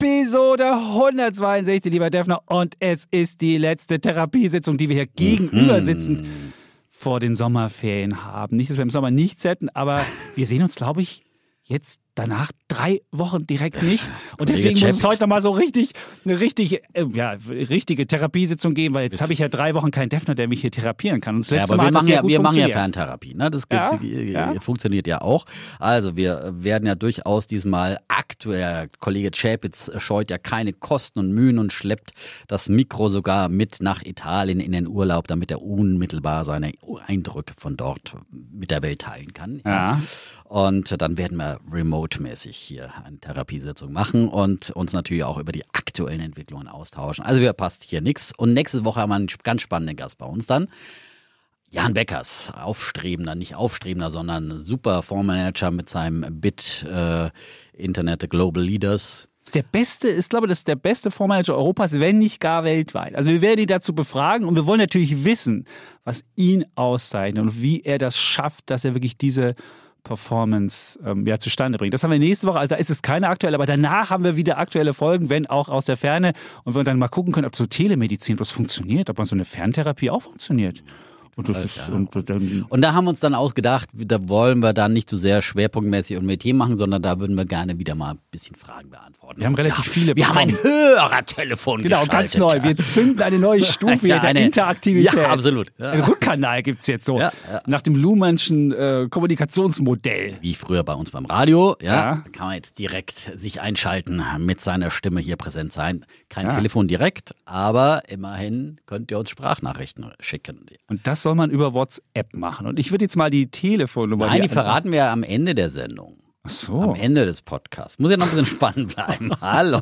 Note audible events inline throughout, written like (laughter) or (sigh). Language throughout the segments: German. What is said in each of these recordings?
Episode 162, lieber Defner. Und es ist die letzte Therapiesitzung, die wir hier gegenüber sitzend vor den Sommerferien haben. Nicht, dass wir im Sommer nichts hätten, aber wir sehen uns, glaube ich, jetzt danach drei Wochen direkt nicht. Und deswegen muss es heute mal so richtig, eine richtig, äh, ja, richtige Therapiesitzung geben, weil jetzt, habe ich ja drei Wochen keinen Defner, der mich hier therapieren kann. Und das ja, aber wir machen ja, wir machen ja Ferntherapie, ne? Das ja, ja. funktioniert ja auch. Also wir werden ja durchaus diesmal aktuell, Kollege Chapitz scheut ja keine Kosten und Mühen und schleppt das Mikro sogar mit nach Italien in den Urlaub, damit er unmittelbar seine Eindrücke von dort mit der Welt teilen kann. Ja. Und dann werden wir remote-mäßig hier eine Therapiesitzung machen und uns natürlich auch über die aktuellen Entwicklungen austauschen. Also wir passt hier nichts. Und nächste Woche haben wir einen ganz spannenden Gast bei uns dann. Jan Beckers, aufstrebender, nicht aufstrebender, sondern super Fondsmanager mit seinem BIT äh, Internet Global Leaders. Ist der beste, ist glaube das ist der beste Fondsmanager Europas, wenn nicht gar weltweit. Also wir werden ihn dazu befragen und wir wollen natürlich wissen, was ihn auszeichnet und wie er das schafft, dass er wirklich diese Performance ähm, ja, zustande bringt. Das haben wir nächste Woche, also da ist es keine aktuelle, aber danach haben wir wieder aktuelle Folgen, wenn auch aus der Ferne und wir dann mal gucken können, ob so Telemedizin was funktioniert, ob man so eine Ferntherapie auch funktioniert. Und, das ist, und, und, da haben wir uns dann ausgedacht, da wollen wir dann nicht so sehr schwerpunktmäßig und Metier machen, sondern da würden wir gerne wieder mal ein bisschen Fragen beantworten. Wir haben relativ ja, viele. Wir bekommen. haben ein Hörertelefon Genau, ganz neu. Wir zünden eine neue (laughs) Stufe ja, eine, der Interaktivität. Ja, absolut. Ja. Ein Rückkanal gibt es jetzt so. Ja, nach dem Luhmannschen äh, Kommunikationsmodell. Wie früher bei uns beim Radio. Ja, Da kann man jetzt direkt sich einschalten, mit seiner Stimme hier präsent sein. Kein Telefon direkt, aber immerhin könnt ihr uns Sprachnachrichten schicken. Und das soll man über WhatsApp machen. Und ich würde jetzt mal die Telefonnummer. Nein, die verraten wir am Ende der Sendung. So. Am Ende des Podcasts. Muss ja noch ein bisschen spannend bleiben. (laughs) Hallo.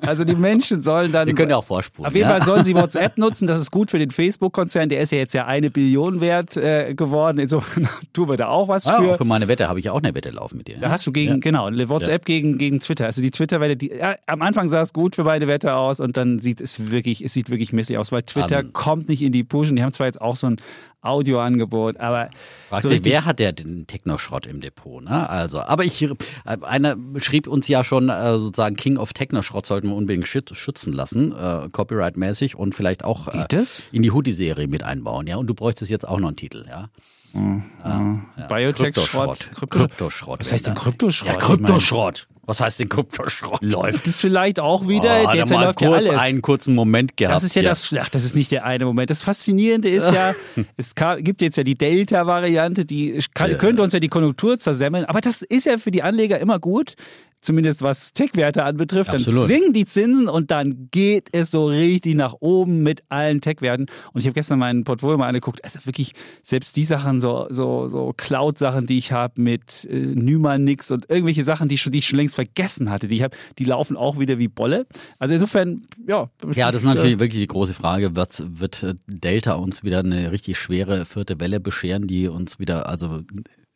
Also die Menschen sollen dann. Wir können ja auch vorspulen. Auf jeden ja? Fall sollen sie WhatsApp nutzen. Das ist gut für den Facebook-Konzern. Der ist ja jetzt ja eine Billion wert äh, geworden. Insofern tun wir da auch was ja, für. Auch für meine Wette habe ich ja auch eine Wette laufen mit dir. Da hast du gegen, ja. genau, WhatsApp gegen, gegen Twitter. Also die Twitter-Wette, die, am Anfang sah es gut für beide Wette aus und dann sieht es wirklich, es sieht wirklich misslich aus, weil Twitter um, kommt nicht in die Pushen. Die haben zwar jetzt auch so ein Audioangebot, aber. Fragt so sich, wer hat der den Technoschrott im Depot, ne? Also, aber ich, einer schrieb uns ja schon, äh, sozusagen King of Technoschrott sollten wir unbedingt schützen lassen, äh, copyright-mäßig und vielleicht auch äh, in die Hoodie-Serie mit einbauen, ja? Und du bräuchtest jetzt auch noch einen Titel, ja? Mhm. Ja, ja. Biotech-Schrott. Kryptoschrott. Was heißt denn Kryptoschrott? Ja, Kryptoschrott. Was heißt denn Kryptoschrott? Läuft es vielleicht auch wieder? Oh, Derzeit läuft kurz ja alles. einen kurzen Moment gehabt. Das ist ja, ja, das, ach, das ist nicht der eine Moment. Das Faszinierende ist ja, (laughs) es gibt jetzt ja die Delta-Variante, die kann, ja. könnte uns ja die Konjunktur zersemmeln, aber das ist ja für die Anleger immer gut zumindest was Tech-Werte anbetrifft, dann Absolut. sinken die Zinsen und dann geht es so richtig nach oben mit allen Tech-Werten. Und ich habe gestern mein Portfolio mal angeguckt, also wirklich selbst die Sachen, so, so, so Cloud-Sachen, die ich habe mit äh, Numanix und irgendwelche Sachen, die, schon, die ich schon längst vergessen hatte, die ich habe, die laufen auch wieder wie Bolle. Also insofern, ja. Ja, das ist natürlich wirklich die große Frage, was wird äh, Delta uns wieder eine richtig schwere vierte Welle bescheren, die uns wieder, also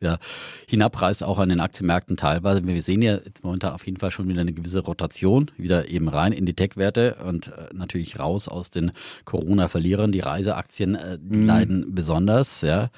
ja, hinabreißt, auch an den Aktienmärkten teilweise. Wir sehen ja jetzt momentan auf jeden Fall schon wieder eine gewisse Rotation, wieder eben rein in die Tech-Werte und äh, natürlich raus aus den Corona-Verlierern. Die Reiseaktien, äh, die mhm. leiden besonders, ja.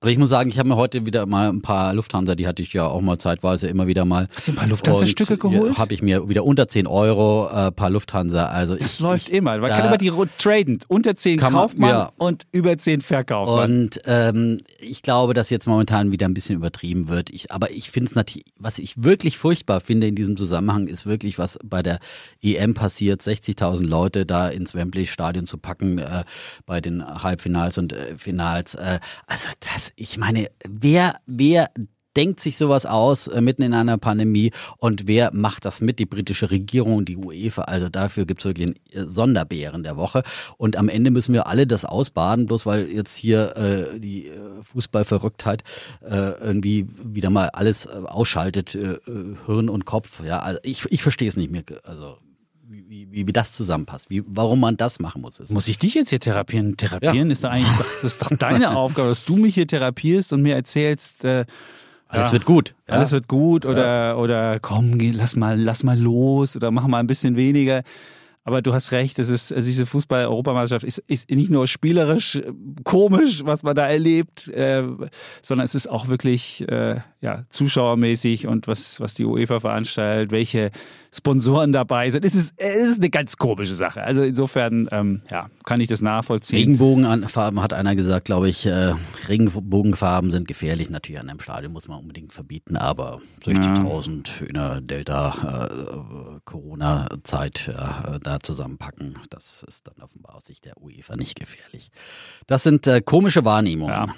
Aber ich muss sagen, ich habe mir heute wieder mal ein paar Lufthansa, die hatte ich ja auch mal zeitweise immer wieder mal. Hast du ein paar Lufthansa-Stücke geholt? Habe ich mir wieder unter 10 Euro äh, paar Lufthansa. Also das ich, läuft ich, immer. Man kann immer die traden. Unter 10 kauft man ja. und über 10 verkauft man. Und ähm, ich glaube, dass jetzt momentan wieder ein bisschen übertrieben wird. Ich, aber ich finde es natürlich, was ich wirklich furchtbar finde in diesem Zusammenhang, ist wirklich, was bei der EM passiert. 60.000 Leute da ins Wembley-Stadion zu packen äh, bei den Halbfinals und äh, Finals. Äh, also das ich meine, wer, wer denkt sich sowas aus äh, mitten in einer Pandemie und wer macht das mit? Die britische Regierung die UEFA. Also dafür gibt es wirklich einen äh, Sonderbären der Woche. Und am Ende müssen wir alle das ausbaden, bloß weil jetzt hier äh, die äh, Fußballverrücktheit äh, irgendwie wieder mal alles äh, ausschaltet, Hirn und Kopf. Ja, also ich, ich verstehe es nicht mehr. Also wie, wie, wie das zusammenpasst, wie, warum man das machen muss. Ist. Muss ich dich jetzt hier therapieren? Therapieren ja. ist doch eigentlich doch, das ist doch deine (laughs) Aufgabe, dass du mich hier therapierst und mir erzählst, äh, alles ja, wird gut. Ja. Alles wird gut oder, oder komm, lass mal, lass mal los oder mach mal ein bisschen weniger. Aber du hast recht, es ist, diese Fußball-Europameisterschaft ist, ist nicht nur spielerisch äh, komisch, was man da erlebt, äh, sondern es ist auch wirklich äh, ja, zuschauermäßig und was, was die UEFA veranstaltet, welche Sponsoren dabei sind. Es ist, es ist eine ganz komische Sache. Also insofern ähm, ja, kann ich das nachvollziehen. Regenbogenfarben hat einer gesagt, glaube ich. Äh, Regenbogenfarben sind gefährlich. Natürlich an einem Stadion muss man unbedingt verbieten, aber 60.000 ja. in der Delta-Corona-Zeit äh, da zusammenpacken, das ist dann offenbar aus Sicht der UEFA nicht gefährlich. Das sind äh, komische Wahrnehmungen. Ja.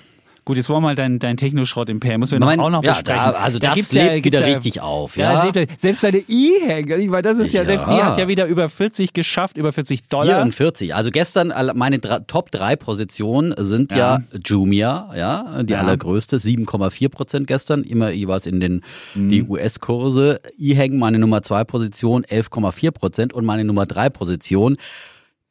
Gut, jetzt wollen wir mal dein, dein Technoschrott im PR. Müssen wir mein, auch noch ja, besprechen. Da, also da das lebt ja, wieder richtig auf. Ja, ja selbst deine E-Hang, weil das ist ja, ja, selbst die hat ja wieder über 40 geschafft, über 40 Dollar. 44. Also gestern, meine Top 3 Positionen sind ja, Jumia, ja, die allergrößte, 7,4 Prozent gestern, immer jeweils in den mhm. die US-Kurse. E-Hang, meine Nummer 2 Position, 11,4 Prozent und meine Nummer 3 Position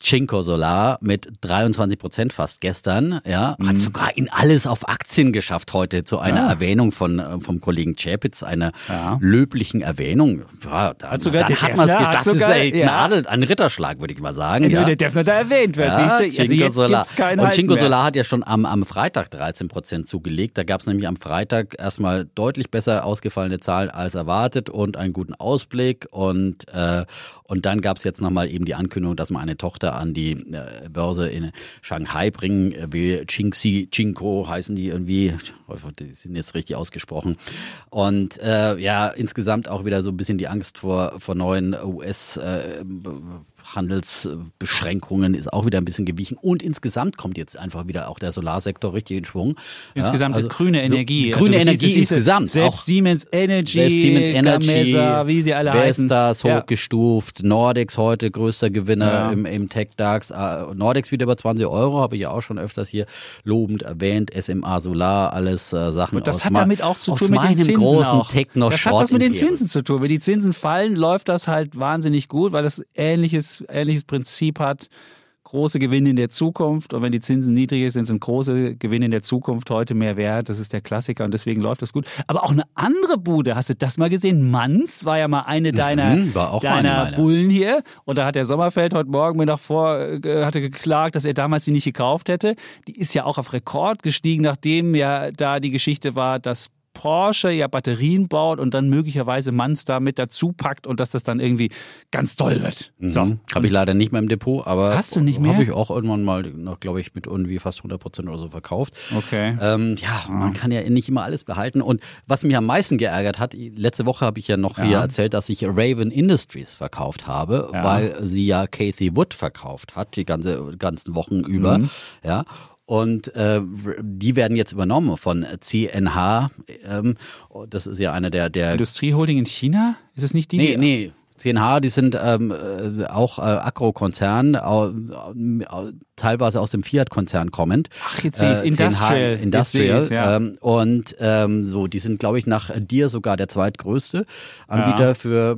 Cinco Solar mit 23 Prozent fast gestern, ja, mhm. hat sogar in alles auf Aktien geschafft heute zu einer ja. Erwähnung von äh, vom Kollegen Chapitz, einer ja. löblichen Erwähnung. Ja, da, hat sogar dann hat man es Das sogar, ist ja ein, ein Ritterschlag, würde ich mal sagen. Also, ja. Der Defner da erwähnt wird. Ja, Siehst du, also jetzt Solar. gibt's keine Und Cinco Solar hat ja schon am, am Freitag 13 Prozent zugelegt. Da gab es nämlich am Freitag erstmal deutlich besser ausgefallene Zahlen als erwartet und einen guten Ausblick und äh, und dann gab es jetzt nochmal eben die Ankündigung, dass man eine Tochter an die äh, Börse in Shanghai bringen will. Qingxi, Qingko heißen die irgendwie. Die sind jetzt richtig ausgesprochen. Und äh, ja, insgesamt auch wieder so ein bisschen die Angst vor, vor neuen US- äh, Handelsbeschränkungen ist auch wieder ein bisschen gewichen. Und insgesamt kommt jetzt einfach wieder auch der Solarsektor richtig in Schwung. Insgesamt ja, also grüne Energie. So grüne also Energie siehst, insgesamt. Selbst auch Siemens Energy, selbst Siemens Energy, Gamesa, wie sie alle Vestas heißen. hochgestuft, ja. Nordex heute größter Gewinner ja. im, im Tech-DAX. Uh, Nordex wieder über 20 Euro, habe ich ja auch schon öfters hier lobend erwähnt. SMA Solar, alles uh, Sachen Und das hat damit auch zu tun mit den Zinsen großen Techno Das hat was mit den Zinsen zu tun. Wenn die Zinsen fallen, läuft das halt wahnsinnig gut, weil das ähnliches ähnliches Prinzip hat. Große Gewinne in der Zukunft und wenn die Zinsen niedrig sind, sind große Gewinne in der Zukunft heute mehr wert. Das ist der Klassiker und deswegen läuft das gut. Aber auch eine andere Bude, hast du das mal gesehen? Manns war ja mal eine deiner, mhm, deiner Bullen hier und da hat der Sommerfeld heute Morgen mir noch vor, äh, hatte geklagt, dass er damals sie nicht gekauft hätte. Die ist ja auch auf Rekord gestiegen, nachdem ja da die Geschichte war, dass Porsche ja Batterien baut und dann möglicherweise Manns da mit dazu packt und dass das dann irgendwie ganz toll wird. Mhm. So. Habe ich leider nicht mehr im Depot, aber hast du nicht mehr? Habe ich auch irgendwann mal noch, glaube ich, mit irgendwie fast 100 Prozent oder so verkauft. Okay. Ähm, ja, ah. man kann ja nicht immer alles behalten. Und was mich am meisten geärgert hat, letzte Woche habe ich ja noch ja. hier erzählt, dass ich Raven Industries verkauft habe, ja. weil sie ja Kathy Wood verkauft hat, die ganze ganzen Wochen über. Mhm. Ja. Und äh, die werden jetzt übernommen von CNH. Ähm, das ist ja einer der, der Industrieholding in China? Ist es nicht die? Nee, nee. CNH, die sind ähm, äh, auch äh, Agrokonzern, äh, teilweise aus dem Fiat-Konzern kommend. Ach, jetzt sehe ich äh, Industrial. Industrial. Ja. Ähm, und ähm, so, die sind, glaube ich, nach dir sogar der zweitgrößte Anbieter ja. für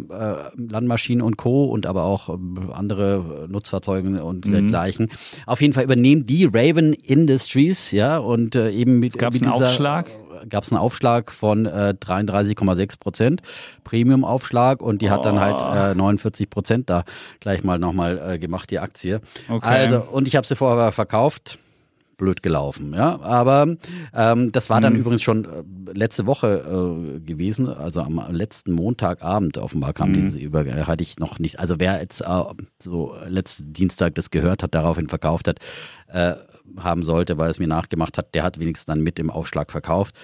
äh, Landmaschinen und Co. und aber auch äh, andere Nutzfahrzeuge und mhm. dergleichen. Auf jeden Fall übernehmen die Raven Industries, ja, und äh, eben mit, es gab einen dieser, Aufschlag gab es einen Aufschlag von äh, 33,6 Prozent, Premium-Aufschlag und die hat dann halt äh, 49 Prozent da gleich mal nochmal äh, gemacht, die Aktie. Okay. Also, und ich habe sie vorher verkauft blöd gelaufen, ja. Aber ähm, das war dann mhm. übrigens schon äh, letzte Woche äh, gewesen, also am letzten Montagabend offenbar kam mhm. diese über, hatte ich noch nicht. Also wer jetzt äh, so letzten Dienstag das gehört hat, daraufhin verkauft hat, äh, haben sollte, weil es mir nachgemacht hat, der hat wenigstens dann mit dem Aufschlag verkauft.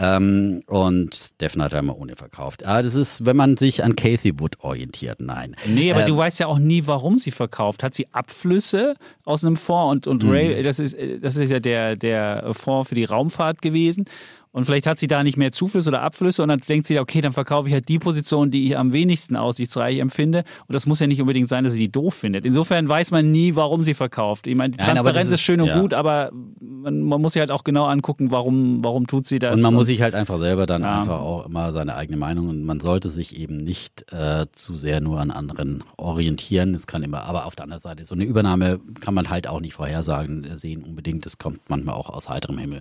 Ähm, und Defner hat einmal ohne verkauft. Ja, das ist, wenn man sich an Cathy Wood orientiert, nein. Nee, aber ähm, du weißt ja auch nie, warum sie verkauft. Hat sie Abflüsse aus einem Fonds und, und Ray, mhm. das ist, das ist ja der, der Fonds für die Raumfahrt gewesen. Und vielleicht hat sie da nicht mehr Zuflüsse oder Abflüsse und dann denkt sie, okay, dann verkaufe ich halt die Position, die ich am wenigsten aussichtsreich empfinde. Und das muss ja nicht unbedingt sein, dass sie die doof findet. Insofern weiß man nie, warum sie verkauft. Ich meine, die Nein, Transparenz ist, ist- schön und ja. gut, aber man, man muss sich halt auch genau angucken, warum, warum tut sie das. Und man muss sich halt einfach selber dann Ja. einfach auch immer seine eigene Meinung und man sollte sich eben nicht äh, zu sehr nur an anderen orientieren. Es kann immer, aber auf der anderen Seite, so eine Übernahme kann man halt auch nicht vorhersagen, äh, sehen unbedingt. Das kommt manchmal auch aus heiterem Himmel.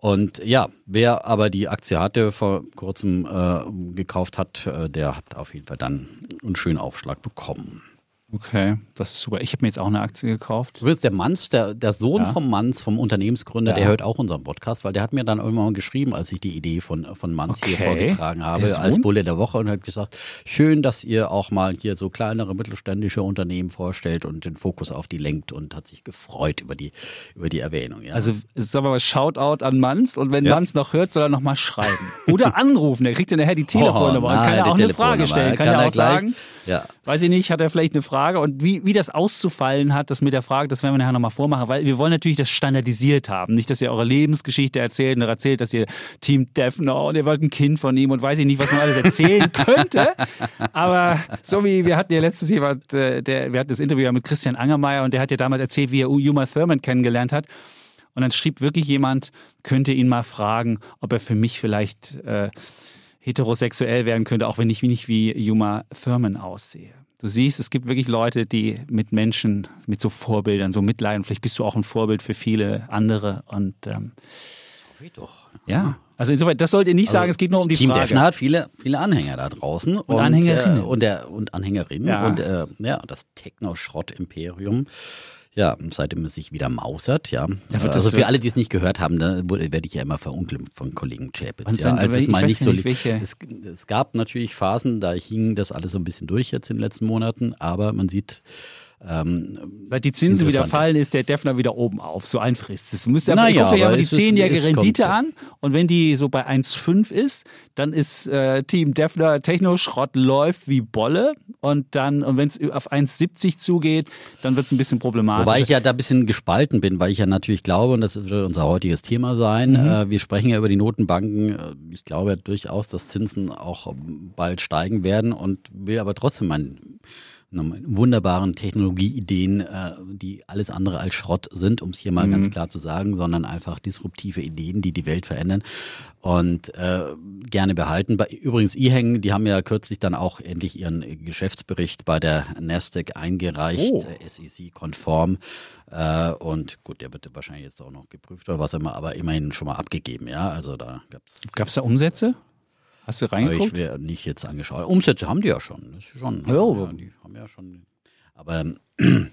Und ja, wer aber die Aktie hatte, vor kurzem äh, gekauft hat, äh, der hat auf jeden Fall dann einen schönen Aufschlag bekommen. Okay, das ist super. Ich habe mir jetzt auch eine Aktie gekauft. Übrigens, der Manz, der, der Sohn Ja. vom Manz, vom Unternehmensgründer, Ja. der hört auch unseren Podcast, weil der hat mir dann irgendwann geschrieben, als ich die Idee von, von Manz hier Okay. vorgetragen habe, als Bulle der Woche und hat gesagt, schön, dass ihr auch mal hier so kleinere mittelständische Unternehmen vorstellt und den Fokus auf die lenkt und hat sich gefreut über die, über die Erwähnung. Ja. Also es ist aber mal Shoutout an Manns und wenn Ja. Manns noch hört, soll er noch mal schreiben. Oder anrufen, der kriegt ja nachher die Telefonnummer und nein, kann ja auch eine Frage stellen. Kann, Kann er auch gleich- sagen, weiß ich nicht, hat er vielleicht eine Frage und wie, wie das auszufallen hat, das mit der Frage, das werden wir nachher nochmal vormachen, weil wir wollen natürlich das standardisiert haben. Nicht, dass ihr eure Lebensgeschichte erzählt und erzählt, dass ihr Team Defner und ihr wollt ein Kind von ihm und weiß ich nicht, was man alles erzählen (laughs) könnte. Aber so wie wir hatten ja letztes jemand, äh, der, wir hatten das Interview mit Christian Angermeier und der hat ja damals erzählt, wie er Uma Thurman kennengelernt hat. Und dann schrieb wirklich jemand, könnte ihn mal fragen, ob er für mich vielleicht äh, heterosexuell werden könnte, auch wenn ich nicht wie Yuma Thurman aussehe. Du siehst, es gibt wirklich Leute, die mit Menschen, mit so Vorbildern, so mitleiden. Vielleicht bist du auch ein Vorbild für viele andere. Und ähm, Doch. ja, also insofern, das sollt ihr nicht sagen, es geht nur um die Team Frage. Defner hat viele, viele Anhänger da draußen. Und, Anhängerinnen. Äh, und, der, und Anhängerinnen. Ja. Und äh, ja, das Techno-Schrott-Imperium. Ja, seitdem es sich wieder mausert, ja. Da wird also für alle, die es nicht gehört haben, da wurde- werde ich ja immer verunglimpft von Kollegen Chapitz. Ja, als es mal nicht so lief. Es, es gab natürlich Phasen, da hing das alles so ein bisschen durch jetzt in den letzten Monaten, aber man sieht, ähm, Seit die Zinsen wieder fallen, ist der Defner wieder oben auf. So einfach ist es. Müsst ihr Na einfach, ja, guckt euch aber die zehnjährige kommt Rendite ja. an und wenn die so bei 1,5 ist, dann ist äh, Team Defner Techno-Schrott läuft wie Bolle und dann, und wenn es auf 1,70 zugeht, dann wird es ein bisschen problematisch. Wobei ich ja da ein bisschen gespalten bin, weil ich ja natürlich glaube, und das wird unser heutiges Thema sein, Mhm. äh, wir sprechen ja über die Notenbanken. Äh, Ich glaube durchaus, dass Zinsen auch bald steigen werden und will aber trotzdem meinen wunderbaren Technologieideen, äh, die alles andere als Schrott sind, um es hier mal Mhm. ganz klar zu sagen, sondern einfach disruptive Ideen, die die Welt verändern und äh, gerne behalten. Bei, übrigens, eHang, die haben ja kürzlich dann auch endlich ihren Geschäftsbericht bei der Nasdaq eingereicht, Oh. äh, SEC-konform. Äh, und gut, der wird wahrscheinlich jetzt auch noch geprüft oder was immer, aber immerhin schon mal abgegeben, ja. Also da gab's Gab es da Umsätze? Hast du aber ich reingeguckt? wäre nicht jetzt angeschaut. Umsätze haben die ja schon. Das ist schon. Ja, ja, die haben ja schon. Aber ähm, (clears throat)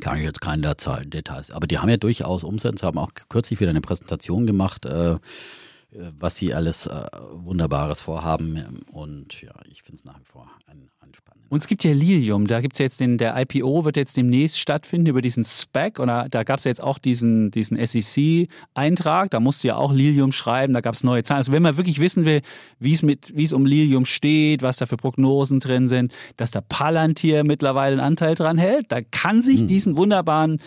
kann ich jetzt keine Zahlen, Details. Aber die haben ja durchaus Umsätze, haben auch kürzlich wieder eine Präsentation gemacht, äh, was sie alles äh, Wunderbares vorhaben. Und ja, ich finde es nach wie vor ein, anspannend. Und es gibt ja Lilium, da gibt es jetzt den, der IPO wird jetzt demnächst stattfinden über diesen SPAC und da, da gab es jetzt auch diesen, diesen SEC-Eintrag, da musst du ja auch Lilium schreiben, da gab es neue Zahlen. Also wenn man wirklich wissen will, wie es mit, wie es um Lilium steht, was da für Prognosen drin sind, dass der Palantir mittlerweile einen Anteil dran hält, da kann sich diesen wunderbaren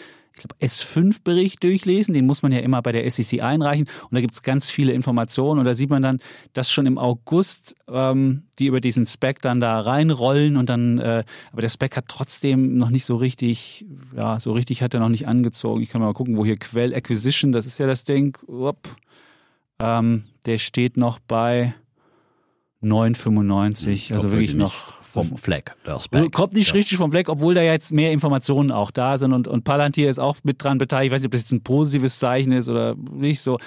S5-Bericht durchlesen. Den muss man ja immer bei der SEC einreichen. Und da gibt es ganz viele Informationen. Und da sieht man dann, dass schon im August ähm, die über diesen Spec dann da reinrollen. Und dann, äh, aber der Spec hat trotzdem noch nicht so richtig, ja, so richtig hat er noch nicht angezogen. Ich kann mal gucken, wo hier Quell Acquisition, das ist ja das Ding. Ähm, der steht noch bei 9,95. Also Kommt wirklich noch vom Fleck. Also Spec. Kommt nicht ja. richtig vom Fleck, obwohl da jetzt mehr Informationen auch da sind und, und Palantir ist auch mit dran beteiligt. Ich weiß nicht, ob das jetzt ein positives Zeichen ist oder nicht so.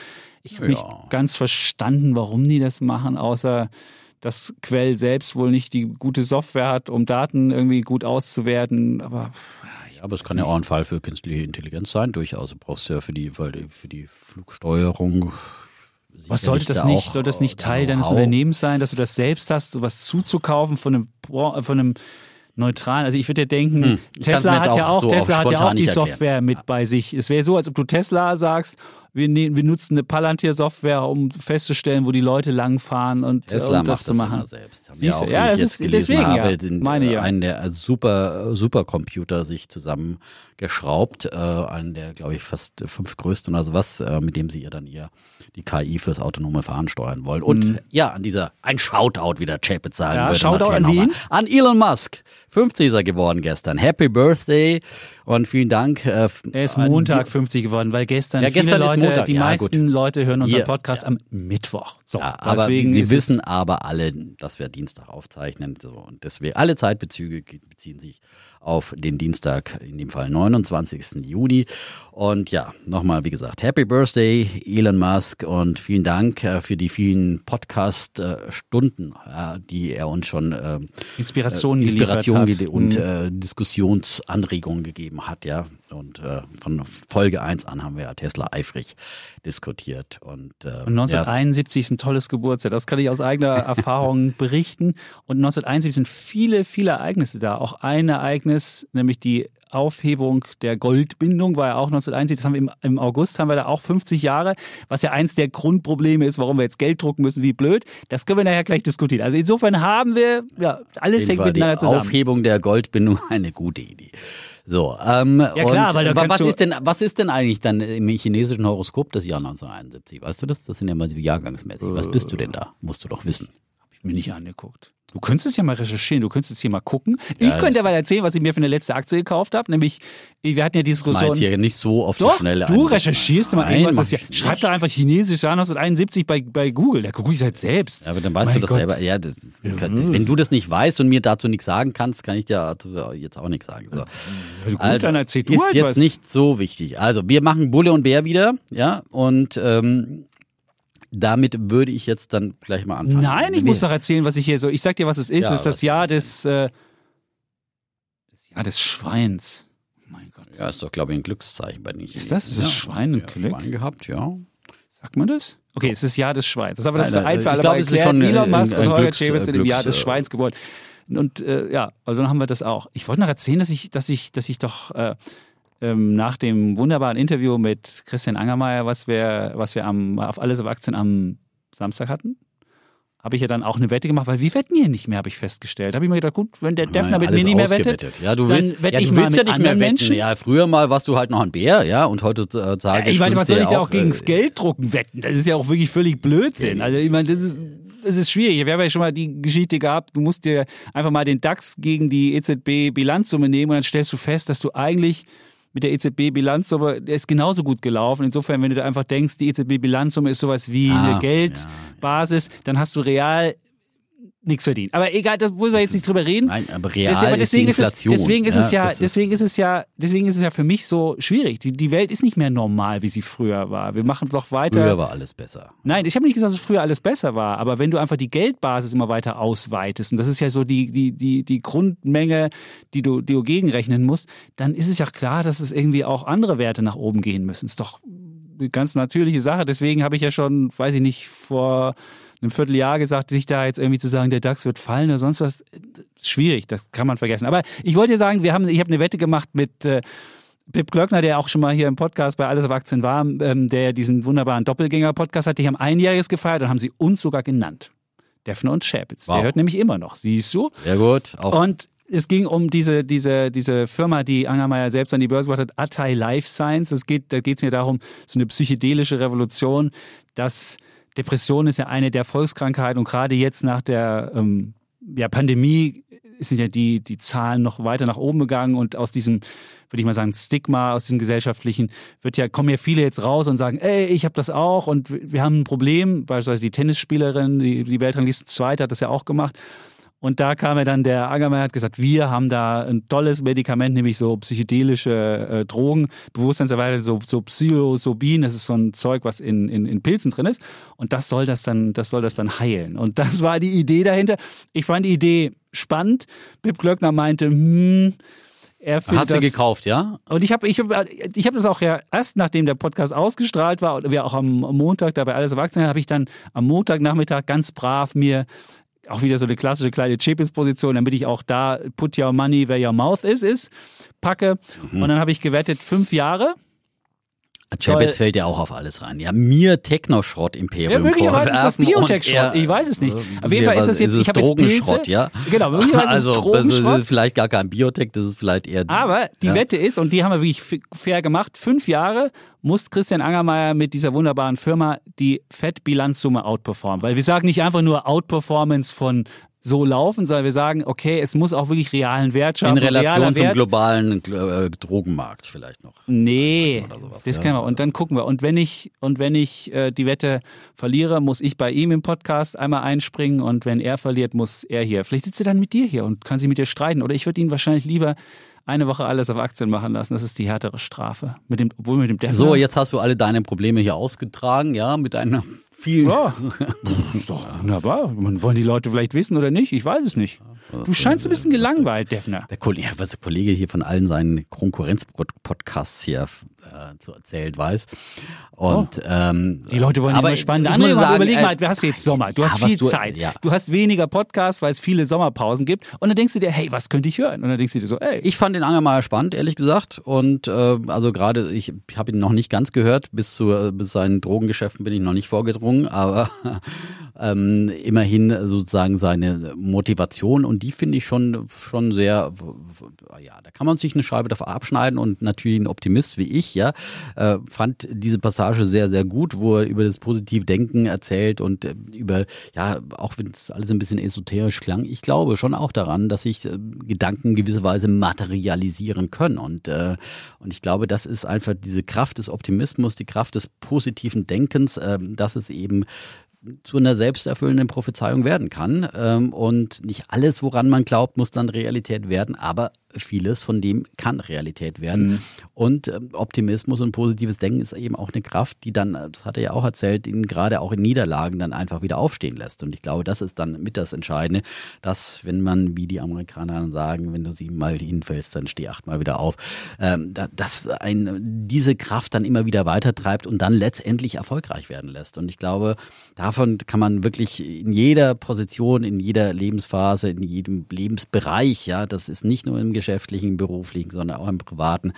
Ich habe Ja. nicht ganz verstanden, warum die das machen, außer dass Quell selbst wohl nicht die gute Software hat, um Daten irgendwie gut auszuwerten. Aber Ja, aber es kann ja auch ein Fall für künstliche Intelligenz sein, durchaus. Du brauchst ja für die, für die Flugsteuerung. Was sollte das da nicht? Soll das nicht äh, Teil deines. Unternehmens sein, dass du das selbst hast, sowas zuzukaufen von einem, von einem neutralen? Also ich würde ja denken, Hm, Tesla hat ja auch so Tesla hat ja auch die erklären. Software mit bei sich. Es wäre so, als ob du Tesla sagst, wir, ne, wir nutzen eine Palantir-Software, um festzustellen, wo die Leute langfahren und, Tesla und das macht zu das machen. immer selbst. Haben Siehst du? auch, Ja, das ist- deswegen, habe, ja. den, Meine äh, ja. einen der super Supercomputer sich zusammengeschraubt, äh, einen der glaube ich fast fünf größten oder sowas, äh, mit dem sie ihr dann ihr die KI fürs autonome Fahren steuern wollen. Und ja, an dieser ein Shoutout, wie der Chapitz sagen Mhm. Ja, würde. Shoutout an wen? An Elon Musk. 50 ist er geworden gestern. Happy Birthday und vielen Dank. Äh, Er ist Montag die- 50 geworden, weil gestern, Ja, gestern viele ist Leute, Montag. die Ja, meisten Leute hören unseren Hier, Podcast am Mittwoch. So, Ja, aber deswegen Sie wissen aber alle, dass wir Dienstag aufzeichnen. So, und deswegen alle Zeitbezüge beziehen sich auf den Dienstag, in dem Fall 29. Juni. Und ja, nochmal, wie gesagt, Happy Birthday, Elon Musk, und vielen Dank äh, für die vielen Podcast-Stunden, äh, die er uns schon äh, Inspirationen Inspiration gele- hat. und Mhm. äh, Diskussionsanregungen gegeben hat, ja. Und äh, von Folge 1 an haben wir ja Tesla eifrig diskutiert. Und, äh, Und ja, 1971 ist ein tolles Geburtsjahr. Das kann ich aus eigener (laughs) Erfahrung berichten. Und 1971 sind viele, viele Ereignisse da. Auch ein Ereignis, nämlich die Aufhebung der Goldbindung war ja auch 1971. Das haben wir im, im August haben wir da auch 50 Jahre, was ja eins der Grundprobleme ist, warum wir jetzt Geld drucken müssen, wie blöd. Das können wir nachher gleich diskutieren. Also insofern haben wir, ja, alles hängt miteinander die zusammen. Aufhebung der Goldbindung eine gute Idee. So, ähm, Ja, klar, weil da was ist denn was ist denn eigentlich dann im chinesischen Horoskop das Jahr 1971? Weißt du das? Das sind ja mal so jahrgangsmäßig. Was bist du denn da? Musst du doch wissen. Ich mir nicht angeguckt. Du könntest es ja mal recherchieren, du könntest jetzt hier mal gucken. ich Ja, könnte das- ja mal erzählen, was ich mir für eine letzte Aktie gekauft habe. Nämlich, wir hatten ja die Diskussion. jetzt hier nicht so auf die Doch, Schnelle. du recherchierst mal Nein, irgendwas. Das ja, ich schreib da einfach chinesisch Jahr 1971 bei, bei Google. Da gucke ich halt selbst. Ja, aber dann weißt Mein du das Gott. selber. Ja, das, ist- wenn du das nicht weißt und mir dazu nichts sagen kannst, kann ich dir jetzt auch nichts sagen. So. gut, dann erzähl du ist halt jetzt was. nicht so wichtig. Also, wir machen Bulle und Bär wieder, ja, und ähm, damit würde ich jetzt dann gleich mal anfangen. Nein, ich muss doch erzählen, was ich hier so. Ich sag dir, was es ist. Ja, es ist das Jahr des, äh, das Jahr des Schweins. Mein Gott. Ja, ist doch, glaube ich, ein Glückszeichen bei den Ist das? Ist das Schwein ein ja, Glück? Schwein gehabt, ja. Sagt man das? Okay, es ist das Jahr des Schweins. Das ist aber das für ein für ich alle ist erklärt. schon Elon Musk und Holger sind im Glücks- Jahr des äh, Schweins geboren. Und äh, ja, also dann haben wir das auch. Ich wollte noch erzählen, dass ich, dass ich, dass ich doch äh, ähm, nach dem wunderbaren Interview mit Christian Angermeier, was wir, was wir am, auf alles auf Aktien am Samstag hatten, habe ich ja dann auch eine Wette gemacht, weil wir wetten hier nicht mehr, habe ich festgestellt. Habe ich mir gedacht, gut, wenn der Defner mit mir nicht mehr wettet. Ja, du dann willst, wette ja, ich willst ja nicht mehr wetten. Menschen. Ja, früher mal warst du halt noch ein Bär, ja, und heutzutage Ja, ich meine, was soll ich ja auch äh, gegens Gelddrucken wetten? Das ist ja auch wirklich völlig Blödsinn. Also ich meine, das ist, das ist schwierig. Wir haben ja schon mal die Geschichte gehabt, du musst dir einfach mal den DAX gegen die EZB-Bilanzsumme nehmen und dann stellst du fest, dass du eigentlich mit der EZB-Bilanzsumme, der ist genauso gut gelaufen. Insofern, wenn du da einfach denkst, die EZB-Bilanzsumme ist sowas wie Ah, eine Geldbasis, dann hast du real nichts verdient. Aber egal, das wollen wir jetzt nicht drüber reden. Nein, aber real Deswegen, aber ist die deswegen ist es, Inflation. deswegen ist es ja, das ist- deswegen ist es ja, deswegen ist es ja für mich so schwierig. Die, die Welt ist nicht mehr normal, wie sie früher war. Wir machen doch weiter. Früher war alles besser. Nein, ich habe nicht gesagt, dass früher alles besser war, aber wenn du einfach die Geldbasis immer weiter ausweitest, und das ist ja so die, die, die, die Grundmenge, die du, die du gegenrechnen musst, dann ist es ja klar, dass es irgendwie auch andere Werte nach oben gehen müssen. ist doch eine ganz natürliche Sache. Deswegen habe ich ja schon, weiß ich nicht, vor einem Vierteljahr gesagt, sich da jetzt irgendwie zu sagen, der DAX wird fallen oder sonst was, schwierig, das kann man vergessen. Aber ich wollte dir sagen, wir haben, ich habe eine Wette gemacht mit äh, Pip Glöckner, der auch schon mal hier im Podcast bei Alles auf Aktien war, ähm, der diesen wunderbaren Doppelgänger-Podcast hat, die haben einjähriges gefeiert und haben sie uns sogar genannt. Defner und Schäpitz. Wow. Der hört nämlich immer noch, siehst du? Sehr gut. Auch Und es ging um diese, diese, diese Firma, die Angermeier selbst an die Börse gebracht hat, Atai Life Science. Es geht, da geht es mir darum, so eine psychedelische Revolution, dass Depression ist ja eine der Volkskrankheiten und gerade jetzt nach der ähm, ja, Pandemie sind ja die, die Zahlen noch weiter nach oben gegangen und aus diesem, würde ich mal sagen, Stigma, aus diesem gesellschaftlichen, wird ja, kommen ja viele jetzt raus und sagen, ey, ich habe das auch und wir haben ein Problem, beispielsweise die Tennisspielerin, die, die Weltrangliste Zweite hat das ja auch gemacht. Und da kam ja dann der Angermeier hat gesagt, wir haben da ein tolles Medikament, nämlich so psychedelische äh, Drogen, Bewusstseinserweitert, so, so Psilocybin, das ist so ein Zeug, was in, in, in Pilzen drin ist. Und das soll das dann, das soll das dann heilen. Und das war die Idee dahinter. Ich fand die Idee spannend. Pip Glöckner meinte, hm, er findet hast du gekauft, ja? und ich habe ich hab, ich hab das auch ja erst nachdem der Podcast ausgestrahlt war und wir auch am Montag dabei alles erwachsen habe ich dann am Montagnachmittag ganz brav mir auch wieder so eine klassische kleine Chapins-Position, damit ich auch da put your money where your mouth is, ist, packe. Und dann habe ich gewettet fünf Jahre Chapitz fällt ja auch auf alles rein. Ja, mir Technoschrott-Imperium ja, möglicherweise ist das Biotech-Schrott. Ich weiß es nicht. Auf jeden Fall ist das jetzt, ist ich habe Drogenschrott, ja. Genau, möglicherweise (laughs) also, ist es Drogenschrott. Das ist vielleicht gar kein Biotech, das ist vielleicht eher. Aber die ja. Wette ist, und die haben wir wirklich fair gemacht, fünf Jahre muss Christian Angermeier mit dieser wunderbaren Firma die Fettbilanzsumme outperformen. Weil wir sagen nicht einfach nur Outperformance von so laufen, sondern wir sagen, okay, es muss auch wirklich realen Wert schaffen. In Relation zum Wert. globalen äh, Drogenmarkt vielleicht noch. Nee, sowas, das ja. kennen wir. Und dann gucken wir. Und wenn ich, und wenn ich äh, die Wette verliere, muss ich bei ihm im Podcast einmal einspringen und wenn er verliert, muss er hier. Vielleicht sitzt er dann mit dir hier und kann sie mit dir streiten. Oder ich würde ihn wahrscheinlich lieber eine Woche alles auf Aktien machen lassen. Das ist die härtere Strafe. Mit dem, obwohl mit dem Defner, So, jetzt hast du alle deine Probleme hier ausgetragen, ja, mit einer (laughs) vielen. Ja, ist doch wunderbar. Wollen die Leute vielleicht wissen oder nicht? Ich weiß es nicht. Du scheinst ein bisschen gelangweilt, Defner. Der Kollege hier von allen seinen Konkurrenz-Podcasts hier äh, zu erzählt weiß. Und, oh. ähm, die Leute wollen aber immer spannende Andere sagen, sagen, überleg äh, mal, du hast jetzt Sommer, du hast ja, viel du, Zeit, ja. du hast weniger Podcasts, weil es viele Sommerpausen gibt. Und dann denkst du dir, hey, was könnte ich hören? Und dann denkst du dir so, ey. Ich fand den Angermeier spannend, ehrlich gesagt. Und äh, also gerade, ich habe ihn noch nicht ganz gehört, bis zu bis seinen Drogengeschäften bin ich noch nicht vorgedrungen, aber (laughs) ähm, immerhin sozusagen seine Motivation und die finde ich schon, schon sehr, ja, da kann man sich eine Scheibe davon abschneiden und natürlich ein Optimist wie ich, ja, äh, fand diese Passage sehr, sehr gut, wo er über das Positivdenken erzählt und äh, über, ja, auch wenn es alles ein bisschen esoterisch klang, ich glaube schon auch daran, dass sich äh, Gedanken gewisser Weise materialisieren können und, äh, und ich glaube, das ist einfach diese Kraft des Optimismus, die Kraft des positiven Denkens, äh, dass es eben zu einer selbsterfüllenden Prophezeiung werden kann. Ähm, und nicht alles, woran man glaubt, muss dann Realität werden, aber vieles von dem kann Realität werden. Mhm. Und äh, Optimismus und positives Denken ist eben auch eine Kraft, die dann, das hat er ja auch erzählt, ihn gerade auch in Niederlagen dann einfach wieder aufstehen lässt. Und ich glaube, das ist dann mit das Entscheidende, dass wenn man, wie die Amerikaner dann sagen, wenn du siebenmal hinfällst, dann steh achtmal wieder auf, ähm, dass ein, diese Kraft dann immer wieder weitertreibt und dann letztendlich erfolgreich werden lässt. Und ich glaube, davon kann man wirklich in jeder Position, in jeder Lebensphase, in jedem Lebensbereich, ja, das ist nicht nur im geschäftlichen, beruflichen, sondern auch im privaten,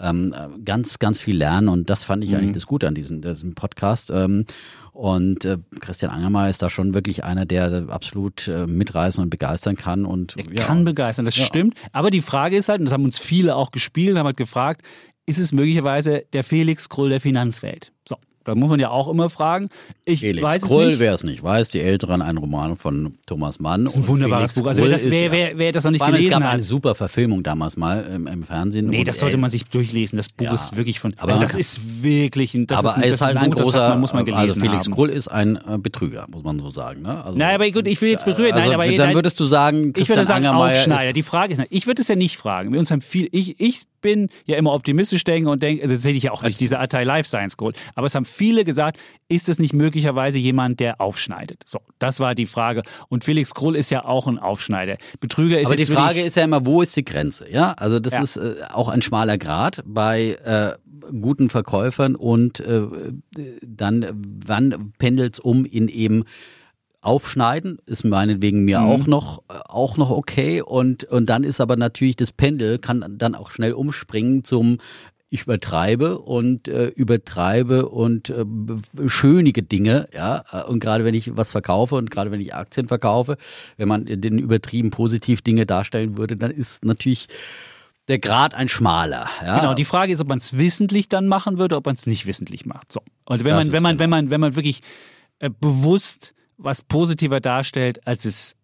ähm, ganz, ganz viel lernen. Und das fand ich mhm. eigentlich das Gute an diesem, diesem Podcast. Ähm, und äh, Christian Angermeier ist da schon wirklich einer, der absolut äh, mitreißen und begeistern kann. Und, er ja. kann begeistern, das ja. stimmt. Aber die Frage ist halt, und das haben uns viele auch gespielt, haben halt gefragt, ist es möglicherweise der Felix Krull der Finanzwelt? So. Da muss man ja auch immer fragen. Ich Felix weiß Krull, es nicht. wer es nicht weiß, die Älteren, ein Roman von Thomas Mann. Das ist ein wunderbares Buch. Also wer, das, wer, wer, wer das noch nicht gelesen es gab hat. eine super Verfilmung damals mal im, im Fernsehen. Nee, das sollte ey, man sich durchlesen. Das Buch Ja. ist wirklich von. Aber also das ist wirklich ein. Das aber ist ein, das ist halt ein Buch, großer, hat man, muss man gelesen also Felix haben. Krull ist ein äh, Betrüger, muss man so sagen. Ne? Also, Nein, aber gut, ich will jetzt berühren. Also, Nein, aber dann nein, würdest du sagen, ich würde Christian sagen Angermeier Aufschneider. Die Frage ist, ich würde es ja nicht fragen. Wir uns haben viel, ich, ich bin ja immer optimistisch denken und denke, also das hätte ich ja auch nicht, diese Atei Life Science geholt. Aber es haben viele gesagt, ist es nicht möglicherweise jemand, der aufschneidet? So, das war die Frage. Und Felix Krull ist ja auch ein Aufschneider. Betrüger ist aber die Frage ist ja immer, wo ist die Grenze? Ja, also das Ja. ist äh, auch ein schmaler Grad bei äh, guten Verkäufern und äh, dann, wann pendelt's um in eben Aufschneiden ist meinetwegen mir Mhm. auch noch äh, auch noch okay und und dann ist aber natürlich das Pendel kann dann auch schnell umspringen zum ich übertreibe und äh, übertreibe und äh, schönige Dinge, ja. Und gerade wenn ich was verkaufe und gerade wenn ich Aktien verkaufe, wenn man den übertrieben positiv Dinge darstellen würde, dann ist natürlich der Grad ein schmaler. Ja? Genau, die Frage ist, ob man es wissentlich dann machen würde, ob man es nicht wissentlich macht. So. Und wenn Das man, wenn man, genau. wenn man, wenn man wirklich äh, bewusst was positiver darstellt, als es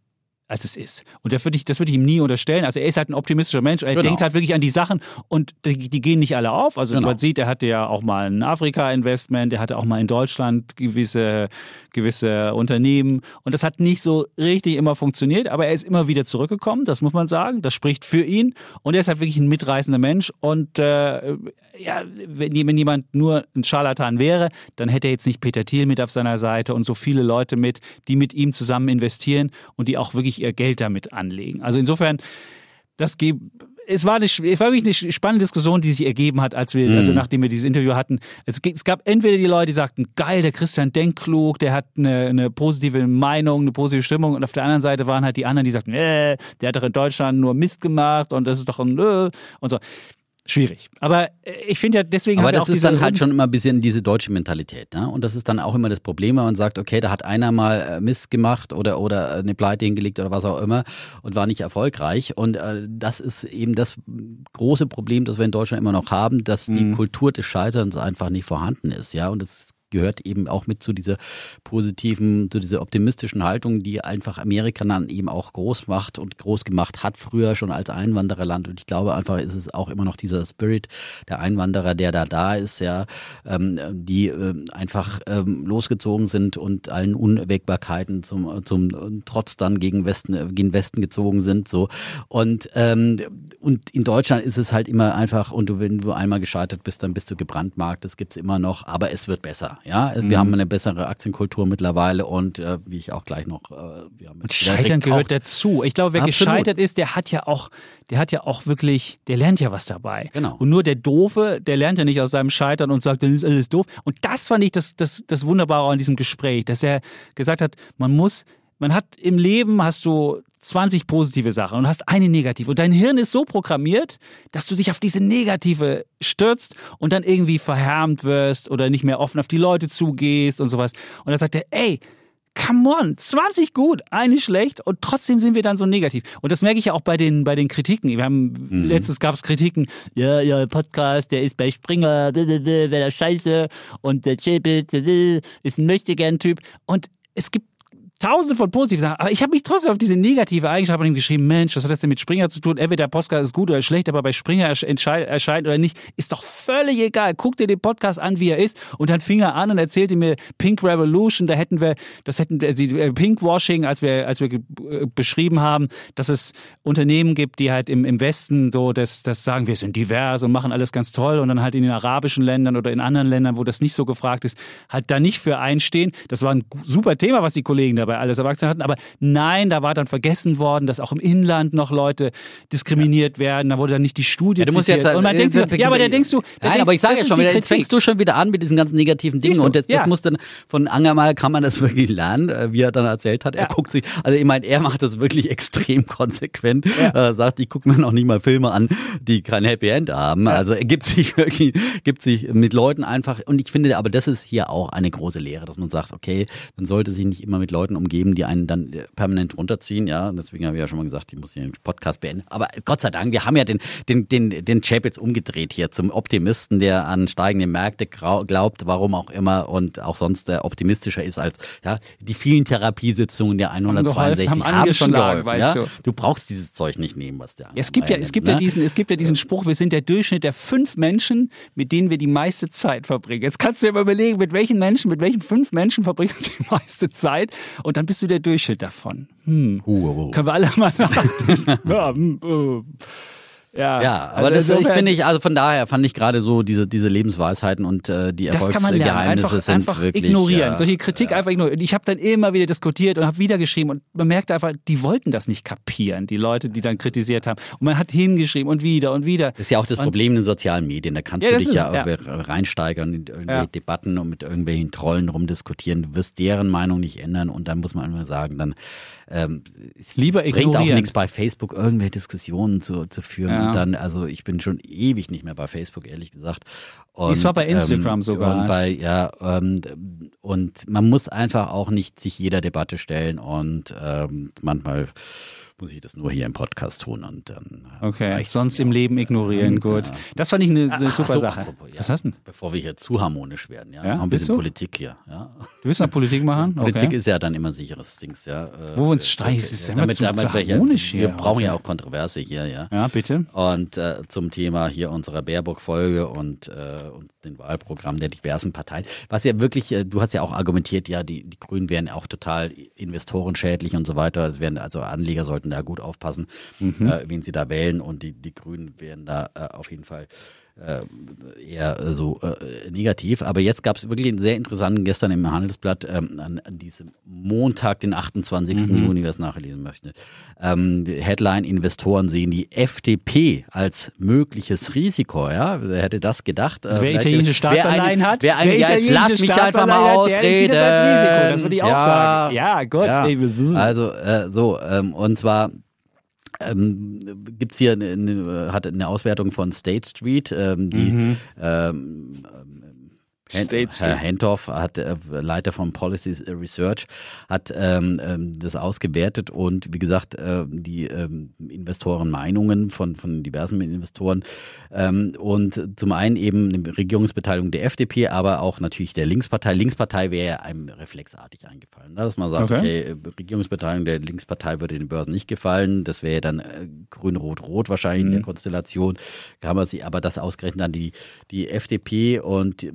als es ist. Und das würde ich, das würde ich ihm nie unterstellen. Also er ist halt ein optimistischer Mensch. Er Genau. denkt halt wirklich an die Sachen und die, die gehen nicht alle auf. Also Genau. man sieht, er hatte ja auch mal ein Afrika-Investment, er hatte auch mal in Deutschland gewisse, gewisse Unternehmen und das hat nicht so richtig immer funktioniert, aber er ist immer wieder zurückgekommen, das muss man sagen. Das spricht für ihn und er ist halt wirklich ein mitreißender Mensch und äh, ja, wenn, wenn jemand nur ein Scharlatan wäre, dann hätte er jetzt nicht Peter Thiel mit auf seiner Seite und so viele Leute mit, die mit ihm zusammen investieren und die auch wirklich ihr Geld damit anlegen. Also insofern, das gibt es war, eine, es war wirklich eine spannende Diskussion, die sich ergeben hat, als wir, also nachdem wir dieses Interview hatten. Es, es gab entweder die Leute, die sagten, geil, der Christian denkt klug, der hat eine, eine positive Meinung, eine positive Stimmung. Und auf der anderen Seite waren halt die anderen, die sagten, äh, der hat doch in Deutschland nur Mist gemacht und das ist doch ein äh, und so. Schwierig. Aber äh, ich finde ja, deswegen Aber das ist dann halt schon immer ein bisschen diese deutsche Mentalität. Ne? Und das ist dann auch immer das Problem, wenn man sagt, okay, da hat einer mal äh, Mist gemacht oder, oder eine Pleite hingelegt oder was auch immer und war nicht erfolgreich. Und äh, das ist eben das große Problem, das wir in Deutschland immer noch haben, dass die Mhm. Kultur des Scheiterns einfach nicht vorhanden ist. Ja, und es gehört eben auch mit zu dieser positiven, zu dieser optimistischen Haltung, die einfach Amerika dann eben auch groß macht und groß gemacht hat, früher schon als Einwandererland. Und ich glaube einfach, ist es auch immer noch dieser Spirit der Einwanderer, der da da ist, ja, ähm, die ähm, einfach ähm, losgezogen sind und allen Unwägbarkeiten zum, zum Trotz dann gegen Westen, äh, gegen Westen gezogen sind, so. Und, ähm, und in Deutschland ist es halt immer einfach, und du, wenn du einmal gescheitert bist, dann bist du gebrandmarkt, das gibt's immer noch, aber es wird besser, ja. Wir haben eine bessere Aktienkultur mittlerweile und äh, wie ich auch gleich noch, äh, Und Scheitern gehört dazu. Ich glaube, wer Absolut. gescheitert ist, der hat ja auch, der hat ja auch wirklich, der lernt ja was dabei. Genau. Und nur der Doofe, der lernt ja nicht aus seinem Scheitern und sagt, das ist alles doof. Und das fand ich das, das, das Wunderbare an diesem Gespräch, dass er gesagt hat, man muss, man hat im Leben hast du 20 positive Sachen und hast eine negative. Und dein Hirn ist so programmiert, dass du dich auf diese negative stürzt und dann irgendwie verhärmt wirst oder nicht mehr offen auf die Leute zugehst und sowas. Und dann sagt er, ey, Come on, 20 gut, eine schlecht und trotzdem sind wir dann so negativ. Und das merke ich ja auch bei den, bei den Kritiken. Wir haben, letztens gab es Kritiken, ja, ja, Podcast, der ist bei Springer, wäre das scheiße und der Chapitz ist ein Möchtegern-Typ. Und es gibt tausende von positiven Sachen, aber ich habe mich trotzdem auf diese negative Eigenschaft von ihm geschrieben, Mensch, was hat das denn mit Springer zu tun? Entweder der Podcast ist gut oder schlecht, aber bei Springer erscheint oder nicht, ist doch völlig egal. Guck dir den Podcast an, wie er ist und dann fing er an und erzählte mir Pink Revolution, da hätten wir, das hätten die äh, Pinkwashing, als wir, als wir äh, beschrieben haben, dass es Unternehmen gibt, die halt im, im Westen so das, das sagen, wir sind divers und machen alles ganz toll und dann halt in den arabischen Ländern oder in anderen Ländern, wo das nicht so gefragt ist, halt da nicht für einstehen. Das war ein super Thema, was die Kollegen dabei alles erwachsen hatten, aber nein, da war dann vergessen worden, dass auch im Inland noch Leute diskriminiert werden, da wurde dann nicht die Studie Ja, du musst zitiert. jetzt, und man äh, denkt sich, ja, aber da denkst du, da Nein, denkst, aber ich sage ja schon, wieder, jetzt fängst du schon wieder an mit diesen ganzen negativen Dingen. Und das, ja. das muss dann von Angermal kann man das wirklich lernen, äh, wie er dann erzählt hat. Er Ja. guckt sich, also ich meine, er macht das wirklich (laughs) extrem konsequent. Äh, sagt, ich gucke mir noch nicht mal Filme an, die kein Happy End haben. Also er gibt sich (laughs) wirklich, gibt sich mit Leuten einfach. Und ich finde, aber das ist hier auch eine große Lehre, dass man sagt, okay, man sollte sich nicht immer mit Leuten umgeben, die einen dann äh, permanent runterziehen. Ja, deswegen habe ich ja schon mal gesagt, ich muss hier den Podcast beenden. Aber Gott sei Dank, wir haben ja den, den, den, den Chap jetzt umgedreht hier zum Optimisten, der an steigende Märkte glaubt, warum auch immer und auch sonst äh, optimistischer ist als ja die vielen Therapiesitzungen der 162 haben haben, schon geholfen. Ja? weißt du. Du brauchst dieses Zeug nicht nehmen, was der Ja, es gibt ja, es gibt ja diesen, es gibt ja diesen Spruch, wir sind der Durchschnitt der fünf Menschen, mit denen wir die meiste Zeit verbringen. Jetzt kannst du dir mal überlegen, mit welchen Menschen, mit welchen fünf Menschen verbringen wir die meiste Zeit und dann bist du der Durchschnitt davon. Hm. Können wir alle mal (laughs) nachdenken. Ja, ja, Ja, aber also das ich finde ich, also von daher fand ich gerade so diese, diese Lebensweisheiten und äh, die. Erfolgsgeheimnisse Einfach, sind einfach wirklich. ignorieren. Ja, Solche Kritik einfach ignorieren. Und ich habe dann immer wieder diskutiert und habe wieder geschrieben und man merkte einfach, die wollten das nicht kapieren, die Leute, die dann kritisiert haben. Und man hat hingeschrieben und wieder und wieder. Das ist ja auch das Und- Problem in den sozialen Medien. Da kannst Ja, du dich ja, ist- ja. reinsteigern in irgendwelche Ja. Debatten und mit irgendwelchen Trollen rumdiskutieren. Du wirst deren Meinung nicht ändern und dann muss man immer sagen, dann ähm, es Lieber bringt auch nichts bei Facebook irgendwelche Diskussionen zu, zu führen. Ja. Und dann, also ich bin schon ewig nicht mehr bei Facebook, ehrlich gesagt. Und, Es war bei Instagram ähm, sogar. Und bei, ja, ähm, und man muss einfach auch nicht sich jeder Debatte stellen und ähm, manchmal muss ich das nur hier im Podcast tun und dann äh, Okay, sonst im. Leben ignorieren, gut. Ja. Das fand ich eine, Ach super so, Sache. apropos, ja. Was hast du denn? Bevor wir hier zu harmonisch werden, ja, Ja, noch ein bisschen? Politik hier. Ja. Du willst noch Politik machen? (laughs) Politik Okay. ist ja dann immer sicheres Dings, ja. Äh, Wo wir uns streiten, es ist ja, immer zu- zu wir- harmonisch Wir hier brauchen heute. ja auch Kontroverse hier, ja. Ja, bitte. Und äh, zum Thema hier unserer Baerbock-Folge und, äh, und den Wahlprogramm der diversen Parteien. Was ja wirklich, äh, du hast ja auch argumentiert, ja, die, die Grünen wären auch total investorenschädlich und so weiter. Es werden also Anleger sollten da gut aufpassen, Mhm. äh, wen sie da wählen. Und die, die Grünen wären da äh, auf jeden Fall eher äh, so äh, negativ. Aber jetzt gab es wirklich einen sehr interessanten, gestern im Handelsblatt, ähm, an, an diesem Montag, den 28. Mhm. Juni, wer es nachlesen möchte. Ähm, Headline, Investoren sehen die FDP als mögliches Risiko. Ja, wer hätte das gedacht? Also wer Vielleicht- italienische Staatsanleihen wer ein, hat, wer ein, wer ja, jetzt lass mich einfach mal ausreden. das als Risiko. Das würde ich auch ja, sagen. Ja, Gott, Ja. Also, äh, so, ähm, und zwar ähm, gibt es hier eine, eine, hat eine Auswertung von State Street, ähm, die mhm. ähm, States Herr Hentoff hat äh, Leiter von Policy Research hat ähm, ähm, das ausgewertet und wie gesagt äh, die ähm, Investorenmeinungen von von diversen Investoren ähm, und zum einen eben eine Regierungsbeteiligung der FDP, aber auch natürlich der Linkspartei. Linkspartei wäre einem reflexartig eingefallen, ne? dass man sagt, okay. okay, Regierungsbeteiligung der Linkspartei würde den Börsen nicht gefallen. Das wäre dann äh, grün-rot-rot wahrscheinlich mhm. in der mhm. Konstellation. Kann man sich aber das ausgerechnet dann die die FDP und die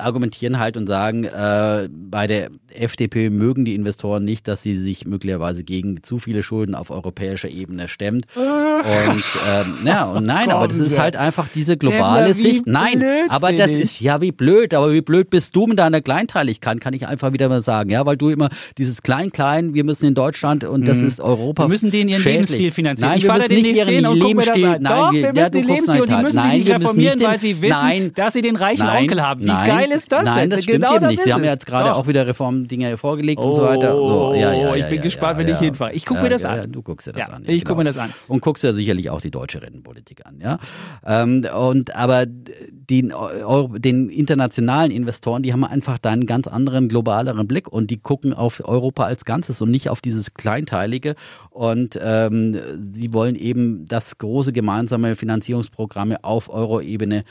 argumentieren halt und sagen, äh, bei der FDP mögen die Investoren nicht, dass sie sich möglicherweise gegen zu viele Schulden auf europäischer Ebene stemmt. und ähm, (laughs) ja, und nein, aber das ist halt einfach diese globale Sicht. Nein, aber das ist ja wie blöd, aber wie blöd bist du mit deiner Kleinteiligkeit, kann ich einfach wieder mal sagen, ja, weil du immer dieses Klein-Klein, wir müssen in Deutschland und das mhm. ist Europa. Wir müssen denen ihren schädlich. Lebensstil finanzieren. Nein, ich fahre den Lebensstil und guck mir das an. Nein, Doch, wir, wir müssen ja, den Lebensstil und die müssen nein, sich nicht reformieren, weil sie wissen, nein, dass sie den reichen nein, Onkel haben. Wie geil ist das Nein, denn? das stimmt genau eben nicht. Sie haben ja jetzt gerade auch wieder Reformdinge vorgelegt oh, und so weiter. So, ja, ja, ich ja, bin ja, gespannt, ja, wenn ich ja. hinfahre. Ich gucke ja, mir das ja, an. Ja, du guckst dir das Ja, an. ich gucke mir das an. Und guckst dir sicherlich auch die deutsche Rentenpolitik an, ja. Ähm, und aber den, den internationalen Investoren, die haben einfach da einen ganz anderen, globaleren Blick und die gucken auf Europa als Ganzes und nicht auf dieses Kleinteilige. Und ähm, sie wollen eben das große gemeinsame Finanzierungsprogramme auf Euro-Ebene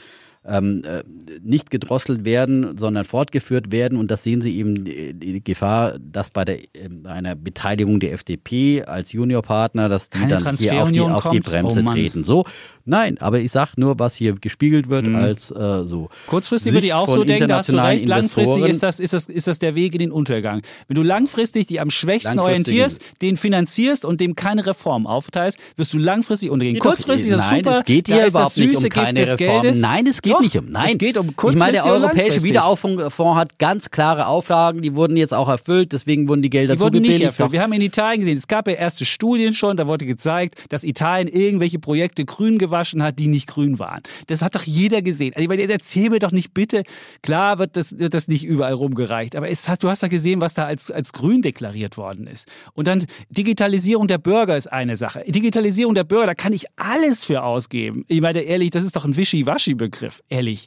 ähm, äh, nicht gedrosselt werden, sondern fortgeführt werden. Und das sehen Sie eben die, die Gefahr, dass bei der, äh, einer Beteiligung der FDP als Juniorpartner, dass die Keine dann hier auf die, auf die? Bremse Oh treten. So, nein, aber ich sage nur, was hier gespiegelt wird Mhm. als äh, so. Kurzfristig würde ich Sicht auch so denken, da hast du recht. Langfristig ist das, ist, das, ist das der Weg in den Untergang. Wenn du langfristig die am schwächsten orientierst, den finanzierst und dem keine Reform aufteilst, wirst du langfristig untergehen. Geht doch- Kurzfristig ist das Nein, super. es geht hier überhaupt nicht um keine Gift Reformen. Nein, es geht Doch, nicht um. Nein, Es geht um ich kurzfristig meine, der Europäische. Wiederaufbaufonds hat ganz klare Auflagen, die wurden jetzt auch erfüllt, deswegen wurden die Gelder Die wurden nicht zugebilligt. erfüllt. Wir haben in Italien gesehen, es gab ja erste Studien schon, da wurde gezeigt, dass Italien irgendwelche Projekte grün gewaschen hat, die nicht grün waren. Das hat doch jeder gesehen. Also, erzähl mir doch nicht bitte, klar wird das, wird das nicht überall rumgereicht, aber hat, du hast ja gesehen, was da als, als grün deklariert worden ist. Und dann Digitalisierung der Bürger ist eine Sache. Digitalisierung der Bürger, da kann ich alles für ausgeben. Ich meine, ehrlich, das ist doch ein Wischiwaschi-Begriff, ehrlich.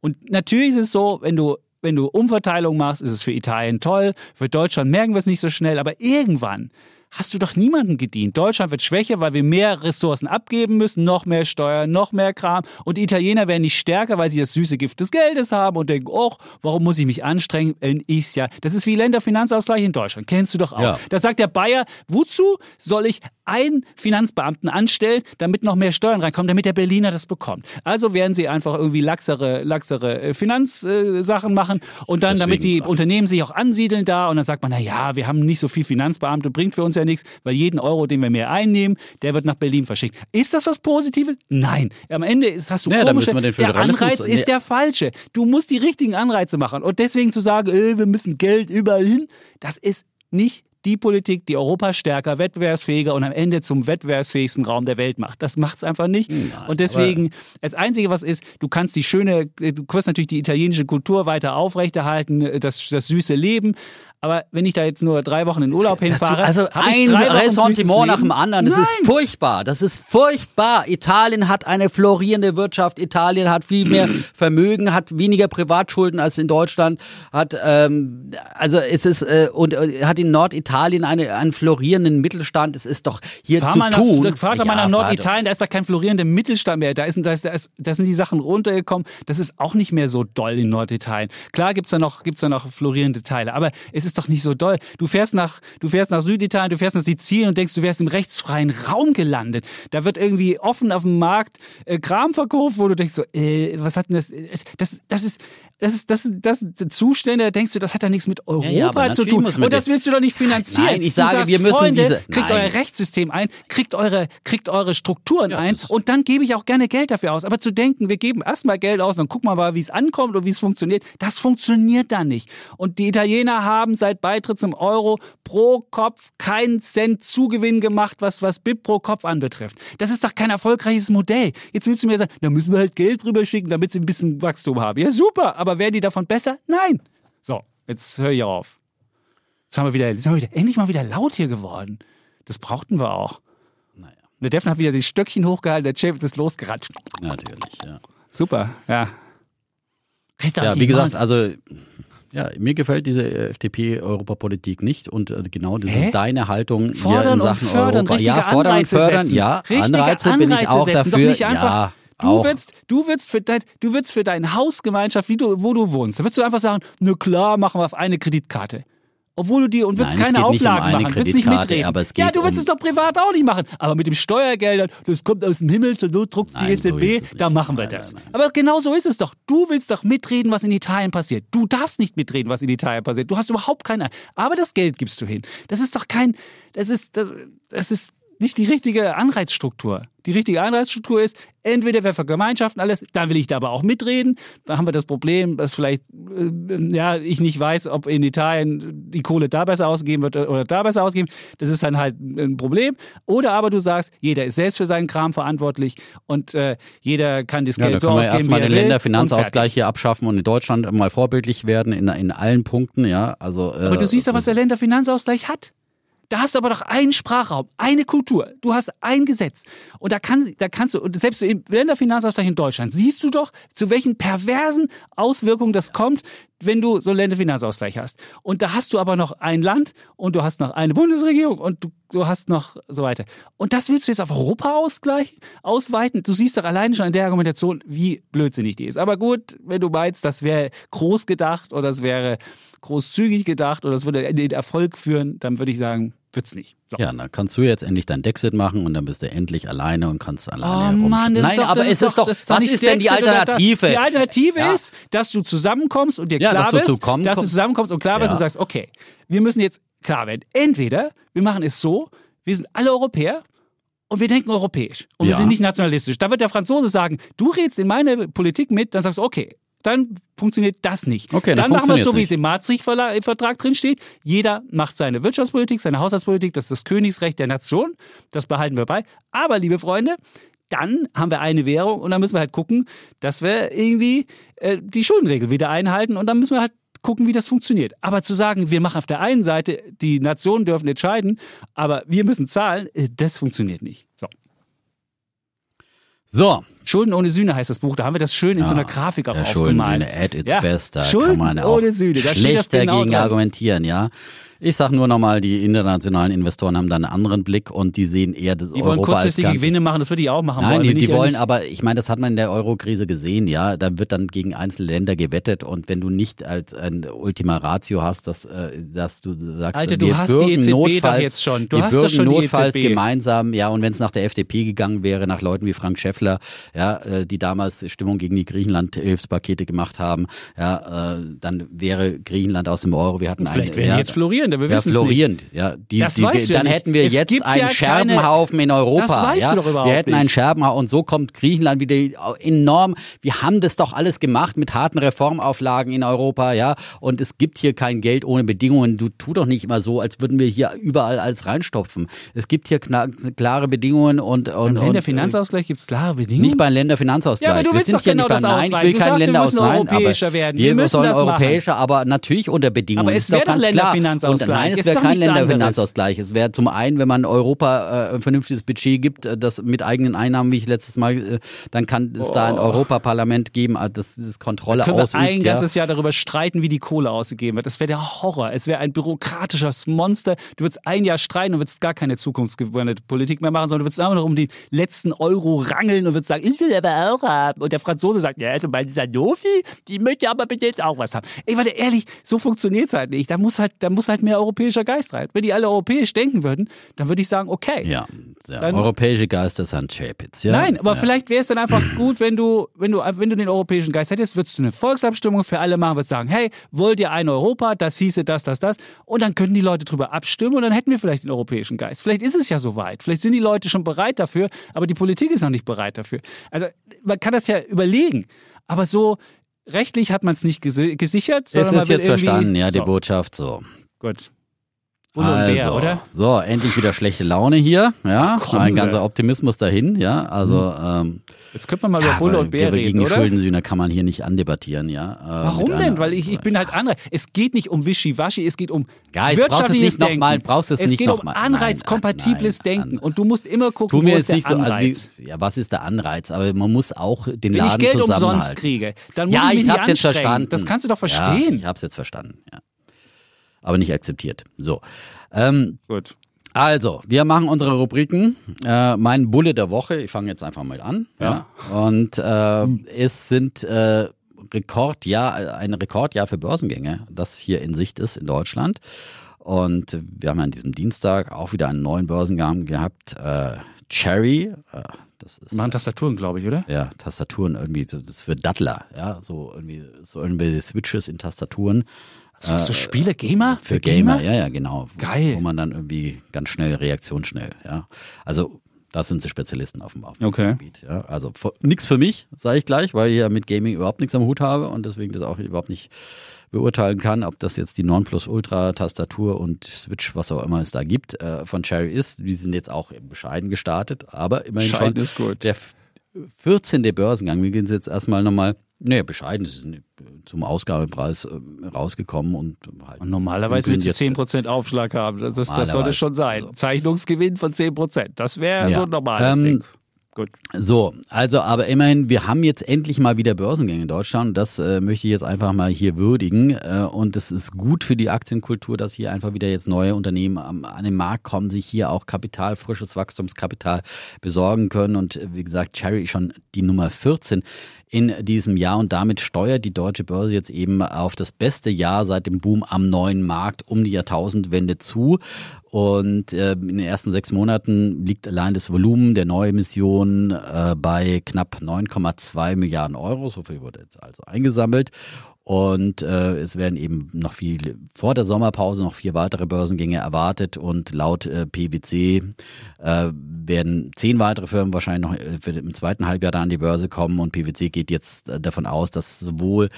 Und natürlich ist es so, wenn du wenn du Umverteilung machst, ist es für Italien toll. Für Deutschland merken wir es nicht so schnell, aber irgendwann hast du doch niemandem gedient. Deutschland wird schwächer, weil wir mehr Ressourcen abgeben müssen, noch mehr Steuern, noch mehr Kram. Und die Italiener werden nicht stärker, weil sie das süße Gift des Geldes haben und denken, oh, warum muss ich mich anstrengen, wenn ich's ja. Das ist wie Länderfinanzausgleich in Deutschland. Kennst du doch auch. Ja. Da sagt der Bayer, wozu soll ich einen Finanzbeamten anstellen, damit noch mehr Steuern reinkommen, damit der Berliner das bekommt. Also werden sie einfach irgendwie laxere, laxere äh, Finanzsachen machen und dann, damit die Deswegen- Unternehmen sich auch ansiedeln da und dann sagt man, na ja, wir haben nicht so viel Finanzbeamte, bringt für uns ja nichts, weil jeden Euro, den wir mehr einnehmen, der wird nach Berlin verschickt. Ist das was Positives? Nein. Am Ende ist, hast du Ja, komische, der Anreiz ist Nee. der falsche. Du musst die richtigen Anreize machen und deswegen zu sagen, äh, wir müssen Geld überall hin, das ist nicht die Politik, die Europa stärker, wettbewerbsfähiger und am Ende zum wettbewerbsfähigsten Raum der Welt macht. Das macht es einfach nicht. und deswegen, das Einzige, was ist, du kannst die schöne, du kannst natürlich die italienische Kultur weiter aufrechterhalten, das, das süße Leben. Aber wenn ich da jetzt nur drei Wochen in Urlaub hinfahre, also ein Ressentiment nach dem anderen. Das Nein. ist furchtbar. Das ist furchtbar. Italien hat eine florierende Wirtschaft. Italien hat viel mehr (clears throat) Vermögen, hat weniger Privatschulden als in Deutschland. Hat ähm, also es ist äh, und äh, hat in Norditalien eine, einen florierenden Mittelstand. Es ist doch hier Fahr zu mal nach, tun. fahr doch mal Ja, nach Norditalien, da ist da kein florierender Mittelstand mehr. Da, ist, da, ist, da, ist, da sind die Sachen runtergekommen. Das ist auch nicht mehr so doll in Norditalien. Klar gibt's da noch, gibt's da noch florierende Teile, aber es ist doch nicht so doll. Du fährst nach, du fährst nach Süditalien, du fährst nach Sizilien und denkst, du wärst im rechtsfreien Raum gelandet. Da wird irgendwie offen auf dem Markt äh, Kram verkauft, wo du denkst so, äh, was hat denn das? Das, das ist, das ist, das, das, das Zustände, da denkst du, das hat ja nichts mit Europa ja, zu tun. Und das willst du doch nicht finanzieren. Nein, ich sage, sagst, wir müssen Freunde, diese- kriegt Nein. euer Rechtssystem ein, kriegt eure, kriegt eure Strukturen Ja, ein und dann gebe ich auch gerne Geld dafür aus. Aber zu denken, wir geben erstmal Geld aus und dann gucken wir mal, wie es ankommt und wie es funktioniert, das funktioniert da nicht. Und die Italiener haben seit Beitritt zum Euro pro Kopf keinen Cent Zugewinn gemacht, was, was BIP pro Kopf anbetrifft. Das ist doch kein erfolgreiches Modell. Jetzt willst du mir sagen, da müssen wir halt Geld drüber schicken, damit sie ein bisschen Wachstum haben. Ja, super, aber werden die davon besser? Nein. So, jetzt höre ich auf. Jetzt haben wir wieder, jetzt haben wir wieder endlich mal wieder laut hier geworden. Das brauchten wir auch. Naja. Der Defner hat wieder die Stöckchen hochgehalten, der Champions ist losgerannt. Natürlich, ja. Super, ja. Ja, wie gesagt, also ja, mir gefällt diese FDP-Europapolitik nicht und äh, genau diese Hä? deine Haltung Fordern hier in und Sachen fördern, Europa. Ja, fordern und Anreize fördern, setzen. ja. Richtige Anreize bin ich Anreize auch setzen, doch dafür. nicht einfach- ja, Du auch. willst, du willst für dein, du willst für deine Hausgemeinschaft, wie du, wo du wohnst, da würdest du einfach sagen, na klar, machen wir auf eine Kreditkarte. Obwohl du dir und willst Nein, keine um Auflagen eine machen, willst nicht mitreden. aber es ja, geht du willst um- es doch privat auch nicht machen. Aber mit dem Steuergeldern, das kommt aus dem Himmel, zur Not druckt die so EZB, es nicht. da machen wir das. nein, nein. Aber genau so ist es doch. Du willst doch mitreden, was in Italien passiert. Du darfst nicht mitreden, was in Italien passiert. Du hast überhaupt keine. Aber das Geld gibst du hin. Das ist doch kein. Das ist. Das, das ist nicht die richtige Anreizstruktur. Die richtige Anreizstruktur ist, entweder wir vergemeinschaften alles, dann will ich da aber auch mitreden. Da haben wir das Problem, dass vielleicht äh, ja ich nicht weiß, ob in Italien die Kohle da besser ausgegeben wird oder da besser ausgegeben. Das ist dann halt ein Problem. Oder aber du sagst, jeder ist selbst für seinen Kram verantwortlich und äh, jeder kann das Ja, da Geld so können wir ausgeben, erstmal wie er den will. Länderfinanzausgleich hier abschaffen und in Deutschland mal vorbildlich werden in, in allen Punkten, ja. Also, äh, Aber du siehst doch, was der Länderfinanzausgleich hat. Da hast du aber doch einen Sprachraum, eine Kultur. Du hast ein Gesetz. Und da, kann, da kannst du, selbst im Länderfinanzausgleich in Deutschland, siehst du doch, zu welchen perversen Auswirkungen das kommt, wenn du so einen Länderfinanzausgleich hast. Und da hast du aber noch ein Land und du hast noch eine Bundesregierung und du, du hast noch so weiter. Und das willst du jetzt auf Europa ausgleichen, ausweiten? Du siehst doch alleine schon an der Argumentation, wie blödsinnig die ist. Aber gut, wenn du meinst, das wäre groß gedacht oder es wäre großzügig gedacht oder es würde in den Erfolg führen, dann würde ich sagen, wird's nicht. So. Ja, dann kannst du jetzt endlich dein Dexit machen und dann bist du endlich alleine und kannst alleine Oh. Mann, das Nein, ist doch, aber es ist doch, das was ist denn die. Alternative? Die Alternative Ja. ist, dass du zusammenkommst und dir Ja, klar dass du bist, zusammen- dass du zusammenkommst und klar bist Ja. und sagst, okay, wir müssen jetzt klar werden. Entweder wir machen es so, wir sind alle Europäer und wir denken europäisch und wir Ja. sind nicht nationalistisch. Da wird der Franzose sagen, du redest in meine Politik mit, dann sagst du, okay, dann funktioniert das nicht. Okay, dann dann machen wir es so, wie es im Maastricht-Vertrag drin steht. Jeder macht seine Wirtschaftspolitik, seine Haushaltspolitik, das ist das Königsrecht der Nation. Das behalten wir bei. Aber, liebe Freunde, dann haben wir eine Währung und dann müssen wir halt gucken, dass wir irgendwie äh, die Schuldenregel wieder einhalten und dann müssen wir halt gucken, wie das funktioniert. Aber zu sagen, wir machen auf der einen Seite, die Nationen dürfen entscheiden, aber wir müssen zahlen, äh, das funktioniert nicht. So. So. Schulden ohne Sühne heißt das Buch. Da haben wir das schön in so einer Ja, Grafik auch aufgemalt. Schuldensühne at its Ja, best. Da Schulden kann man auch ohne Sühne. Da schlecht genau dagegen dran. argumentieren, ja. Ich sag nur nochmal, die internationalen Investoren haben da einen anderen Blick und die sehen eher das Die wollen Europa als kurzfristige Ganzes. Gewinne machen, das würde ich auch machen Nein, wollen. die, die wollen aber, ich meine, das hat man in der Euro-Krise gesehen, ja. Da wird dann gegen einzelne Länder gewettet und wenn du nicht als ein Ultima Ratio hast, dass, äh, dass du sagst, Alter, wir du hast die EZB doch notfalls, jetzt schon. Du hast bürgen schon die notfalls EZB. gemeinsam, ja, und wenn es nach der FDP gegangen wäre, nach Leuten wie Frank Schäffler, ja, äh, die damals Stimmung gegen die Griechenland-Hilfspakete gemacht haben, ja, äh, dann wäre Griechenland aus dem Euro. Wir hatten Vielleicht eine, werden ja, die jetzt florierender, wir ja, wissen es florierend, ja. Die, Das die, ja dann nicht. hätten wir Es jetzt einen ja keine- Scherbenhaufen in Europa. Das weißt ja. du doch überhaupt wir hätten nicht. einen Scherbenhaufen und so kommt Griechenland wieder enorm. Wir haben das doch alles gemacht mit harten Reformauflagen in Europa, ja. Und es gibt hier kein Geld ohne Bedingungen. Du tu doch nicht immer so, als würden wir hier überall alles reinstopfen. Es gibt hier klare Bedingungen und, und, Im und Länderfinanzausgleich gibt es klare Bedingungen. nicht beim Länderfinanzausgleich. Ja, aber du wir sind doch hier genau nicht beim Nein, ich will Du kein sagst, wir Länder müssen europäischer aber werden. wir, Wir sollen das machen. europäischer, aber natürlich unter Bedingungen. Aber es ist doch ganz klar. Länderfinanzausgleich. Nein, Es es ist wäre kein. Länderfinanzausgleich. Es wäre zum einen, wenn man Europa äh, ein vernünftiges Budget gibt, äh, das mit eigenen Einnahmen, wie ich letztes Mal, äh, dann kann es da ein Europaparlament geben, äh, das, das Kontrolle Können wir ausübt. ein ja. ganzes Jahr darüber streiten, wie die Kohle ausgegeben wird. Das wäre der Horror. Es wäre ein bürokratisches Monster. Du würdest ein Jahr streiten und würdest gar keine zukunftsgewandte Politik mehr machen, sondern du würdest einfach nur um den letzten Euro rangeln und würdest sagen, ich will aber auch haben. Und der Franzose sagt, ja, also bei Sanofi, die möchte aber bitte jetzt auch was haben. Ey, warte, ehrlich, so funktioniert's halt nicht. Da muss halt, da muss halt mehr europäischer Geist rein. Wenn die alle europäisch denken würden, dann würde ich sagen, okay. Ja, Dann- europäische Geist ist ein Chapitz, ja. Nein, aber ja. vielleicht wäre es dann einfach (clears throat) gut, wenn du, wenn du, wenn du den europäischen Geist hättest, würdest du eine Volksabstimmung für alle machen, würdest sagen, hey, wollt ihr ein Europa? Das hieße das, das, das. Und dann könnten die Leute drüber abstimmen und dann hätten wir vielleicht den europäischen Geist. Vielleicht ist es ja soweit. Vielleicht sind die Leute schon bereit dafür, aber die Politik ist noch nicht bereit dafür. Also man kann das ja überlegen. Aber so rechtlich hat man es nicht gesi- gesichert, Es sondern man ist jetzt verstanden, ja, die so, Botschaft so. Gut. Bulle und Bär, also, oder? So, endlich wieder schlechte Laune hier. Ja, komm, mein ey. ganzer Optimismus dahin. Ja, also ähm, Jetzt könnten wir mal über ja, Bulle und Bär gegen reden, die oder? Schuldensühner kann man hier nicht andebattieren. Ja. Äh, Warum denn? einer- Weil ich, ich bin halt andere. Es geht nicht um Wischiwaschi, es geht um brauchst es wirtschaftliches nicht noch Denken. mal- brauchst es es nicht geht noch um anreizkompatibles Denken. Und du musst immer gucken, Tu wo mir ist jetzt der nicht so, also Anreiz. ja, was ist der Anreiz? Aber man muss auch den Wenn ich Laden Geld zusammenhalten. umsonst kriege, dann muss ja, ich mich ich nicht hab's jetzt verstanden. Das kannst du doch Ja, verstehen. ich hab's jetzt verstanden. Ja. Aber nicht akzeptiert. So. Ähm, Gut. Also, wir machen unsere Rubriken. Äh, mein Bulle der Woche, ich fange jetzt einfach mal an. Ja. Und äh, es sind äh, Rekordjahr, ein Rekordjahr für Börsengänge, das hier in Sicht ist in Deutschland. Und wir haben an diesem Dienstag auch wieder einen neuen Börsengang gehabt. Äh, Cherry, äh, das ist machen Tastaturen, glaube ich, oder? ja, Tastaturen irgendwie, so, das ist für Dattler, ja, so irgendwie, so irgendwie Switches in Tastaturen. So, so Spiele, Gamer? Äh, Für Gamer, ja, ja, genau. Geil. Wo man dann irgendwie ganz schnell, reaktionsschnell, ja. Also, da sind sie Spezialisten auf dem, auf dem Okay. Gebiet. Ja. Also nichts für mich, sage ich gleich, weil ich ja mit Gaming überhaupt nichts am Hut habe und deswegen das auch überhaupt nicht beurteilen kann, ob das jetzt die Nonplusultra-Tastatur und Switch, was auch immer es da gibt, äh, von Cherry ist. Die sind jetzt auch bescheiden gestartet, aber immerhin Bescheiden schon ist gut. der f- 14. Börsengang. Wir gehen jetzt erstmal nochmal, nee, bescheiden, sie sind zum Ausgabepreis äh, rausgekommen und halt. Und normalerweise willst du jetzt- 10% Aufschlag haben. Das, das, das sollte schon sein. also. Zeichnungsgewinn von 10%. Das wäre Ja. so ein normales Ähm, Ding. Gut. So, also aber immerhin, wir haben jetzt endlich mal wieder Börsengänge in Deutschland das äh, möchte ich jetzt einfach mal hier würdigen äh, und es ist gut für die Aktienkultur, dass hier einfach wieder jetzt neue Unternehmen am, an den Markt kommen, sich hier auch Kapital, frisches Wachstumskapital besorgen können und äh, wie gesagt, Cherry ist schon die Nummer 14 in diesem Jahr und damit steuert die deutsche Börse jetzt eben auf das beste Jahr seit dem Boom am neuen Markt um die Jahrtausendwende zu. Und äh, in den ersten sechs Monaten liegt allein das Volumen der Neuemissionen äh, bei knapp 9,2 Milliarden Euro. So viel wurde jetzt also eingesammelt. Und äh, es werden eben noch viel vor der Sommerpause noch vier weitere Börsengänge erwartet und laut äh, PwC äh, werden zehn weitere Firmen wahrscheinlich noch äh, im zweiten Halbjahr da an die Börse kommen. Und PwC geht jetzt äh, davon aus, dass sowohl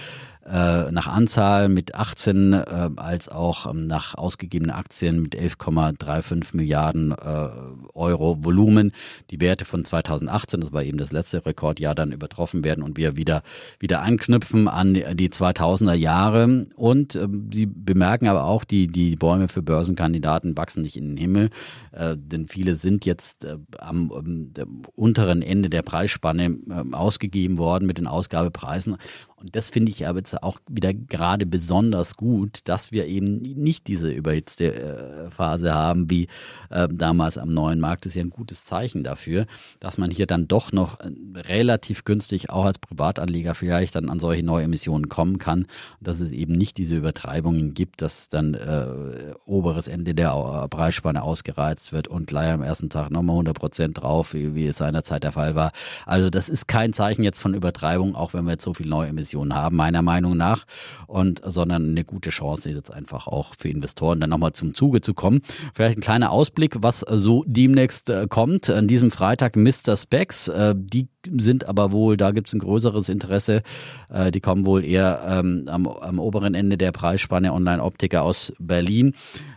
äh, nach Anzahl mit 18 äh, als auch ähm, nach ausgegebenen Aktien mit 11,35 Milliarden äh, Euro Volumen die Werte von 2018, das war eben das letzte Rekordjahr, dann übertroffen werden und wir wieder wieder anknüpfen an die die 2000er Jahre. Und ähm, Sie bemerken aber auch, die die Bäume für Börsenkandidaten wachsen nicht in den Himmel, äh, denn viele sind jetzt äh, am ähm, unteren Ende der Preisspanne ähm, ausgegeben worden mit den Ausgabepreisen. Und das finde ich aber jetzt auch wieder gerade besonders gut, dass wir eben nicht diese überhitzte äh, Phase haben wie äh, damals am neuen Markt. Das ist ja ein gutes Zeichen dafür, dass man hier dann doch noch äh, relativ günstig auch als Privatanleger vielleicht dann an solche Neuemissionen kommen kann. Dass es eben nicht diese Übertreibungen gibt, dass dann äh, oberes Ende der Au- Preisspanne ausgereizt wird und gleich am ersten Tag nochmal 100 Prozent drauf, wie, wie es seinerzeit der Fall war. Also das ist kein Zeichen jetzt von Übertreibung, auch wenn wir jetzt so viel Neuemissionen haben, meiner Meinung nach, und sondern eine gute Chance jetzt einfach auch für Investoren dann nochmal zum Zuge zu kommen. Vielleicht ein kleiner Ausblick, was so demnächst äh, kommt. An diesem Freitag Mr. Specs, äh, die sind aber wohl, da gibt es ein größeres Interesse. Äh, die kommen wohl eher ähm, am, am oberen Ende der Preisspanne Online-Optiker aus Berlin.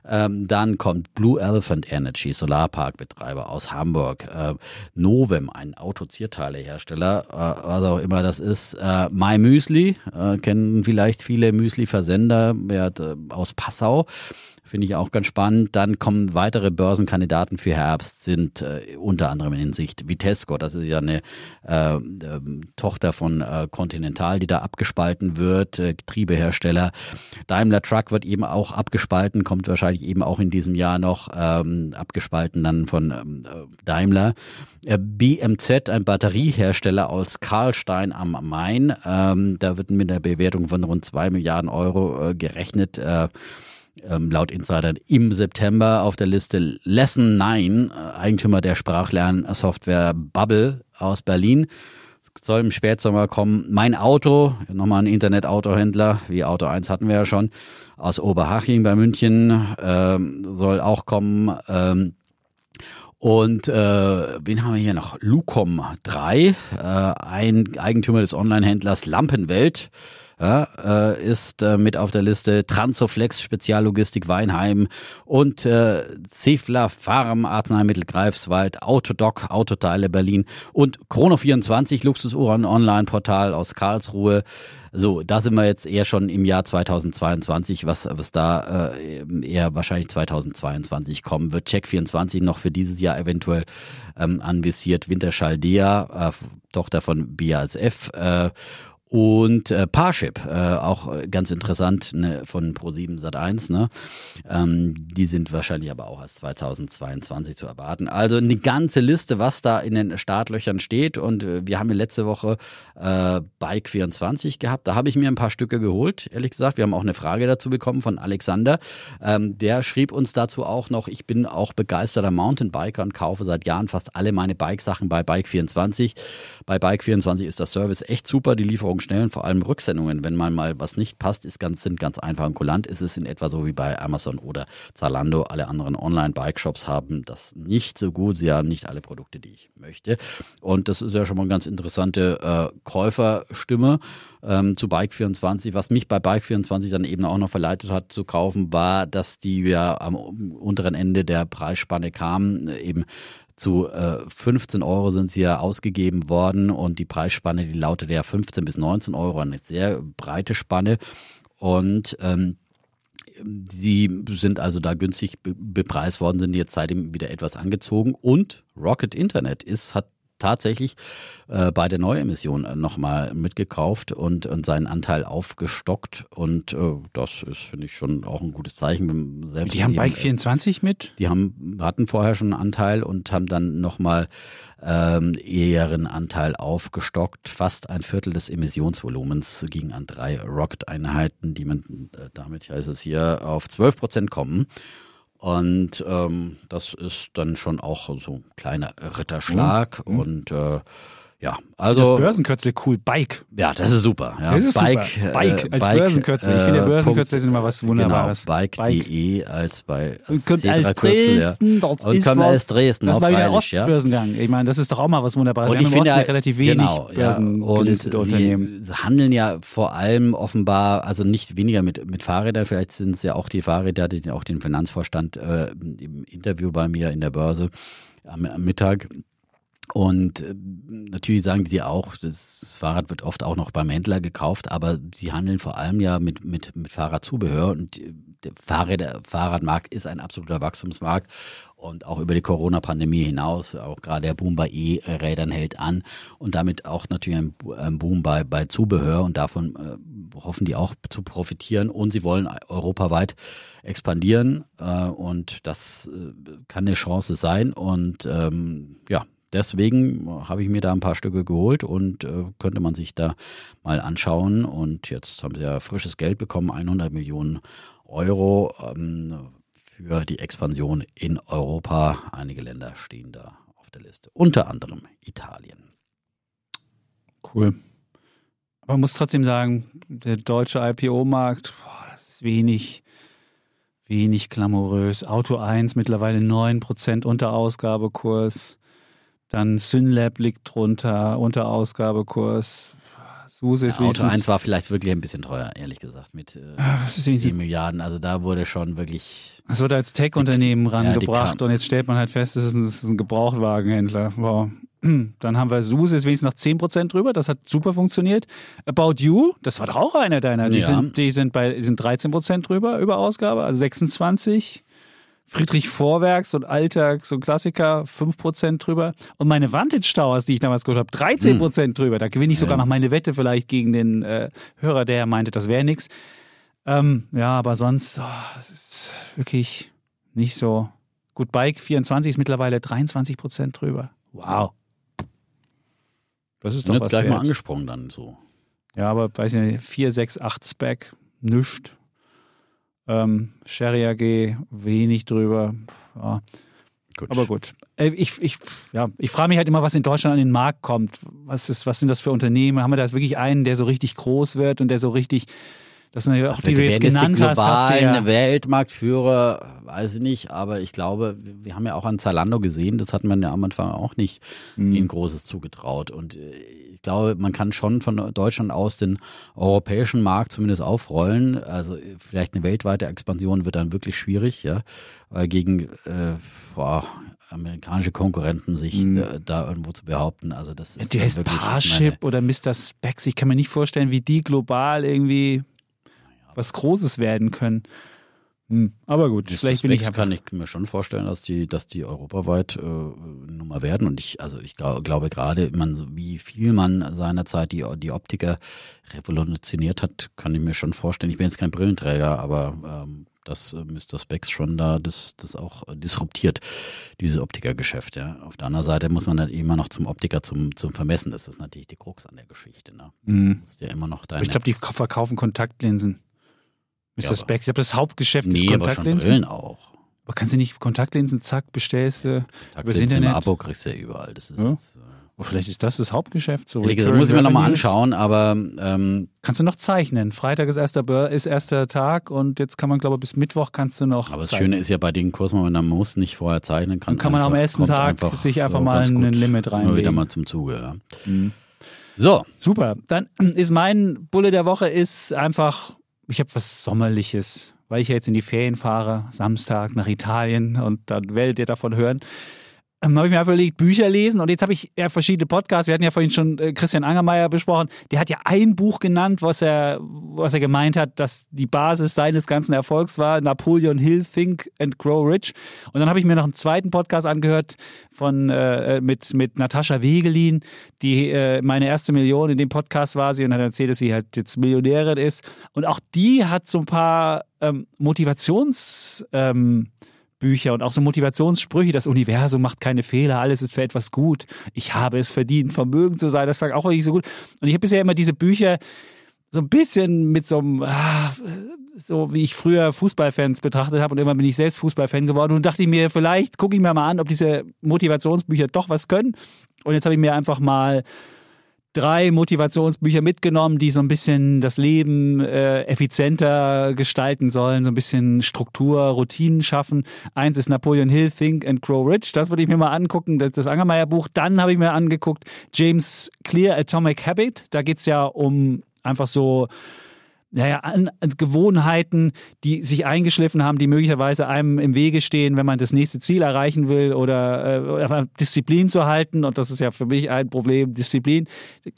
Ähm, dann kommt Blue Elephant Energy, Solarparkbetreiber aus Hamburg. Äh, Novem, ein Autozierteilehersteller, äh, was auch immer das ist. Äh, My Müsli, äh, kennen vielleicht viele Müsli-Versender äh, aus Passau. Finde ich auch ganz spannend. Dann kommen weitere Börsenkandidaten für Herbst, sind äh, unter anderem in Sicht Vitesco. Das ist ja eine äh, ähm, Tochter von äh, Continental, die da abgespalten wird, äh, Getriebehersteller. Daimler Truck wird eben auch abgespalten, kommt wahrscheinlich eben auch in diesem Jahr noch ähm, abgespalten dann von ähm, äh, Daimler. Äh, BMZ, ein Batteriehersteller aus Karlstein am Main. Ähm, da wird mit der Bewertung von rund zwei Milliarden Euro äh, gerechnet. Äh, ähm, laut Insidern im September auf der Liste Lesson 9, äh, Eigentümer der Sprachlernsoftware Bubble aus Berlin. Es soll im Spätsommer kommen. Mein Auto, nochmal ein Internet-Autohändler, wie Auto 1 hatten wir ja schon, aus Oberhaching bei München, ähm, soll auch kommen. Ähm, und äh, wen haben wir hier noch? Lucom 3, äh, ein Eigentümer des Online-Händlers Lampenwelt. Ja, äh, ist äh, mit auf der Liste. Transoflex Speziallogistik Weinheim und äh, Cefla Farm Arzneimittel Greifswald, Autodoc Autoteile Berlin und Chrono24 Luxusuhren Online Portal aus Karlsruhe. So, da sind wir jetzt eher schon im Jahr 2022, was, was da äh, eher wahrscheinlich 2022 kommen wird. Check24 noch für dieses Jahr eventuell ähm, anvisiert. Winterschaldea, äh, Tochter von BASF. Äh, und äh, Parship, äh, auch ganz interessant ne, von Pro7 Sat1. Ne? Ähm, die sind wahrscheinlich aber auch erst 2022 zu erwarten. Also eine ganze Liste, was da in den Startlöchern steht. Und äh, wir haben ja letzte Woche äh, Bike 24 gehabt. Da habe ich mir ein paar Stücke geholt, ehrlich gesagt. Wir haben auch eine Frage dazu bekommen von Alexander. Ähm, der schrieb uns dazu auch noch, ich bin auch begeisterter Mountainbiker und kaufe seit Jahren fast alle meine Bike-Sachen bei Bike 24. Bei Bike 24 ist der Service echt super, die Lieferung schnell und vor allem Rücksendungen, wenn man mal was nicht passt, ist ganz, sind ganz einfach und kulant. Ist es in etwa so wie bei Amazon oder Zalando. Alle anderen Online-Bike-Shops haben das nicht so gut. Sie haben nicht alle Produkte, die ich möchte. Und das ist ja schon mal eine ganz interessante äh, Käuferstimme ähm, zu Bike24. Was mich bei Bike24 dann eben auch noch verleitet hat zu kaufen, war, dass die ja am unteren Ende der Preisspanne kamen, eben zu äh, 15 Euro sind sie ja ausgegeben worden und die Preisspanne, die lautet ja 15 bis 19 Euro, eine sehr breite Spanne. Und ähm, Sie sind also da günstig bepreist worden, sind jetzt seitdem wieder etwas angezogen. Und Rocket Internet ist, hat tatsächlich äh, bei der Neuemission nochmal mitgekauft und, und seinen Anteil aufgestockt. Und äh, das ist, finde ich, schon auch ein gutes Zeichen. Selbst die haben Bike 24 mit? Die haben, hatten vorher schon einen Anteil und haben dann nochmal ähm, ihren Anteil aufgestockt. Fast ein Viertel des Emissionsvolumens ging an drei Rocket-Einheiten, die man äh, damit, heißt es hier, auf 12 Prozent kommen. Und ähm, das ist dann schon auch so ein kleiner Ritterschlag. Mhm. Und äh, ja, also. Das Börsenkürzel cool, Bike. Ja, das ist super. Ja. Das ist Bike, super. Bike äh, als Bike, Börsenkürzel. Ich finde, Börsenkürzel ist immer was Wunderbares. Genau, Bike.de Bike. als bei als kommt als Dresden, ja. dort Und kommt aus Dresden. Das war wieder Ostbörsengang. Ja. Ich meine, das ist doch auch mal was Wunderbares. Und Wir ich finde ja, relativ wenig genau, Börsen und sie handeln ja vor allem offenbar, also nicht weniger mit, mit Fahrrädern, vielleicht sind es ja auch die Fahrräder, die auch den Finanzvorstand äh, im Interview bei mir in der Börse am, am Mittag und äh, natürlich sagen die auch, das Fahrrad wird oft auch noch beim Händler gekauft, aber sie handeln vor allem ja mit, mit, mit Fahrradzubehör und der Fahrrad, Fahrradmarkt ist ein absoluter Wachstumsmarkt und auch über die Corona-Pandemie hinaus, auch gerade der Boom bei E-Rädern hält an und damit auch natürlich ein Boom bei, bei Zubehör und davon äh, hoffen die auch zu profitieren und sie wollen europaweit expandieren äh, und das äh, kann eine Chance sein und ähm, ja, Deswegen habe ich mir da ein paar Stücke geholt und äh, könnte man sich da mal anschauen. Und jetzt haben sie ja frisches Geld bekommen, 100 Millionen Euro ähm, für die Expansion in Europa. Einige Länder stehen da auf der Liste, unter anderem Italien. Cool. Aber man muss trotzdem sagen, der deutsche IPO-Markt, das ist wenig, wenig glamourös. Auto 1 mittlerweile 9% unter Ausgabekurs. Dann Synlab liegt drunter, unter Ausgabekurs. SUSE ist ja, Auto 1 war vielleicht wirklich ein bisschen teuer, ehrlich gesagt, mit äh, 7 Milliarden. Also da wurde schon wirklich. Es wurde als Tech-Unternehmen rangebracht ja, und jetzt stellt man halt fest, das ist ein, ist ein Gebrauchtwagenhändler. Wow. (clears throat) Dann haben wir SUSE, ist wenigstens noch 10% drüber, das hat super funktioniert. About You, das war doch auch einer deiner. Die, ja. sind, die sind bei die sind 13% drüber über Ausgabe, also 26. Friedrich Vorwerk, so ein Alltag, so ein Klassiker, 5% drüber. Und meine Vantage Towers, die ich damals geholt habe, 13% hm. drüber. Da gewinne ich sogar ja. noch meine Wette vielleicht gegen den äh, Hörer, der meinte, das wäre nichts. Ähm, ja, aber sonst, oh, das ist wirklich nicht so. Gut, Bike 24 ist mittlerweile 23% drüber. Wow. Das ist doch jetzt gleich wert. mal angesprochen dann so. Ja, aber weiß ich nicht, 4, 6, 8 Spec, nüscht. Ähm, Sherry AG, wenig drüber. Ja. Gut. Aber gut. Ich, ich, ja, ich frage mich halt immer, was in Deutschland an den Markt kommt. Was, ist, was sind das für Unternehmen? Haben wir da wirklich einen, der so richtig groß wird und der so richtig Das sind ja auch die, die du jetzt genannt global hast. hast ja Weltmarktführer, weiß ich nicht, aber ich glaube, wir haben ja auch an Zalando gesehen, das hat man ja am Anfang auch nicht mhm. ihnen Großes zugetraut. Und äh, ich glaube, man kann schon von Deutschland aus den europäischen Markt zumindest aufrollen. Also vielleicht eine weltweite Expansion wird dann wirklich schwierig, ja, weil gegen äh, boah, amerikanische Konkurrenten sich mhm. da, da, irgendwo zu behaupten. Also das ist Der heißt Parship oder Mr. Specs. Ich kann mir nicht vorstellen, wie die global irgendwie was Großes werden können. Hm. Aber gut, das vielleicht bin ich kann ich mir schon vorstellen, dass die, dass die europaweit äh, Nummer werden. Und ich, also ich glaube gerade, man, wie viel man seinerzeit die, die Optiker revolutioniert hat, kann ich mir schon vorstellen. Ich bin jetzt kein Brillenträger, aber ähm, dass äh, Mr. Specs schon da das, das auch disruptiert, dieses Optikergeschäft. Ja. Auf der anderen Seite muss man dann immer noch zum Optiker zum, zum Vermessen. Das ist natürlich die Krux an der Geschichte. Ne? Mhm. ja immer noch deine, ich glaube, die verkaufen Kontaktlinsen. Mr. Ja, Specs. Ich habe das Hauptgeschäft nee, des Kontaktlinsen. Aber schon Brillen auch. Aber kannst du nicht Kontaktlinsen, zack, bestellst du über das Internet? Im Abo kriegst du ja überall. Das ist ja? jetzt, äh vielleicht ist das das Hauptgeschäft. So das muss ich mir nochmal anschauen, aber. Ähm, kannst du noch zeichnen? Freitag ist erster, ist erster Tag und jetzt kann man, glaube ich, bis Mittwoch kannst du noch. Aber das zeichnen. Schöne ist ja bei den Kursen, man muss nicht vorher zeichnen. Kann, dann kann man am ersten Tag einfach, sich einfach so mal ein Limit reinlegen. Immer wieder mal zum Zuge. Ja. Mhm. So. Super. Dann ist mein Bulle der Woche ist einfach, ich habe was Sommerliches, weil ich ja jetzt in die Ferien fahre, Samstag nach Italien und dann werdet ihr davon hören ähm, habe ich mir einfach überlegt, Bücher lesen. Und jetzt habe ich ja verschiedene Podcasts, wir hatten ja vorhin schon äh, Christian Angermeier besprochen, der hat ja ein Buch genannt, was er, was er gemeint hat, dass die Basis seines ganzen Erfolgs war, Napoleon Hill, Think and Grow Rich. Und dann habe ich mir noch einen zweiten Podcast angehört von, äh, mit, mit Natascha Wegelin, die äh, meine erste Million in dem Podcast war sie. Und hat erzählt, dass sie halt jetzt Millionärin ist. Und auch die hat so ein paar ähm, Motivations... Ähm, Bücher und auch so Motivationssprüche, das Universum macht keine Fehler, alles ist für etwas gut. Ich habe es verdient, vermögend zu sein, das sagt auch wirklich so gut. Und ich habe bisher immer diese Bücher so ein bisschen mit so einem, ah, so wie ich früher Fußballfans betrachtet habe und irgendwann bin ich selbst Fußballfan geworden und dachte ich mir, vielleicht gucke ich mir mal an, ob diese Motivationsbücher doch was können. Und jetzt habe ich mir einfach mal drei Motivationsbücher mitgenommen, die so ein bisschen das Leben äh, effizienter gestalten sollen, so ein bisschen Struktur, Routinen schaffen. Eins ist Napoleon Hill, Think and Grow Rich. Das würde ich mir mal angucken, das, das Angermeier Buch. Dann habe ich mir angeguckt James Clear Atomic Habit. Da geht's ja um einfach so naja, an, Gewohnheiten, die sich eingeschliffen haben, die möglicherweise einem im Wege stehen, wenn man das nächste Ziel erreichen will oder äh, Disziplin zu halten. Und das ist ja für mich ein Problem, Disziplin.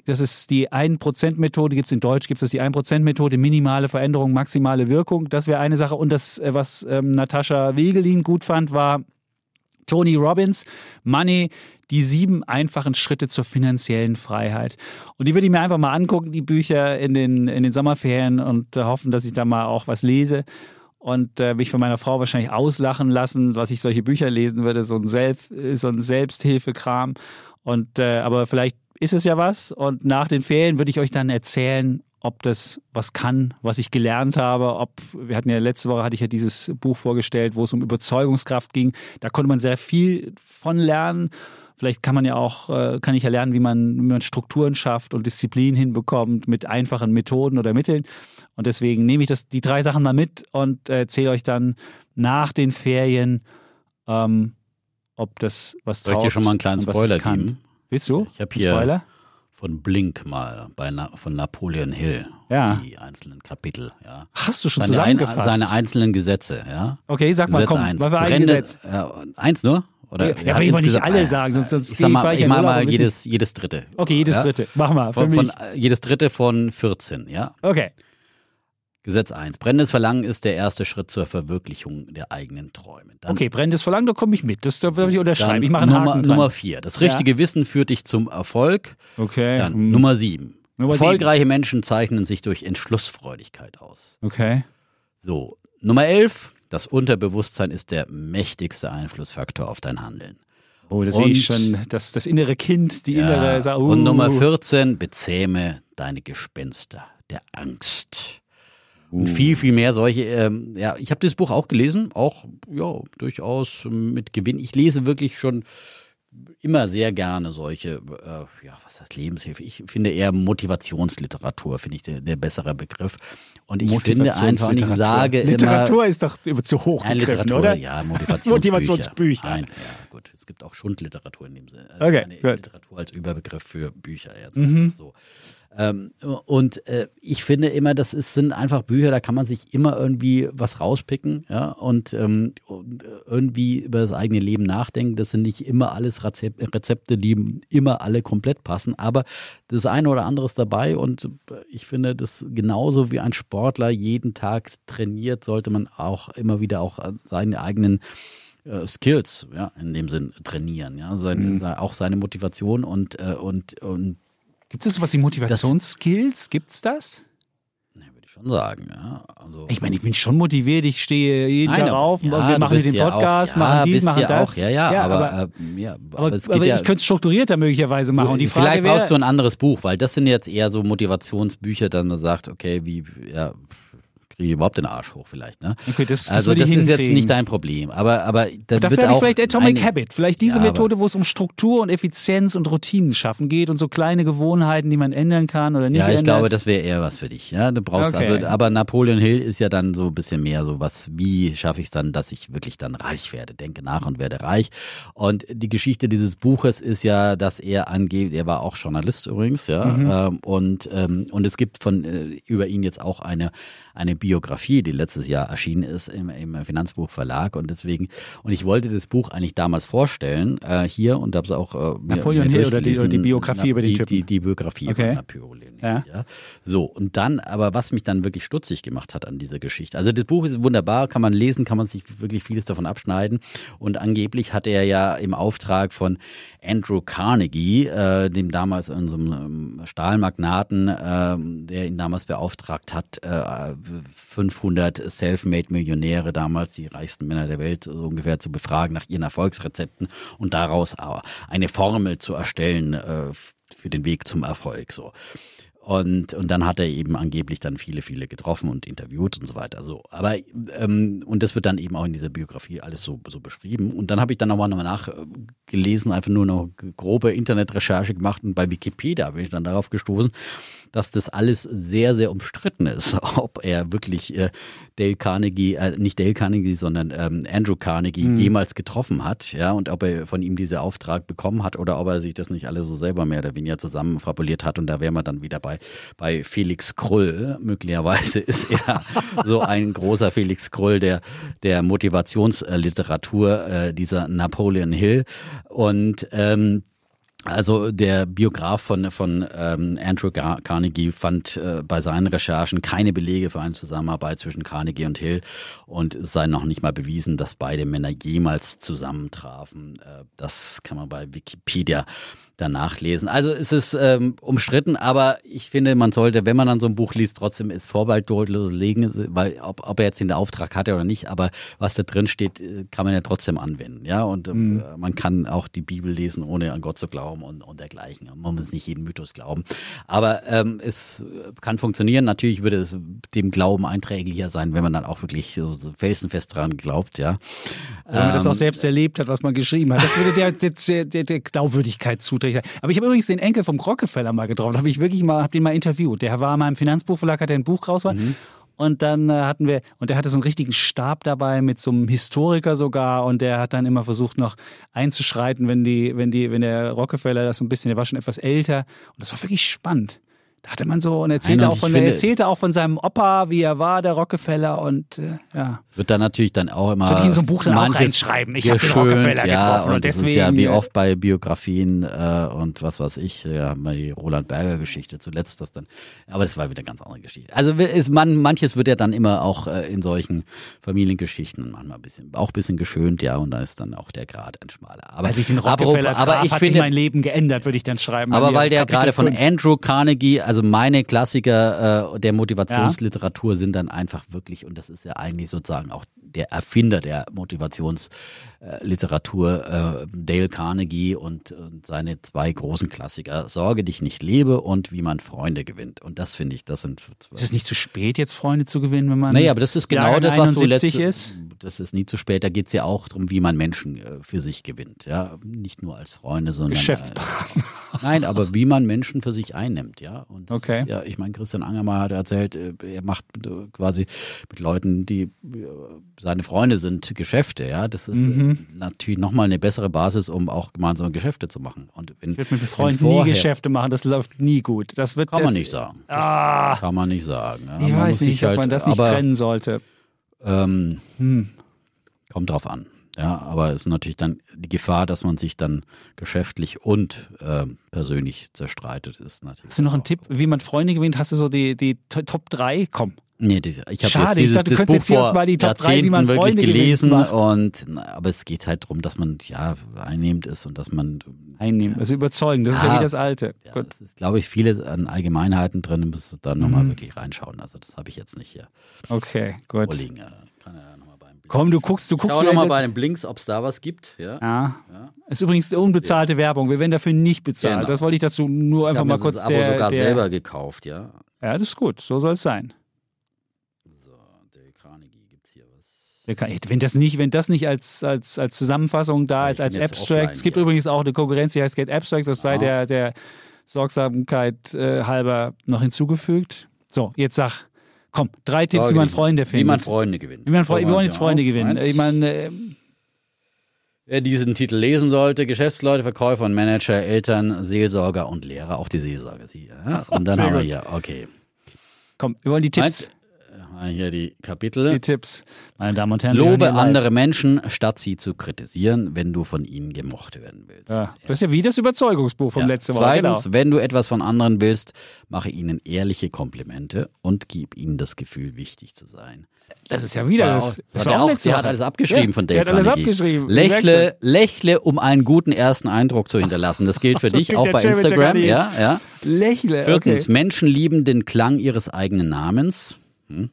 Das ist die 1%-Methode, gibt es in Deutsch, gibt es die 1%-Methode, minimale Veränderung, maximale Wirkung. Das wäre eine Sache. Und das, äh, was ähm, Natascha Wegelin gut fand, war Tony Robbins, Money, die sieben einfachen Schritte zur finanziellen Freiheit. Und die würde ich mir einfach mal angucken, die Bücher in den, in den Sommerferien und äh, hoffen, dass ich da mal auch was lese. Und äh, mich von meiner Frau wahrscheinlich auslachen lassen, was ich solche Bücher lesen würde, so ein, Selbst, so ein Selbsthilfekram. Und äh, aber vielleicht ist es ja was. Und nach den Ferien würde ich euch dann erzählen, ob das was kann, was ich gelernt habe. Ob wir hatten ja letzte Woche hatte ich ja dieses Buch vorgestellt, wo es um Überzeugungskraft ging. Da konnte man sehr viel von lernen. Vielleicht kann man ja auch, äh, kann ich ja lernen, wie man, wie man Strukturen schafft und Disziplin hinbekommt mit einfachen Methoden oder Mitteln. Und deswegen nehme ich das, die drei Sachen mal mit und erzähle euch dann nach den Ferien, ähm, ob das was taugt. Soll ich dir schon mal einen kleinen Spoiler geben? Willst du? Ich habe hier Spoiler? von Blink mal bei Na, von Napoleon Hill. Ja. Die einzelnen Kapitel. Ja. Hast du schon seine zusammengefasst? Ein, seine einzelnen Gesetze. Ja. Okay, sag mal, komm, eins. wir ein Gesetz. Ja, eins nur? Oder ja, aber ich wollte nicht alle sagen, sonst, sonst ich sag mal, ich, ich mal, mal jedes, jedes dritte. Okay, jedes ja? dritte. Mach mal. Von. Von, jedes dritte von 14, ja. Okay. Gesetz 1. Brennendes Verlangen ist der erste Schritt zur Verwirklichung der eigenen Träume. Dann okay, brennendes Verlangen, da komme ich mit. Das darf ich unterschreiben. Ich mache einen Nummer, Haken Nummer 4. Das richtige ja. Wissen führt dich zum Erfolg. Okay. Dann hm. Nummer 7. Erfolgreiche sieben. Menschen zeichnen sich durch Entschlussfreudigkeit aus. Okay. So. Nummer 11. Das Unterbewusstsein ist der mächtigste Einflussfaktor auf dein Handeln. Oh, das sehe ich schon. Das, das innere Kind, die ja, innere. Uh. Und Nummer 14, bezähme deine Gespenster der Angst. Uh. Und viel, viel mehr solche. Ähm, ja, ich habe das Buch auch gelesen, auch ja, durchaus mit Gewinn. Ich lese wirklich schon immer sehr gerne solche, äh, ja, was heißt Lebenshilfe? Ich finde eher Motivationsliteratur, finde ich der, der bessere Begriff. Und ich finde einfach, ich sage Literatur immer, ist doch zu hoch ja, Literatur, oder? Ja, Motivationsbücher. Motivationsbücher. Nein, ja, gut. Es gibt auch Schundliteratur in dem Sinne. Also okay, Literatur als Überbegriff für Bücher. Jetzt mhm. so. Ähm, und äh, ich finde immer, das ist, sind einfach Bücher, da kann man sich immer irgendwie was rauspicken ja, und, ähm, und irgendwie über das eigene Leben nachdenken. Das sind nicht immer alles Rezepte, die immer alle komplett passen, aber das eine oder andere ist dabei und ich finde, das genauso wie ein Sportler jeden Tag trainiert, sollte man auch immer wieder auch seine eigenen äh, Skills, ja, in dem Sinn trainieren, ja, seine, mhm. auch seine Motivation und, äh, und, und Gibt es sowas wie Motivationsskills? Gibt es das? Ne, würde ich schon sagen, ja. Also, ich meine, ich bin schon motiviert, ich stehe jeden Nein, Tag auf ja, und wir machen den Podcast, auch, ja, machen dies, machen ja das. Auch, ja, ja, ja, aber, aber, äh, ja, aber, aber, ich könnte es strukturierter möglicherweise machen. Und die Frage vielleicht brauchst du ein anderes Buch, weil das sind jetzt eher so Motivationsbücher, dann man sagt, okay, wie, ja, kriege ich überhaupt den Arsch hoch vielleicht. Ne? Okay, das, das also das ist jetzt nicht dein Problem. Aber, aber da wird auch vielleicht Atomic eine, Habit, vielleicht diese ja, Methode, wo es um Struktur und Effizienz und Routinen schaffen geht und so kleine Gewohnheiten, die man ändern kann oder nicht Ja, ich ändert. glaube, das wäre eher was für dich. Ja, du brauchst okay. also, aber Napoleon Hill ist ja dann so ein bisschen mehr so was, wie schaffe ich es dann, dass ich wirklich dann reich werde? Denke nach und werde reich. Und die Geschichte dieses Buches ist ja, dass er angeht, er war auch Journalist übrigens, ja, mhm. ähm, und, ähm, und es gibt von äh, über ihn jetzt auch eine eine Biografie, die letztes Jahr erschienen ist im, im Finanzbuchverlag und deswegen und ich wollte das Buch eigentlich damals vorstellen äh, hier und habe es auch äh, mir, Napoleon Hill oder die, oder die Biografie Na, über den die, Typen. Die, die Biografie okay. von Napoleon Hill. Ja. ja. So und dann, aber was mich dann wirklich stutzig gemacht hat an dieser Geschichte. Also das Buch ist wunderbar, kann man lesen, kann man sich wirklich vieles davon abschneiden und angeblich hat er ja im Auftrag von Andrew Carnegie, äh, dem damals in so einem Stahlmagnaten, äh, der ihn damals beauftragt hat, äh, 500 Selfmade-Millionäre damals, die reichsten Männer der Welt so ungefähr zu befragen nach ihren Erfolgsrezepten und daraus eine Formel zu erstellen äh, für den Weg zum Erfolg. So. Und, und dann hat er eben angeblich dann viele, viele getroffen und interviewt und so weiter. So. Aber ähm, und das wird dann eben auch in dieser Biografie alles so, so beschrieben. Und dann habe ich dann nochmal noch mal nachgelesen, einfach nur noch grobe Internetrecherche gemacht und bei Wikipedia bin ich dann darauf gestoßen, dass das alles sehr, sehr umstritten ist, (laughs) ob er wirklich äh, Dale Carnegie, äh, nicht Dale Carnegie, sondern ähm, Andrew Carnegie mhm. jemals getroffen hat, ja, und ob er von ihm diesen Auftrag bekommen hat oder ob er sich das nicht alle so selber mehr oder weniger zusammen fabuliert hat. Und da wären wir dann wieder bei, bei Felix Krull. Möglicherweise ist er (laughs) so ein großer Felix Krull der, der Motivationsliteratur, äh, dieser Napoleon Hill. Und ähm, also der Biograf von, von ähm, Andrew Carnegie fand äh, bei seinen Recherchen keine Belege für eine Zusammenarbeit zwischen Carnegie und Hill und es sei noch nicht mal bewiesen, dass beide Männer jemals zusammentrafen. Äh, das kann man bei Wikipedia danach lesen. Also es ist ähm, umstritten, aber ich finde, man sollte, wenn man dann so ein Buch liest, trotzdem ist vorbehaltlos legen, weil ob, ob er jetzt den Auftrag hatte oder nicht, aber was da drin steht, äh, kann man ja trotzdem anwenden. Ja, und äh, mhm. man kann auch die Bibel lesen, ohne an Gott zu glauben und, und dergleichen. Man muss nicht jeden Mythos glauben. Aber ähm, es kann funktionieren. Natürlich würde es dem Glauben einträglicher sein, wenn man dann auch wirklich so, so felsenfest dran glaubt, ja. Wenn man ähm, das auch ähm, selbst erlebt hat, was man geschrieben hat. Das würde der, der, der, der Glaubwürdigkeit zuträglich Träger. Aber ich habe übrigens den Enkel vom Rockefeller mal getroffen. Habe ich wirklich mal, habe den mal interviewt. Der war in meinem Finanzbuchverlag, hat ein Buch raus. Mhm. Und dann äh, hatten wir, und der hatte so einen richtigen Stab dabei mit so einem Historiker sogar und der hat dann immer versucht noch einzuschreiten, wenn die, wenn die, wenn der Rockefeller das so ein bisschen, der war schon etwas älter und das war wirklich spannend. Da hatte man so und erzählte, auch, von, finde, erzählte auch von seinem Opa, wie er war, der Rockefeller und äh, ja. Es wird dann natürlich dann auch immer. Das wird in so ein Buch dann auch reinschreiben. Ich habe den Rockefeller ja, getroffen und, und deswegen. Das ist ja wie oft bei Biografien äh, und was weiß ich, ja, mal die Roland Berger Geschichte zuletzt das dann. Aber das war wieder eine ganz andere Geschichte. Also ist man, manches wird ja dann immer auch äh, in solchen Familiengeschichten manchmal ein bisschen, auch ein bisschen geschönt, ja, und da ist dann auch der Grad ein schmaler. Aber Als ich den Rockefeller aber, traf, aber ich hat finde, sich mein Leben geändert, würde ich dann schreiben. Aber weil der gerade von Andrew Carnegie, also meine Klassiker äh, der Motivationsliteratur sind dann einfach wirklich, und das ist ja eigentlich sozusagen auch der Erfinder der Motivationsliteratur, äh, Dale Carnegie und, und seine zwei großen Klassiker, Sorge dich nicht lebe und wie man Freunde gewinnt. Und das finde ich, das sind. Ist es nicht zu spät, jetzt Freunde zu gewinnen, wenn man. Naja, aber das ist genau das, was du 71 letzte, ist? Das ist nie zu spät. Da geht es ja auch darum, wie man Menschen äh, für sich gewinnt. Ja, nicht nur als Freunde, sondern. Geschäftspartner. Nein, aber wie man Menschen für sich einnimmt, ja. Und Okay. Ist ja, ich meine, Christian Angermeier hat erzählt, äh, er macht äh, quasi mit Leuten, die äh, seine Freunde sind, Geschäfte, ja. Das ist Mhm. natürlich nochmal eine bessere Basis, um auch gemeinsame Geschäfte zu machen. Und wenn, Ich würde mit Freunden nie Geschäfte machen, das läuft nie gut. Das wird Kann das, man nicht sagen. Ah, Kann man nicht sagen. Ja. ich Man weiß nicht, ob halt- man das nicht trennen sollte. Ähm, Hm. Kommt drauf an. Ja, aber es ist natürlich dann die Gefahr, dass man sich dann geschäftlich und ähm, persönlich zerstreitet, ist natürlich. Hast du noch einen Tipp, wie man Freunde gewinnt? Hast du so die, die To- Top 3? Komm. Nee, die, ich habe Schade, jetzt ich dieses dachte, du das könntest jetzt hier mal die Top 3, wie man wirklich Freunde gelesen und na, aber es geht halt darum, dass man ja einnehmend ist und dass man Einnehmen. Also überzeugen. Das ist ja Ja. wie das Alte. ja, Gut. es ist glaube ich viele an Allgemeinheiten drin, müsst ihr da nochmal Mhm. wirklich reinschauen. Also das habe ich jetzt nicht hier Okay, gut. vorliegen. Ja, Kann ja. Komm, du guckst, du guckst. Schau nochmal bei den Blinks, ob es da was gibt. Ja. Ja. Ist übrigens unbezahlte Werbung. Wir werden dafür nicht bezahlt. Genau. Das wollte ich dazu nur einfach mal kurz das Abo der, sogar der selber gekauft, ja. Ja, das ist gut. So soll es sein. So, Dale Carnegie gibt's hier was. Der wenn das nicht, wenn das nicht als, als, als Zusammenfassung da Ja, ist, als Abstract. offline Es gibt übrigens auch eine Konkurrenz, die heißt Get Abstract. Das sei Aha. der, der Sorgsamkeit äh, halber noch hinzugefügt. So, jetzt sag, komm, drei Tipps, wie man Freunde findet. Wie man Freunde gewinnt. Wie man Fre- Schreiben wir wollen jetzt hier Freunde gewinnen. Ich meine, äh, Wer diesen Titel lesen sollte, Geschäftsleute, Verkäufer und Manager, Eltern, Seelsorger und Lehrer, auch die Seelsorger. Sie, ja? (laughs) Und dann haben wir hier, okay. komm, wir wollen die Tipps. Äh, Hier die Kapitel. Die Tipps. Meine Damen und Herren, Lobe andere Menschen, statt sie zu kritisieren, wenn du von ihnen gemocht werden willst. Ja, das ist ja wie das Überzeugungsbuch vom Ja. letzten Mal. Genau. Zweitens, wenn du etwas von anderen willst, mache ihnen ehrliche Komplimente und gib ihnen das Gefühl, wichtig zu sein. Das ist ja wieder War das. auch- das hat war er auch auch, der hat alles abgeschrieben ja, von Dale Der hat alles Carnegie. abgeschrieben. Ich merk Lächle, lächle, um einen guten ersten Eindruck zu hinterlassen. Das gilt für (laughs) Das dich auch bei Cem jetzt ja Instagram. Ja, ja. Lächle. Viertens, Okay. Menschen lieben den Klang ihres eigenen Namens. Hm?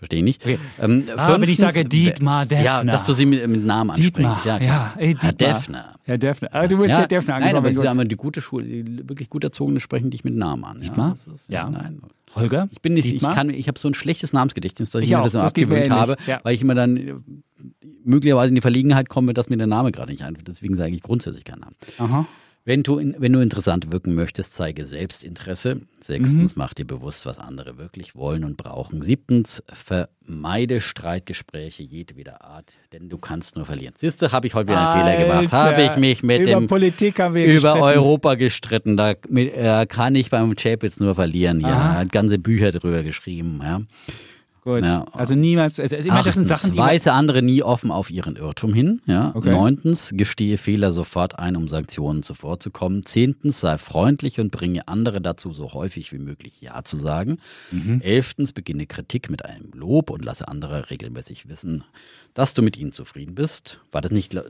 Verstehe ich nicht. Okay. Ähm, Ah, wenn ich sage Dietmar Defner. Ja, dass du sie mit, mit Namen Dietmar. ansprichst. Ja, klar. Ja, ey, Herr Dietmar. Defner. Ja, Defner. Aber du willst ja, Defner Nein, aber sie haben die gute Schule, die wirklich gut erzogene sprechen dich mit Namen an. Dietmar? Ja, ist, ja, Ja. nein. Holger? Ich bin nicht, ich Dietmar? kann, ich habe so ein schlechtes Namensgedächtnis, dass ich, Ich mir auch. das immer Das abgewöhnt habe, Ja. weil ich immer dann äh, möglicherweise in die Verlegenheit komme, dass mir der Name gerade nicht einfällt. Deswegen sage ich grundsätzlich keinen Namen. Aha. Wenn du, in, wenn du interessant wirken möchtest, zeige Selbstinteresse. Sechstens, Mhm. mach dir bewusst, was andere wirklich wollen und brauchen. Siebtens, vermeide Streitgespräche jedweder Art, denn du kannst nur verlieren. Siehste, habe ich heute wieder einen Fehler gemacht. Alter, Habe ich mich mit über dem Politik haben wir über gestritten. Europa gestritten. Da mit, äh, kann ich beim Chapitz nur verlieren. Ja, er hat ganze Bücher drüber geschrieben. Ja. Gut. Ja. Also niemals. Also, ich meine, das sind Sachen, die. weise andere nie offen auf ihren Irrtum hin. Ja. Okay. Neuntens, gestehe Fehler sofort ein, um Sanktionen zuvorzukommen. Zehntens, sei freundlich und bringe andere dazu, so häufig wie möglich Ja zu sagen. Mhm. Elftens, beginne Kritik mit einem Lob und lasse andere regelmäßig wissen, dass du mit ihnen zufrieden bist. War das nicht Das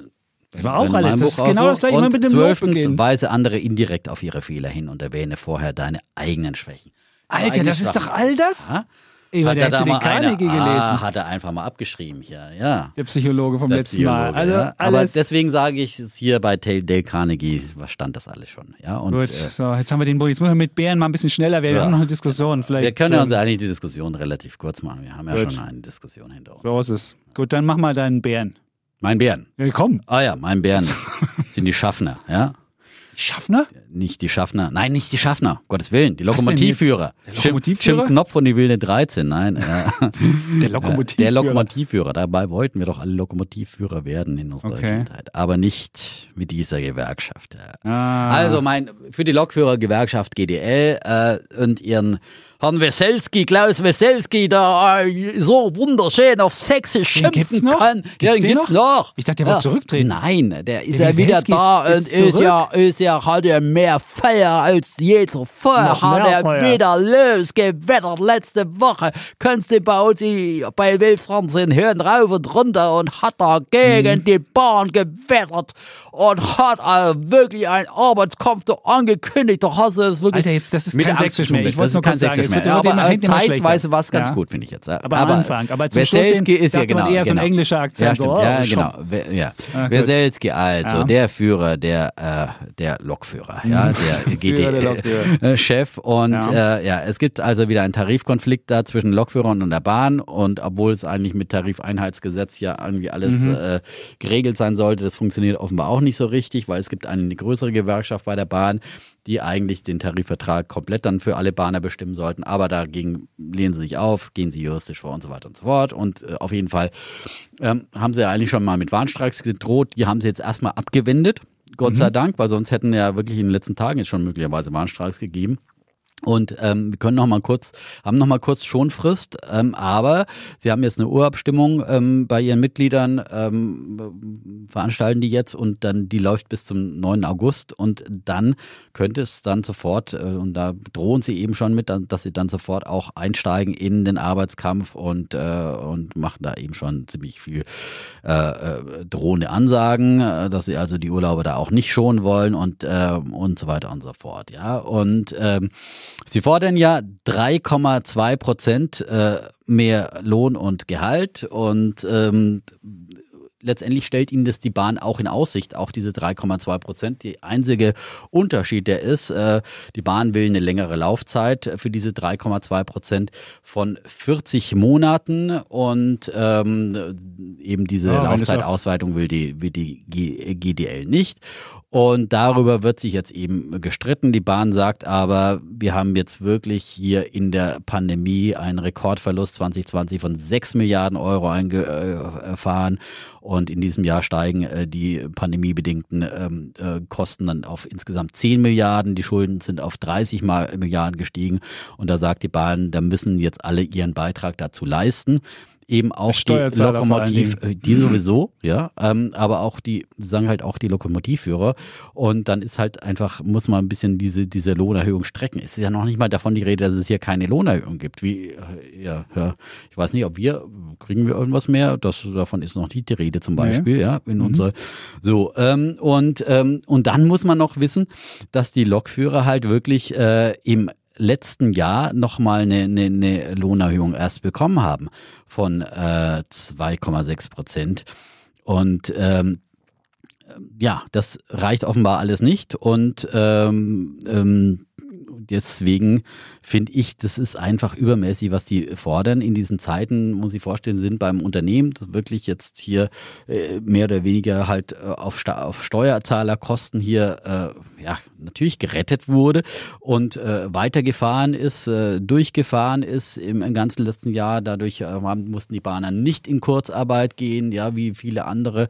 war auch alles. Das ist genau so? das gleiche. Mit dem Lob zwölftens, weise andere indirekt auf ihre Fehler hin und erwähne vorher deine eigenen Schwächen. Alter, das ist doch all das? Ja? Hat der er hat da den mal Carnegie gelesen. ah, hat er einfach mal abgeschrieben hier, ja. Der Psychologe vom Der letzten Mal. Psychologe, Also ja. Aber deswegen sage ich es hier bei Dale, Dale Carnegie, was stand das alles schon, ja. Und Gut, äh, so, jetzt haben wir den Boden. Jetzt müssen wir mit Bären mal ein bisschen schneller werden. Wir Ja. haben noch eine Diskussion. Vielleicht, wir können ja uns eigentlich die Diskussion relativ kurz machen. Wir haben ja Gut. schon eine Diskussion hinter uns. So ist es. Gut, dann mach mal deinen Bären. Mein Bären. Ja, komm. Ah ja, mein Bären (laughs) sind die Schaffner, ja. Schaffner? Nicht die Schaffner. Nein, nicht die Schaffner. Gottes Willen. Die Lokomotivführer. Der Lokomotivführer? Jim Knopf und die wilde 13. Nein. Äh, (laughs) Der Lokomotivführer. Der Lokomotivführer. Dabei wollten wir doch alle Lokomotivführer werden in unserer Okay. Kindheit. Aber nicht mit dieser Gewerkschaft. ja. Ah. Also mein, für die Lokführergewerkschaft GDL äh, und ihren Herrn Weselski, Klaus Weselski, der äh, so wunderschön auf Sächsisch schimpfen noch? kann. Gibt's ja, den gibt's noch? noch. Ich dachte, der wollte zurücktreten. Nein, der ist Der ja wieder da ist- und ist ja, ist ja, hat ja mehr Feier als je zuvor. Noch Hat er Feuer. wieder losgewettert letzte Woche. Kannst du bei uns bei Weltfernsehen hören, rauf und runter und hat er gegen die Bahn gewettert und hat äh, wirklich einen Arbeitskampf da angekündigt. Da hast du es wirklich Alter, jetzt, das ist mit kein Sächsisch mehr. Ich wollte nur kein Sächsisch es wird immer Aber äh, zeitweise war es ganz Ja. gut, finde ich jetzt. Aber am Anfang. Aber zum Schluss Weselski hin ist ja genau. eher so ein genau. englischer Akzent, Ja, so, oh, ja genau. We- Ja. Ah. Weselski also, Ja. der Führer, der, äh, der Lokführer, ja, der (laughs) Führer der Lokführer. (laughs) GD-Chef. Und Ja. äh, ja, es gibt also wieder einen Tarifkonflikt da zwischen Lokführern und der Bahn. Und obwohl es eigentlich mit Tarifeinheitsgesetz ja irgendwie alles Mhm. äh, geregelt sein sollte, das funktioniert offenbar auch nicht so richtig, weil es gibt eine größere Gewerkschaft bei der Bahn, die eigentlich den Tarifvertrag komplett dann für alle Bahner bestimmen sollten. Aber dagegen lehnen sie sich auf, gehen sie juristisch vor und so weiter und so fort. Und äh, auf jeden Fall ähm, haben sie ja eigentlich schon mal mit Warnstreiks gedroht. Die haben sie jetzt erstmal abgewendet. Gott sei Dank, weil sonst hätten ja wirklich in den letzten Tagen jetzt schon möglicherweise Warnstreiks gegeben. Und ähm, wir können noch mal kurz, haben noch mal kurz Schonfrist, ähm, aber sie haben jetzt eine Urabstimmung ähm, bei ihren Mitgliedern, ähm, veranstalten die jetzt und dann die läuft bis zum 9. August und dann könnte es dann sofort, äh, und da drohen sie eben schon mit, dass sie dann sofort auch einsteigen in den Arbeitskampf und, äh, und machen da eben schon ziemlich viel äh, äh, drohende Ansagen, äh, dass sie also die Urlauber da auch nicht schonen wollen und, äh, und so weiter und so fort. Ja, und ähm, sie fordern ja 3,2 Prozent äh, mehr Lohn und Gehalt und ähm, letztendlich stellt ihnen das die Bahn auch in Aussicht, auch diese 3,2 Prozent. Die einzige Unterschied, der ist, äh, die Bahn will eine längere Laufzeit für diese 3,2 Prozent von 40 Monaten und ähm, eben diese Ja, auf- Laufzeitausweitung will die, will die GDL nicht. Und darüber wird sich jetzt eben gestritten. Die Bahn sagt aber, wir haben jetzt wirklich hier in der Pandemie einen Rekordverlust 2020 von 6 Milliarden Euro eingefahren. Und in diesem Jahr steigen äh, die pandemiebedingten ähm, äh, Kosten dann auf insgesamt 10 Milliarden. Die Schulden sind auf 30 Mal Milliarden gestiegen. Und da sagt die Bahn, da müssen jetzt alle ihren Beitrag dazu leisten eben auch die Lokomotiv, äh, die sowieso, ja, ähm, aber auch die, sagen halt auch die Lokomotivführer. Und dann ist halt einfach, muss man ein bisschen diese, diese Lohnerhöhung strecken. Es ist ja noch nicht mal davon die Rede, dass es hier keine Lohnerhöhung gibt. Wie, äh, ja, ja, ich weiß nicht, ob wir, kriegen wir irgendwas mehr? Das, davon ist noch nicht die Rede zum Beispiel, ja, in unserer, so, ähm, und, ähm, und dann muss man noch wissen, dass die Lokführer halt wirklich äh, im letzten Jahr nochmal eine, eine, eine Lohnerhöhung erst bekommen haben von äh, 2,6 Prozent. Und ähm, ja, das reicht offenbar alles nicht. Und ähm, ähm, deswegen finde ich, das ist einfach übermäßig, was die fordern. In diesen Zeiten, muss ich vorstellen, sind beim Unternehmen das wirklich jetzt hier äh, mehr oder weniger halt äh, auf, Sta auf Steuerzahlerkosten hier äh, ja natürlich gerettet wurde und äh, weitergefahren ist, äh, durchgefahren ist im, im ganzen letzten Jahr. Dadurch äh, mussten die Bahner nicht in Kurzarbeit gehen, ja, wie viele andere,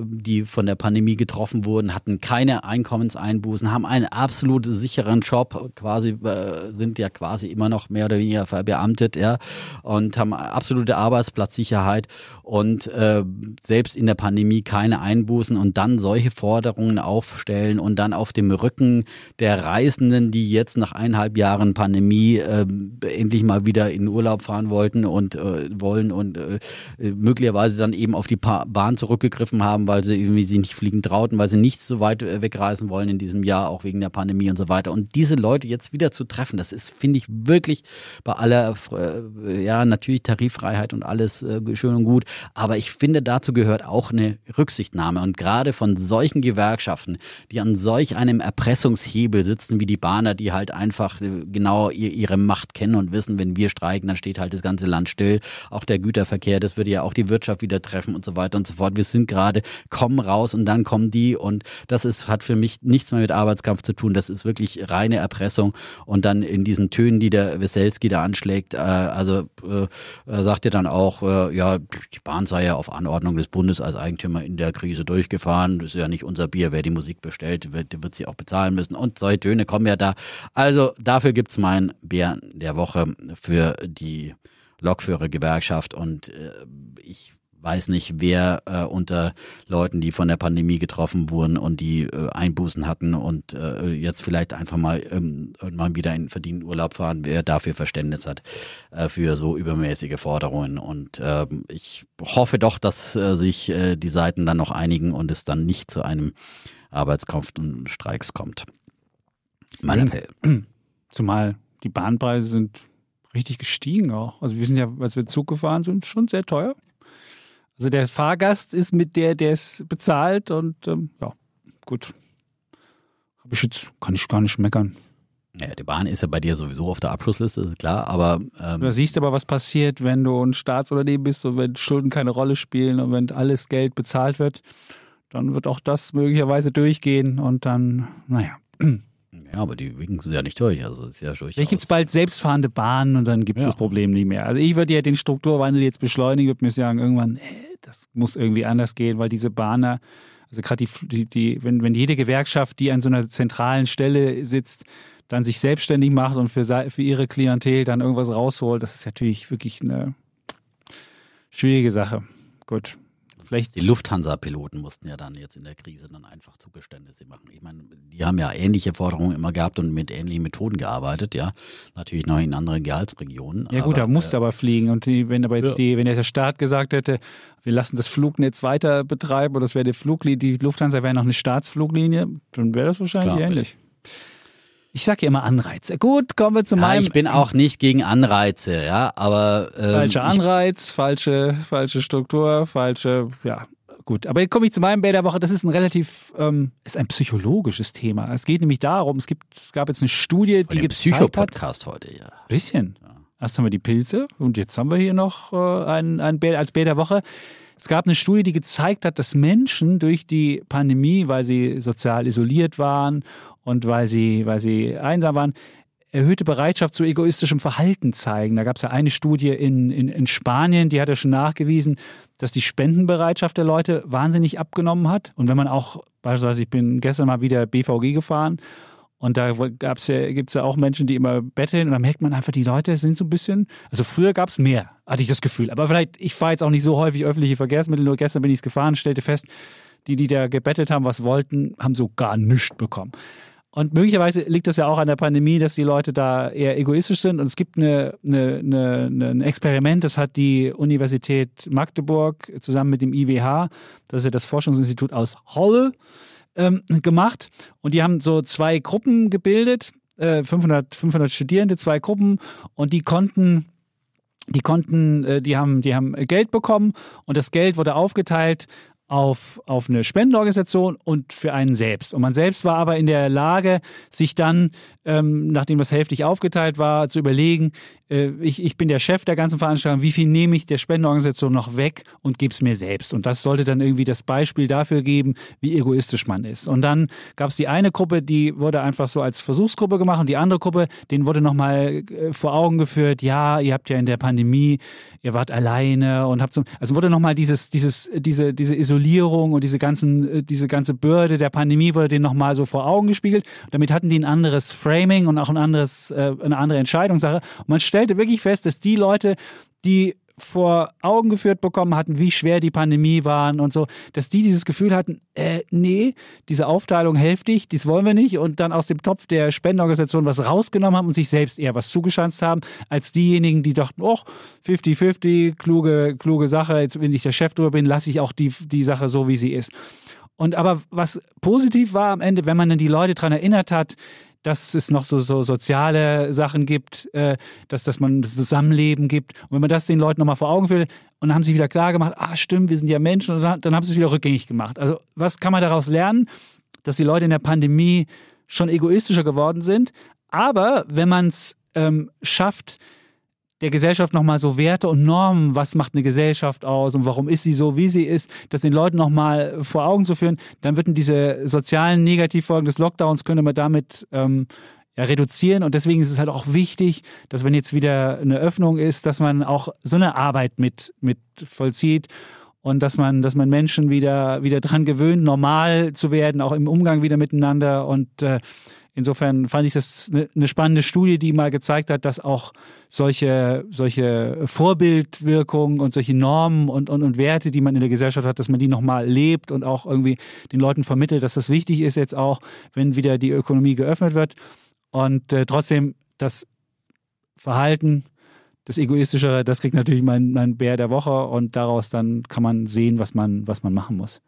die von der Pandemie getroffen wurden, hatten keine Einkommenseinbußen, haben einen absolut sicheren Job, quasi sind ja quasi immer noch mehr oder weniger verbeamtet, ja, und haben absolute Arbeitsplatzsicherheit und äh, selbst in der Pandemie keine Einbußen und dann solche Forderungen aufstellen und dann auf dem Rücken der Reisenden, die jetzt nach eineinhalb Jahren Pandemie äh, endlich mal wieder in Urlaub fahren wollten und äh, wollen und äh, möglicherweise dann eben auf die pa Bahn zurückgegriffen haben, weil sie irgendwie sie nicht fliegen trauten, weil sie nicht so weit äh, wegreisen wollen in diesem Jahr, auch wegen der Pandemie und so weiter. Und diese Leute jetzt wieder zu treffen, das ist, finde ich, wirklich bei aller, äh, ja, natürlich Tariffreiheit und alles äh, schön und gut. Aber ich finde, dazu gehört auch eine Rücksichtnahme. Und gerade von solchen Gewerkschaften, die an solch einem Erpressungshebel sitzen wie die Bahner, die halt einfach äh, genau ihr, ihre Macht kennen und wissen, wenn wir streiken, dann steht halt das ganze Land still. Auch der Güterverkehr, das würde ja auch die Wirtschaft wieder treffen und so weiter und so fort. Wir sind gerade, kommen raus und dann kommen die und das ist, hat für mich nichts mehr mit Arbeitskampf zu tun. Das ist wirklich reine Erpressung und dann in diesen Tönen, die der Weselski da anschlägt, äh, also äh, sagt er dann auch, äh, ja, die Bahn sei ja auf Anordnung des Bundes als Eigentümer in der Krise durchgefahren. Das ist ja nicht unser Bier. Wer die Musik bestellt, wird, wird sie auch bezahlen müssen. Und solche Töne kommen ja da. Also dafür gibt's mein Bär der Woche für die Lokführergewerkschaft. Und äh, ich weiß nicht, wer äh, unter Leuten, die von der Pandemie getroffen wurden und die äh, Einbußen hatten und äh, jetzt vielleicht einfach mal ähm, irgendwann wieder in verdienten Urlaub fahren, wer dafür Verständnis hat äh, für so übermäßige Forderungen. Und äh, ich hoffe doch, dass äh, sich äh, die Seiten dann noch einigen und es dann nicht zu einem Arbeitskampf und Streiks kommt. Mein Appell. (clears throat) Zumal die Bahnpreise sind richtig gestiegen auch. Also wir sind ja, als wir Zug gefahren sind, schon sehr teuer. Also der Fahrgast ist mit der, der es bezahlt und ähm, ja, gut. Hab ich jetzt, kann ich gar nicht meckern. Ja, die Bahn ist ja bei dir sowieso auf der Abschlussliste, ist klar, aber. Ähm du siehst aber, was passiert, wenn du ein Staatsunternehmen bist und wenn Schulden keine Rolle spielen und wenn alles Geld bezahlt wird, dann wird auch das möglicherweise durchgehen und dann, naja. Ja, aber die winken sind ja nicht durch. Also ist ja Vielleicht gibt es bald selbstfahrende Bahnen und dann gibt es ja. das Problem nicht mehr. Also ich würde ja den Strukturwandel jetzt beschleunigen, würde mir sagen, irgendwann, äh, das muss irgendwie anders gehen, weil diese Bahner, also gerade die, die, die, wenn, wenn jede Gewerkschaft, die an so einer zentralen Stelle sitzt, dann sich selbstständig macht und für, für ihre Klientel dann irgendwas rausholt, das ist natürlich wirklich eine schwierige Sache. Gut. Vielleicht die Lufthansa-Piloten mussten ja dann jetzt in der Krise dann einfach Zugeständnisse machen. Ich meine, die haben ja ähnliche Forderungen immer gehabt und mit ähnlichen Methoden gearbeitet, ja. Natürlich noch in anderen Gehaltsregionen. Ja gut, da musste äh, aber fliegen. Und die, wenn aber jetzt ja. die, wenn der Staat gesagt hätte, wir lassen das Flugnetz weiter betreiben oder das wäre die Fluglinie, die Lufthansa wäre noch eine Staatsfluglinie, dann wäre das wahrscheinlich Klar, ähnlich. Ich sage ja immer Anreize. Gut, kommen wir zu ja, meinem. Ich bin auch nicht gegen Anreize, ja, aber. Ähm, falscher Anreiz, falsche, falsche Struktur, falsche, ja, gut. Aber jetzt komme ich zu meinem Bär der Woche. Das ist ein relativ, ähm, ist ein psychologisches Thema. Es geht nämlich darum, es gibt, es gab jetzt eine Studie, die gezeigt Psycho-Podcast heute, ja. Bisschen. Ja. Erst haben wir die Pilze und jetzt haben wir hier noch äh, einen, einen Bär als Bär der Woche. Es gab eine Studie, die gezeigt hat, dass Menschen durch die Pandemie, weil sie sozial isoliert waren und weil sie, weil sie einsam waren, erhöhte Bereitschaft zu egoistischem Verhalten zeigen. Da gab es ja eine Studie in, in, in Spanien, die hat ja schon nachgewiesen, dass die Spendenbereitschaft der Leute wahnsinnig abgenommen hat. Und wenn man auch, beispielsweise, ich bin gestern mal wieder BVG gefahren und da ja, gibt's ja auch Menschen, die immer betteln und da merkt man einfach, die Leute sind so ein bisschen, also früher gab es mehr, hatte ich das Gefühl. Aber vielleicht, ich fahre jetzt auch nicht so häufig öffentliche Verkehrsmittel, nur gestern bin ich es gefahren, stellte fest, die, die da gebettelt haben, was wollten, haben so gar nichts bekommen. Und möglicherweise liegt das ja auch an der Pandemie, dass die Leute da eher egoistisch sind. Und es gibt eine, eine, eine, ein Experiment, das hat die Universität Magdeburg zusammen mit dem IWH, das ist ja das Forschungsinstitut aus Holle, ähm, gemacht. Und die haben so zwei Gruppen gebildet, äh, 500, 500 Studierende, zwei Gruppen. Und die konnten die konnten, äh, die haben, die haben Geld bekommen und das Geld wurde aufgeteilt auf, auf eine Spendenorganisation und für einen selbst. Und man selbst war aber in der Lage, sich dann, ähm, nachdem das hälftig aufgeteilt war, zu überlegen, äh, ich, ich bin der Chef der ganzen Veranstaltung, wie viel nehme ich der Spendenorganisation noch weg und gebe es mir selbst. Und das sollte dann irgendwie das Beispiel dafür geben, wie egoistisch man ist. Und dann gab es die eine Gruppe, die wurde einfach so als Versuchsgruppe gemacht und die andere Gruppe, denen wurde nochmal äh, vor Augen geführt, ja, ihr habt ja in der Pandemie, ihr wart alleine und habt so, also wurde nochmal dieses, dieses, diese, diese Isolierung und diese ganzen, äh, diese ganze Bürde der Pandemie wurde denen nochmal so vor Augen gespiegelt. Damit hatten die ein anderes Framing und auch ein anderes, äh, eine andere Entscheidungssache. Und man stellte wirklich fest, dass die Leute, die vor Augen geführt bekommen hatten, wie schwer die Pandemie waren und so, dass die dieses Gefühl hatten, äh, nee, diese Aufteilung hälftig, dies wollen wir nicht und dann aus dem Topf der Spendenorganisation was rausgenommen haben und sich selbst eher was zugeschanzt haben, als diejenigen, die dachten, oh, 50-50, kluge, kluge Sache, jetzt wenn ich der Chef drüber bin, lasse ich auch die, die Sache so, wie sie ist. Und aber was positiv war am Ende, wenn man dann die Leute daran erinnert hat, dass es noch so, so soziale Sachen gibt, äh, dass, dass man das Zusammenleben gibt. Und wenn man das den Leuten nochmal vor Augen führt, und dann haben sie wieder klar gemacht, ah stimmt, wir sind ja Menschen, und dann, dann haben sie es wieder rückgängig gemacht. Also was kann man daraus lernen? Dass die Leute in der Pandemie schon egoistischer geworden sind. Aber wenn man es ähm, schafft, der Gesellschaft nochmal so Werte und Normen, was macht eine Gesellschaft aus und warum ist sie so, wie sie ist, das den Leuten nochmal vor Augen zu führen, dann würden diese sozialen Negativfolgen des Lockdowns, könnte man damit ähm, ja, reduzieren. Und deswegen ist es halt auch wichtig, dass wenn jetzt wieder eine Öffnung ist, dass man auch so eine Arbeit mit, mit vollzieht und dass man, dass man Menschen wieder, wieder dran gewöhnt, normal zu werden, auch im Umgang wieder miteinander. Und äh, insofern fand ich das eine, spannende Studie, die mal gezeigt hat, dass auch solche, solche Vorbildwirkungen und solche Normen und, und, und Werte, die man in der Gesellschaft hat, dass man die nochmal lebt und auch irgendwie den Leuten vermittelt, dass das wichtig ist jetzt auch, wenn wieder die Ökonomie geöffnet wird. Und äh, trotzdem das Verhalten, das Egoistischere, das kriegt natürlich mein, mein Bär der Woche und daraus dann kann man sehen, was man, was man machen muss.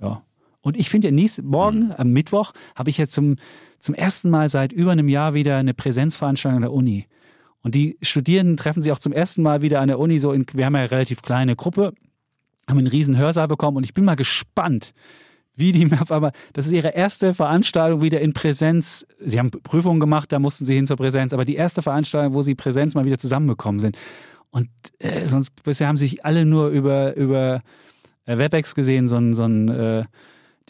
Ja. Und ich finde ja, nächsten morgen, mhm. am Mittwoch, habe ich jetzt zum, zum ersten Mal seit über einem Jahr wieder eine Präsenzveranstaltung an der Uni. Und die Studierenden treffen sich auch zum ersten Mal wieder an der Uni. So in, wir haben ja eine relativ kleine Gruppe, haben einen riesen Hörsaal bekommen und ich bin mal gespannt, wie die (laughs) auf einmal, das ist ihre erste Veranstaltung wieder in Präsenz. Sie haben Prüfungen gemacht, da mussten sie hin zur Präsenz, aber die erste Veranstaltung, wo sie Präsenz mal wieder zusammengekommen sind. Und äh, sonst bisher haben sich alle nur über, über äh, WebEx gesehen, so ein, so ein äh,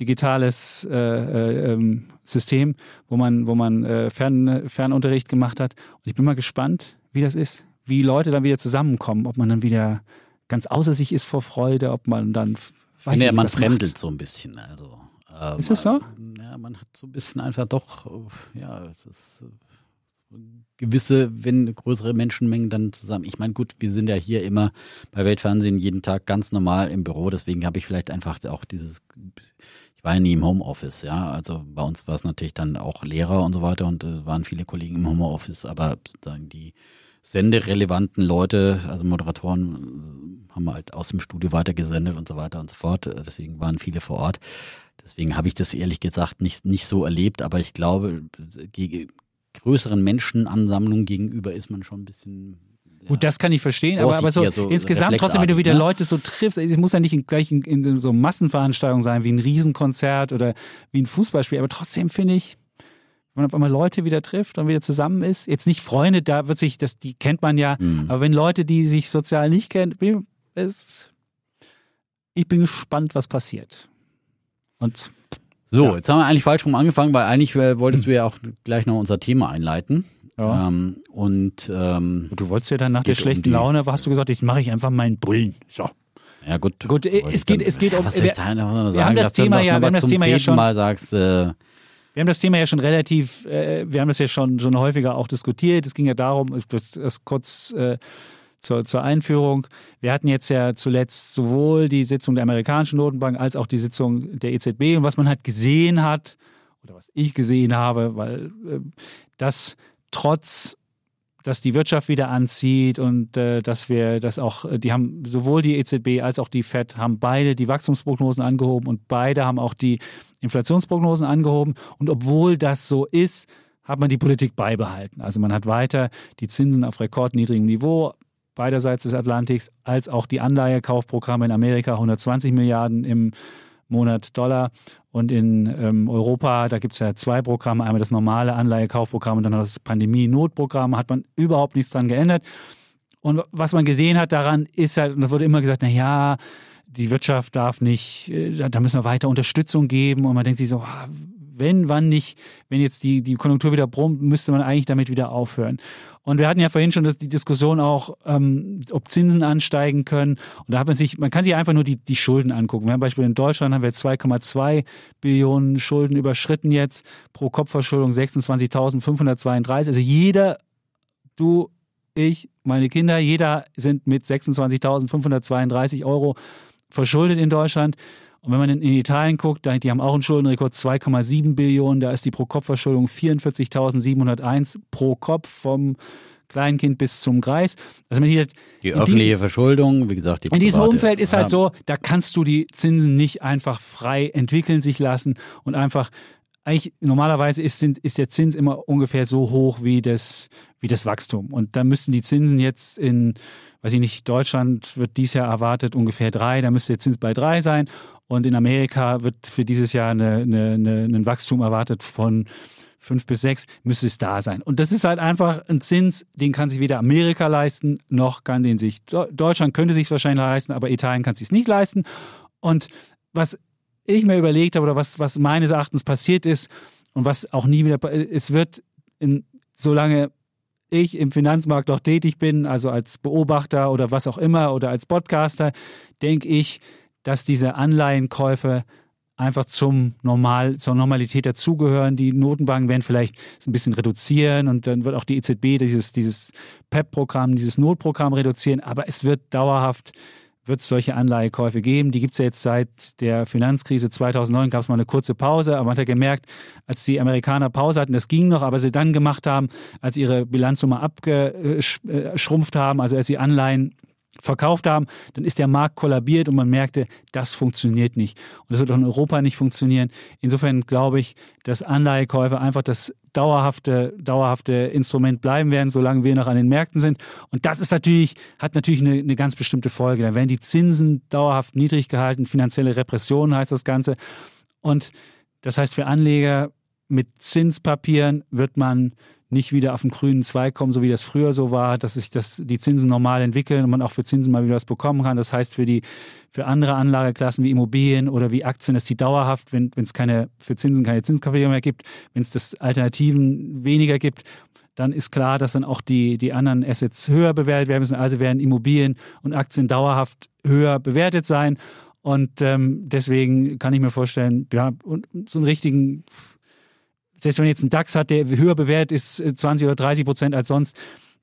digitales äh, äh, ähm, System, wo man, wo man äh, Fern, Fernunterricht gemacht hat. Und ich bin mal gespannt, wie das ist, wie Leute dann wieder zusammenkommen, ob man dann wieder ganz außer sich ist vor Freude, ob man dann Weiß nee, man fremdelt macht. so ein bisschen. Also, äh, ist es so? Ja, man hat so ein bisschen einfach doch, ja, es ist äh, gewisse, wenn größere Menschenmengen dann zusammen. Ich meine, gut, wir sind ja hier immer bei Weltfernsehen jeden Tag ganz normal im Büro, deswegen habe ich vielleicht einfach auch dieses, ich war ja nie im Homeoffice, ja. Also bei uns war es natürlich dann auch Lehrer und so weiter und äh, waren viele Kollegen im Homeoffice, aber sozusagen die senderelevanten Leute, also Moderatoren, haben halt aus dem Studio weitergesendet und so weiter und so fort. Deswegen waren viele vor Ort. Deswegen habe ich das ehrlich gesagt nicht, nicht so erlebt, aber ich glaube, gegen größeren Menschenansammlungen gegenüber ist man schon ein bisschen Gut, das kann ich verstehen, aber, aber so, so insgesamt trotzdem, wenn du wieder ne? Leute so triffst, es muss ja nicht gleich in, in so Massenveranstaltungen sein, wie ein Riesenkonzert oder wie ein Fußballspiel, aber trotzdem finde ich, wenn man auf einmal Leute wieder trifft und wieder zusammen ist. Jetzt nicht Freunde, da wird sich, das, die kennt man ja, mhm. aber wenn Leute, die sich sozial nicht kennen, ist, ich bin gespannt, was passiert. Und so, ja. jetzt haben wir eigentlich falsch rum angefangen, weil eigentlich äh, wolltest du ja auch gleich noch unser Thema einleiten. Ja. Ähm, und ähm, du wolltest ja dann nach der schlechten um Laune, hast du gesagt, jetzt mache ich einfach meinen Bullen. So. Ja gut. Gut, es geht, es geht um. Was soll ich da wir haben das Thema ja, wir haben das Thema ja schon. Mal sagst, äh, wir haben das Thema ja schon relativ, äh, wir haben das ja schon, schon häufiger auch diskutiert. Es ging ja darum, das, das kurz äh, zur, zur Einführung. Wir hatten jetzt ja zuletzt sowohl die Sitzung der amerikanischen Notenbank als auch die Sitzung der EZB. Und was man halt gesehen hat, oder was ich gesehen habe, weil äh, das trotz dass die Wirtschaft wieder anzieht und äh, dass wir das auch, äh, die haben sowohl die EZB als auch die FED haben beide die Wachstumsprognosen angehoben und beide haben auch die Inflationsprognosen angehoben. Und obwohl das so ist, hat man die Politik beibehalten. Also man hat weiter die Zinsen auf rekordniedrigem Niveau beiderseits des Atlantiks, als auch die Anleihekaufprogramme in Amerika, 120 Milliarden im Monat Dollar. Und in ähm, Europa, da gibt es ja zwei Programme, einmal das normale Anleihekaufprogramm und dann das Pandemie-Notprogramm, hat man überhaupt nichts dran geändert. Und was man gesehen hat daran, ist halt, und das wurde immer gesagt, na ja, die Wirtschaft darf nicht, äh, da müssen wir weiter Unterstützung geben. Und man denkt sich so, ah, wenn, wann nicht, wenn jetzt die, die Konjunktur wieder brummt, müsste man eigentlich damit wieder aufhören. Und wir hatten ja vorhin schon die Diskussion auch, ähm, ob Zinsen ansteigen können. Und da hat man sich, man kann sich einfach nur die, die Schulden angucken. Wir haben Beispiel in Deutschland haben wir 2,2 Billionen Schulden überschritten jetzt, pro Kopfverschuldung 26.532. Also jeder, du, ich, meine Kinder, jeder sind mit 26.532 Euro verschuldet in Deutschland. Und wenn man in, Italien guckt, die haben auch einen Schuldenrekord 2,7 Billionen, da ist die Pro-Kopf-Verschuldung 44.701 pro Kopf vom Kleinkind bis zum Greis. Also man sieht, die öffentliche diesem, Verschuldung, wie gesagt, die In diesem Umfeld ist halt so, da kannst du die Zinsen nicht einfach frei entwickeln sich lassen und einfach eigentlich normalerweise ist, sind, ist der Zins immer ungefähr so hoch wie das, wie das Wachstum. Und da müssten die Zinsen jetzt in, weiß ich nicht, Deutschland wird dieses Jahr erwartet ungefähr drei, da müsste der Zins bei drei sein. Und in Amerika wird für dieses Jahr eine, eine, eine, ein Wachstum erwartet von fünf bis sechs, müsste es da sein. Und das ist halt einfach ein Zins, den kann sich weder Amerika leisten, noch kann den sich Deutschland könnte sich wahrscheinlich leisten, aber Italien kann sich nicht leisten. Und was ich mir überlegt habe oder was, was meines Erachtens passiert ist und was auch nie wieder, es wird in, solange ich im Finanzmarkt noch tätig bin, also als Beobachter oder was auch immer oder als Podcaster, denke ich, dass diese Anleihenkäufe einfach zum Normal, zur Normalität dazugehören. Die Notenbanken werden vielleicht ein bisschen reduzieren und dann wird auch die EZB dieses, dieses PEP-Programm, dieses Notprogramm reduzieren, aber es wird dauerhaft wird es solche Anleihekäufe geben. Die gibt es ja jetzt seit der Finanzkrise 2009, gab es mal eine kurze Pause, aber man hat ja gemerkt, als die Amerikaner Pause hatten, das ging noch, aber sie dann gemacht haben, als ihre Bilanzsumme abgeschrumpft haben, also als sie Anleihen verkauft haben, dann ist der Markt kollabiert und man merkte, das funktioniert nicht. Und das wird auch in Europa nicht funktionieren. Insofern glaube ich, dass Anleihekäufe einfach das dauerhafte, dauerhafte Instrument bleiben werden, solange wir noch an den Märkten sind. Und das ist natürlich, hat natürlich eine, eine ganz bestimmte Folge. Da werden die Zinsen dauerhaft niedrig gehalten, finanzielle Repression heißt das Ganze. Und das heißt, für Anleger mit Zinspapieren wird man nicht wieder auf den grünen Zweig kommen, so wie das früher so war, dass sich das, die Zinsen normal entwickeln und man auch für Zinsen mal wieder was bekommen kann. Das heißt für die, für andere Anlageklassen wie Immobilien oder wie Aktien, dass die dauerhaft, wenn es keine, für Zinsen keine Zinspapiere mehr gibt, wenn es das Alternativen weniger gibt, dann ist klar, dass dann auch die, die anderen Assets höher bewertet werden müssen. Also werden Immobilien und Aktien dauerhaft höher bewertet sein. Und ähm, deswegen kann ich mir vorstellen, ja, und so einen richtigen selbst wenn jetzt einen DAX hat, der höher bewertet ist, 20 äh, oder 30 Prozent als sonst,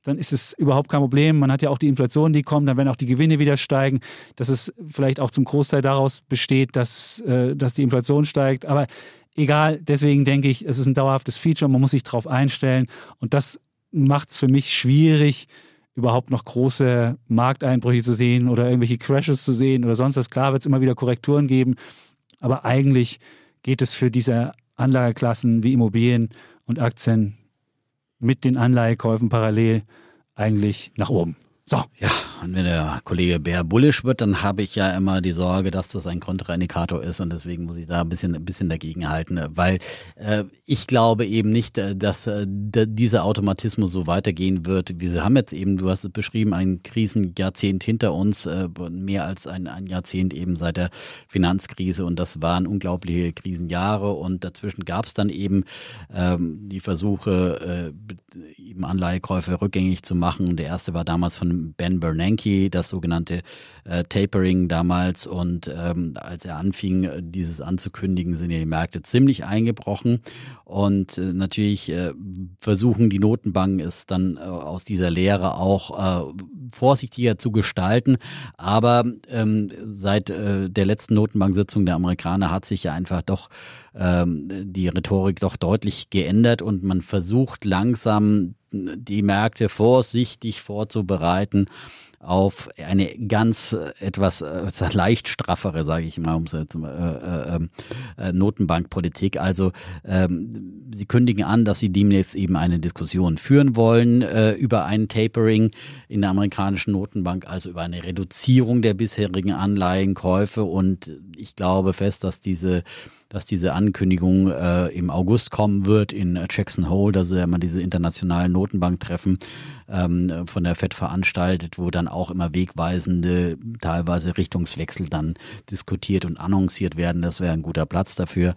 dann ist es überhaupt kein Problem. Man hat ja auch die Inflation, die kommt, dann werden auch die Gewinne wieder steigen, dass es vielleicht auch zum Großteil daraus besteht, dass, äh, dass die Inflation steigt. Aber egal, deswegen denke ich, es ist ein dauerhaftes Feature, man muss sich darauf einstellen und das macht es für mich schwierig, überhaupt noch große Markteinbrüche zu sehen oder irgendwelche Crashes zu sehen oder sonst was. Klar wird es immer wieder Korrekturen geben, aber eigentlich geht es für diese Anlageklassen wie Immobilien und Aktien mit den Anleihekäufen parallel eigentlich nach oben. So. Ja, und wenn der Kollege Bär bullisch wird, dann habe ich ja immer die Sorge, dass das ein Kontraindikator ist. Und deswegen muss ich da ein bisschen, ein bisschen dagegen halten, weil äh, ich glaube eben nicht, äh, dass äh, dieser Automatismus so weitergehen wird. Wir haben jetzt eben, du hast es beschrieben, ein Krisenjahrzehnt hinter uns, äh, mehr als ein, ein Jahrzehnt eben seit der Finanzkrise. Und das waren unglaubliche Krisenjahre. Und dazwischen gab es dann eben ähm, die Versuche, äh, eben Anleihekäufe rückgängig zu machen. Der erste war damals von Ben Bernanke, das sogenannte äh, Tapering damals. Und ähm, als er anfing, dieses anzukündigen, sind ja die Märkte ziemlich eingebrochen. Und äh, natürlich äh, versuchen die Notenbanken es dann äh, aus dieser Lehre auch äh, vorsichtiger zu gestalten. Aber ähm, seit äh, der letzten Notenbanksitzung der Amerikaner hat sich ja einfach doch ähm, die Rhetorik doch deutlich geändert und man versucht langsam die Märkte vorsichtig vorzubereiten auf eine ganz äh, etwas äh, leicht straffere, sage ich mal, um äh, äh, ähm, äh, Notenbankpolitik. Also ähm, sie kündigen an, dass sie demnächst eben eine Diskussion führen wollen äh, über ein Tapering in der amerikanischen Notenbank, also über eine Reduzierung der bisherigen Anleihenkäufe. Und ich glaube fest, dass diese dass diese Ankündigung äh, im August kommen wird in Jackson Hole, dass ja immer diese internationalen Notenbanktreffen ähm, von der FED veranstaltet, wo dann auch immer wegweisende, teilweise Richtungswechsel dann diskutiert und annonciert werden. Das wäre ein guter Platz dafür.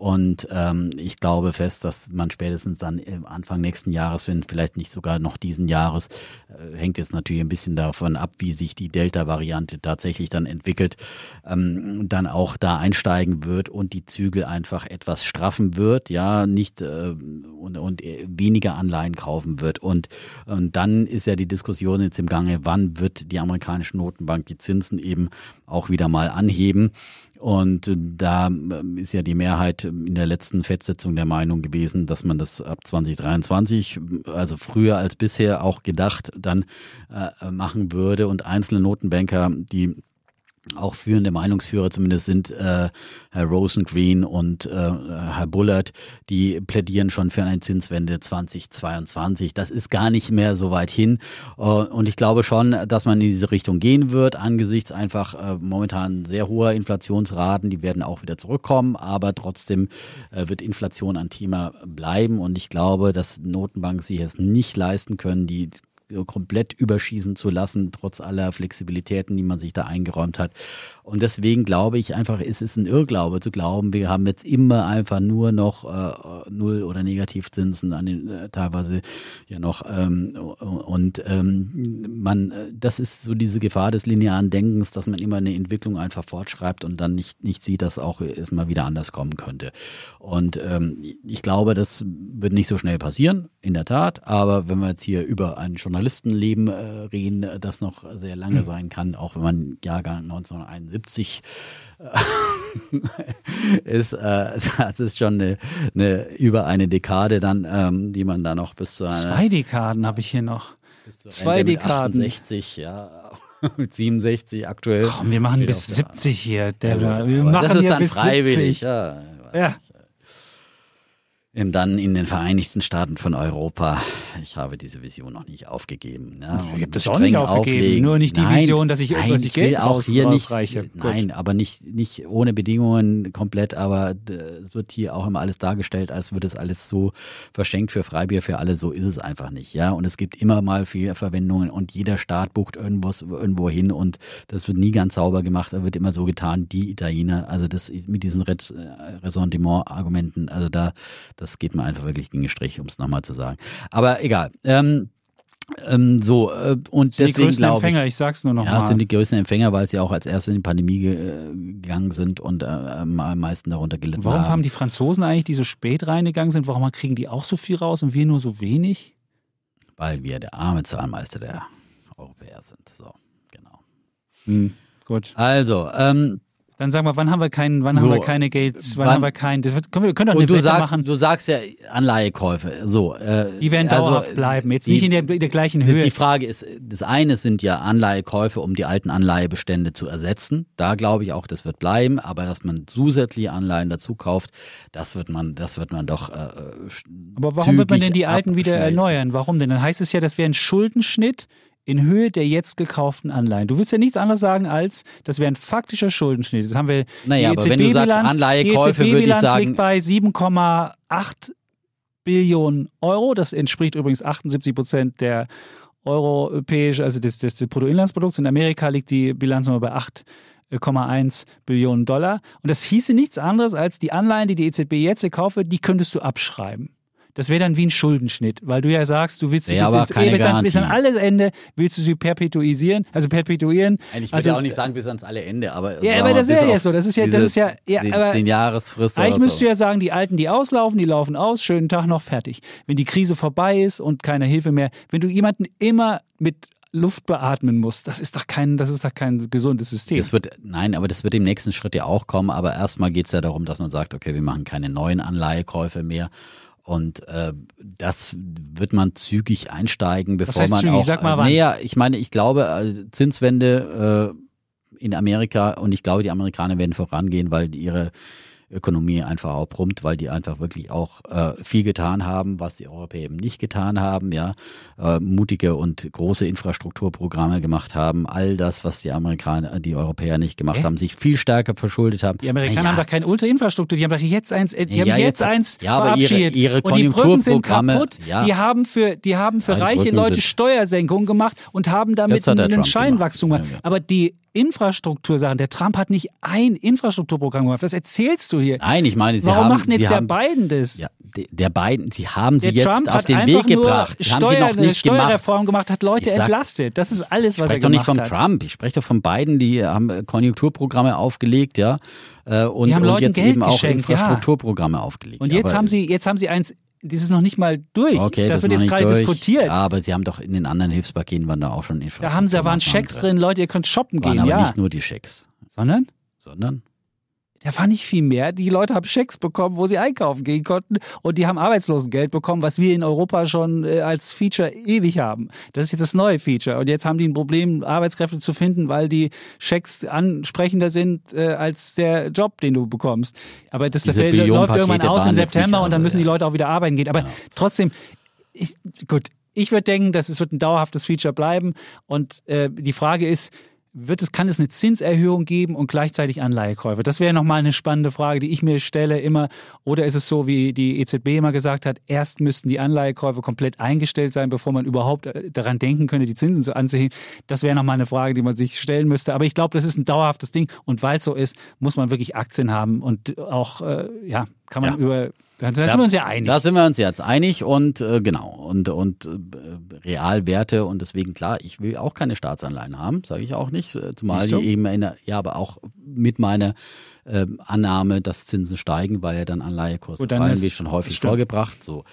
Und ähm, ich glaube fest, dass man spätestens dann Anfang nächsten Jahres, wenn vielleicht nicht sogar noch diesen Jahres, äh, hängt jetzt natürlich ein bisschen davon ab, wie sich die Delta-Variante tatsächlich dann entwickelt, ähm, dann auch da einsteigen wird und die Zügel einfach etwas straffen wird, ja, nicht äh, und, und weniger Anleihen kaufen wird. Und, und dann ist ja die Diskussion jetzt im Gange, wann wird die amerikanische Notenbank die Zinsen eben auch wieder mal anheben. Und da ähm, ist ja die Mehrheit in der letzten FED-Sitzung der Meinung gewesen, dass man das ab 2023, also früher als bisher auch gedacht, dann äh, machen würde. Und einzelne Notenbanker, die auch führende Meinungsführer zumindest sind äh, Herr Rosengreen und äh, Herr Bullard, die plädieren schon für eine Zinswende 2022. Das ist gar nicht mehr so weit hin. Äh, und ich glaube schon, dass man in diese Richtung gehen wird, angesichts einfach äh, momentan sehr hoher Inflationsraten. Die werden auch wieder zurückkommen, aber trotzdem äh, wird Inflation ein Thema bleiben. Und ich glaube, dass Notenbanken sich es nicht leisten können, die komplett überschießen zu lassen, trotz aller Flexibilitäten, die man sich da eingeräumt hat. Und deswegen glaube ich einfach, es ist ein Irrglaube zu glauben, wir haben jetzt immer einfach nur noch äh, Null- oder Negativzinsen an den äh, teilweise ja noch ähm, und ähm, man, das ist so diese Gefahr des linearen Denkens, dass man immer eine Entwicklung einfach fortschreibt und dann nicht, nicht sieht, dass auch es mal wieder anders kommen könnte. Und ähm, ich glaube, das wird nicht so schnell passieren, in der Tat, aber wenn wir jetzt hier über ein Journalistenleben äh, reden, das noch sehr lange hm. sein kann, auch wenn man Jahrgang 1971 70 (laughs) ist, äh, das ist schon eine, eine, über eine Dekade dann, ähm, die man da noch bis zu einer, Zwei Dekaden habe ich hier noch. Zwei Dekaden. 68, ja. (laughs) Mit 67 aktuell. Komm, wir machen bis 70 hier. Der, ja, wir machen das ist dann bis freiwillig. 70. Ja, ja dann in den Vereinigten Staaten von Europa. Ich habe diese Vision noch nicht aufgegeben. Ja, ich habe das auch nicht aufgegeben, auflegen. nur nicht die nein, Vision, dass ich, nein, dass ich Geld auch hier nicht, Nein, aber nicht, nicht ohne Bedingungen komplett, aber es wird hier auch immer alles dargestellt, als würde es alles so verschenkt für Freibier für alle. So ist es einfach nicht. Ja, und es gibt immer mal viele Verwendungen und jeder Staat bucht irgendwas irgendwo hin und das wird nie ganz sauber gemacht. Da wird immer so getan, die Italiener, also das mit diesen äh, Ressentiment-Argumenten, also da das geht mir einfach wirklich gegen den Strich, um es nochmal zu sagen. Aber egal. Ähm, ähm, so, äh, und sind deswegen die größten Empfänger, ich sag's nur noch ja, mal. Ja, sind die größten Empfänger, weil sie auch als erste in die Pandemie ge äh, gegangen sind und äh, am meisten darunter gelitten Warum haben. Warum haben die Franzosen eigentlich, die so spät reingegangen sind, warum kriegen die auch so viel raus und wir nur so wenig? Weil wir der arme Zahlmeister der Europäer sind. So, genau. Hm, gut. Also, ähm, dann sagen wir, wann haben wir keinen, wann so, haben wir keine Gates, wann, wann, haben wir keinen, das wird, können wir, können doch eine du Wette sagst, machen. Du sagst ja Anleihekäufe, so. Äh, die werden also, dauerhaft bleiben, jetzt die, nicht in der, der, gleichen Höhe. Die Frage ist, das eine sind ja Anleihekäufe, um die alten Anleihebestände zu ersetzen. Da glaube ich auch, das wird bleiben, aber dass man zusätzliche Anleihen dazu kauft, das wird man, das wird man doch. Äh, aber warum wird man denn die alten wieder erneuern? Warum denn? Dann heißt es ja, das wäre ein Schuldenschnitt in Höhe der jetzt gekauften Anleihen. Du willst ja nichts anderes sagen als, das wäre ein faktischer Schuldenschnitt. Das haben wir. Naja, aber wenn du sagst Anleihekäufe, würde ich sagen. liegt bei 7,8 Billionen Euro. Das entspricht übrigens 78 Prozent der europäischen, also des, des Bruttoinlandsprodukts. In Amerika liegt die Bilanz nochmal bei 8,1 Billionen Dollar. Und das hieße nichts anderes als die Anleihen, die die EZB jetzt kaufe, die könntest du abschreiben. Das wäre dann wie ein Schuldenschnitt, weil du ja sagst, du willst sie ja, bis, ins, bis, ans, bis an alles Ende, willst du sie perpetuisieren, also perpetuieren. Eigentlich also, würde auch nicht sagen bis ans alle Ende, aber ja, aber das ist ja jetzt so, das ist ja, das ist ja, ja aber zehn Jahresfrist. Eigentlich oder müsstest so. du ja sagen, die Alten, die auslaufen, die laufen aus, schönen Tag noch fertig. Wenn die Krise vorbei ist und keine Hilfe mehr, wenn du jemanden immer mit Luft beatmen musst, das ist doch kein, das ist doch kein gesundes System. Das wird, nein, aber das wird im nächsten Schritt ja auch kommen. Aber erstmal geht es ja darum, dass man sagt, okay, wir machen keine neuen Anleihekäufe mehr und äh, das wird man zügig einsteigen, bevor Was heißt man zügig? auch. Sag mal wann. Naja, ich meine, ich glaube, äh, Zinswende äh, in Amerika und ich glaube, die Amerikaner werden vorangehen, weil ihre Ökonomie einfach auch prompt, weil die einfach wirklich auch äh, viel getan haben, was die Europäer eben nicht getan haben, ja, äh, mutige und große Infrastrukturprogramme gemacht haben, all das, was die Amerikaner, die Europäer nicht gemacht Hä? haben, sich viel stärker verschuldet haben. Die Amerikaner Ja, haben doch keine Ultrainfrastruktur, die haben doch jetzt eins, die haben Ja, jetzt, jetzt- eins ja, aber ihre- verabschiedet. ihre und die Brücken sind Konjunkturprogramme- kaputt. ja. Die haben für, die haben für reiche Brücken Leute Steuersenkungen gemacht und haben damit Das hat der ein Trump Scheinwachstum gemacht. Aber die Infrastruktursachen, der Trump hat nicht ein Infrastrukturprogramm gemacht. Was erzählst du hier? Nein, ich meine, sie Warum haben, macht denn sie jetzt der haben, Biden das? Ja, de- der beiden, sie haben sie Der jetzt Trump auf hat den Weg gebracht. Sie haben Steuer, sie noch nicht gemacht. Steuerreform gemacht, hat Leute Ich sag- entlastet. Das ist alles, Ich was er spreche doch nicht gemacht vom hat. Trump, ich spreche doch von beiden, die haben Konjunkturprogramme aufgelegt, ja. äh, Und, Die haben und jetzt Geld eben auch geschenkt, ja. Infrastrukturprogramme aufgelegt. Und jetzt Aber- haben sie, jetzt haben sie eins, das ist noch nicht mal durch. Okay, das, das, wird jetzt gerade durch. diskutiert. Ja, aber sie haben doch in den anderen Hilfspaketen waren da auch schon da haben sie, da waren Schecks drin, Leute, ihr könnt shoppen Waren gehen, aber ja. nicht nur die Schecks, Sondern? sondern Da war nicht viel mehr. Die Leute haben Schecks bekommen, wo sie einkaufen gehen konnten. Und die haben Arbeitslosengeld bekommen, was wir in Europa schon äh, als Feature ewig haben. Das ist jetzt das neue Feature. Und jetzt haben die ein Problem, Arbeitskräfte zu finden, weil die Schecks ansprechender sind äh, als der Job, den du bekommst. Aber das läuft irgendwann aus im September und dann müssen die Leute auch wieder arbeiten gehen. Aber Genau. trotzdem, ich, gut, ich würde denken, dass es wird ein dauerhaftes Feature bleiben. Und äh, die Frage ist, wird es, kann es eine Zinserhöhung geben und gleichzeitig Anleihekäufe? Das wäre nochmal eine spannende Frage, die ich mir stelle immer. Oder ist es so, wie die EZB immer gesagt hat, erst müssten die Anleihekäufe komplett eingestellt sein, bevor man überhaupt äh, daran denken könnte, die Zinsen so anzuheben? Das wäre nochmal eine Frage, die man sich stellen müsste. Aber ich glaube, das ist ein dauerhaftes Ding. Und weil es so ist, muss man wirklich Aktien haben und auch, äh, ja, kann man ja. über da, da sind wir uns ja einig. Da sind wir uns jetzt einig und äh, genau und und äh, Realwerte und deswegen klar, ich will auch keine Staatsanleihen haben, sage ich auch nicht, äh, zumal so? die eben in der, ja, aber auch mit meiner äh, Annahme, dass Zinsen steigen, weil ja dann Anleihekurse fallen, wie schon häufig vorgebracht. So.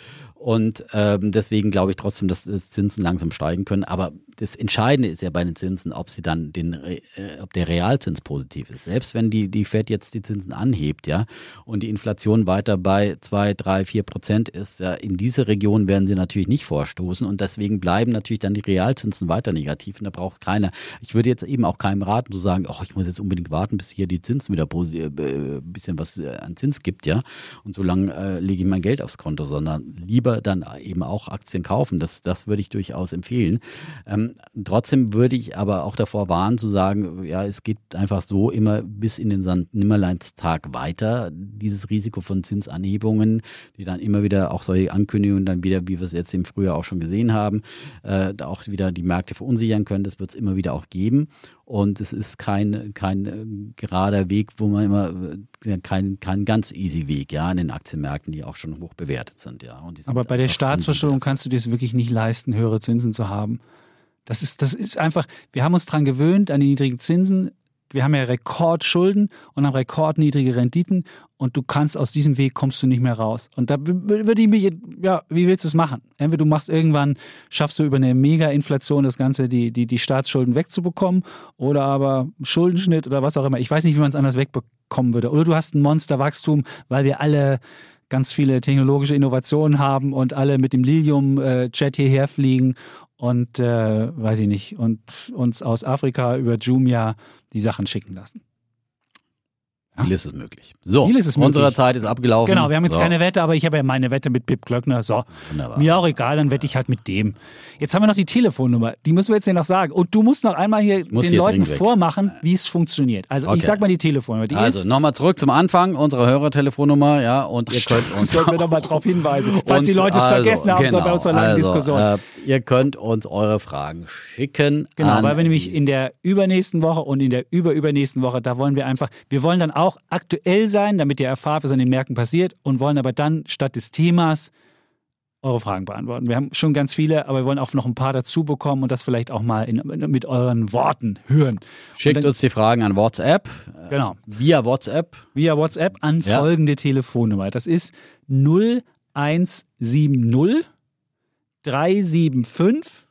Und ähm, deswegen glaube ich trotzdem, dass Zinsen langsam steigen können. Aber das Entscheidende ist ja bei den Zinsen, ob sie dann den, äh, ob der Realzins positiv ist. Selbst wenn die, die Fed jetzt die Zinsen anhebt, ja, und die Inflation weiter bei zwei, drei, vier Prozent ist, ja, in diese Region werden sie natürlich nicht vorstoßen. Und deswegen bleiben natürlich dann die Realzinsen weiter negativ. Und da braucht keiner. Ich würde jetzt eben auch keinem raten zu sagen, oh, ich muss jetzt unbedingt warten, bis hier die Zinsen wieder ein äh, bisschen was äh, an Zins gibt, ja. Und so lange äh, lege ich mein Geld aufs Konto, sondern lieber dann eben auch Aktien kaufen. Das, das würde ich durchaus empfehlen. Ähm, trotzdem würde ich aber auch davor warnen zu sagen, ja, es geht einfach so immer bis in den St. Nimmerleinstag weiter. Dieses Risiko von Zinsanhebungen, die dann immer wieder auch solche Ankündigungen dann wieder, wie wir es jetzt im Frühjahr auch schon gesehen haben, äh, auch wieder die Märkte verunsichern können. Das wird es immer wieder auch geben. Und es ist kein, kein äh, gerader Weg, wo man immer, äh, kein, kein ganz easy Weg, ja, an den Aktienmärkten, die auch schon hoch bewertet sind, ja. Sind Aber bei der Staatsverschuldung kannst du dir es wirklich nicht leisten, höhere Zinsen zu haben. Das ist, das ist einfach, wir haben uns dran gewöhnt, an die niedrigen Zinsen wir haben ja Rekordschulden und haben rekordniedrige Renditen und du kannst aus diesem Weg kommst du nicht mehr raus. Und da würde ich mich, ja, wie willst du es machen? Entweder du machst irgendwann, schaffst du über eine Mega-Inflation das Ganze, die, die, die Staatsschulden wegzubekommen oder aber Schuldenschnitt oder was auch immer. Ich weiß nicht, wie man es anders wegbekommen würde. Oder du hast ein Monsterwachstum, weil wir alle ganz viele technologische Innovationen haben und alle mit dem Lilium-Jet hierher fliegen und äh, weiß ich nicht, und uns aus Afrika über Jumia die Sachen schicken lassen. Ja? Vieles ist möglich. So, Vieles ist unsere Zeit ist abgelaufen. Genau, wir haben jetzt so. keine Wette, aber ich habe ja meine Wette mit Pip Glöckner. So, Wunderbar. mir auch egal, dann wette ich halt mit dem. Jetzt haben wir noch die Telefonnummer, die müssen wir jetzt ja noch sagen. Und du musst noch einmal hier den hier Leuten vormachen, wie es funktioniert. Also okay. ich sag mal die Telefonnummer. Die also nochmal zurück zum Anfang, unsere Hörertelefonnummer, ja, und ihr könnt uns... Sollten wir nochmal darauf hinweisen, (laughs) falls und die Leute es also, vergessen haben, genau, so bei unserer langen also, Diskussion. Äh, ihr könnt uns eure Fragen schicken. Genau, weil wir nämlich in der übernächsten Woche und in der überübernächsten Woche, da wollen wir einfach, wir wollen dann auch aktuell sein, damit ihr erfahrt, was an den Märkten passiert und wollen aber dann statt des Themas eure Fragen beantworten. Wir haben schon ganz viele, aber wir wollen auch noch ein paar dazu bekommen und das vielleicht auch mal in, mit euren Worten hören. Schickt dann, uns die Fragen an WhatsApp. Genau. Via WhatsApp. Via WhatsApp an ja. folgende Telefonnummer. Das ist 0170 375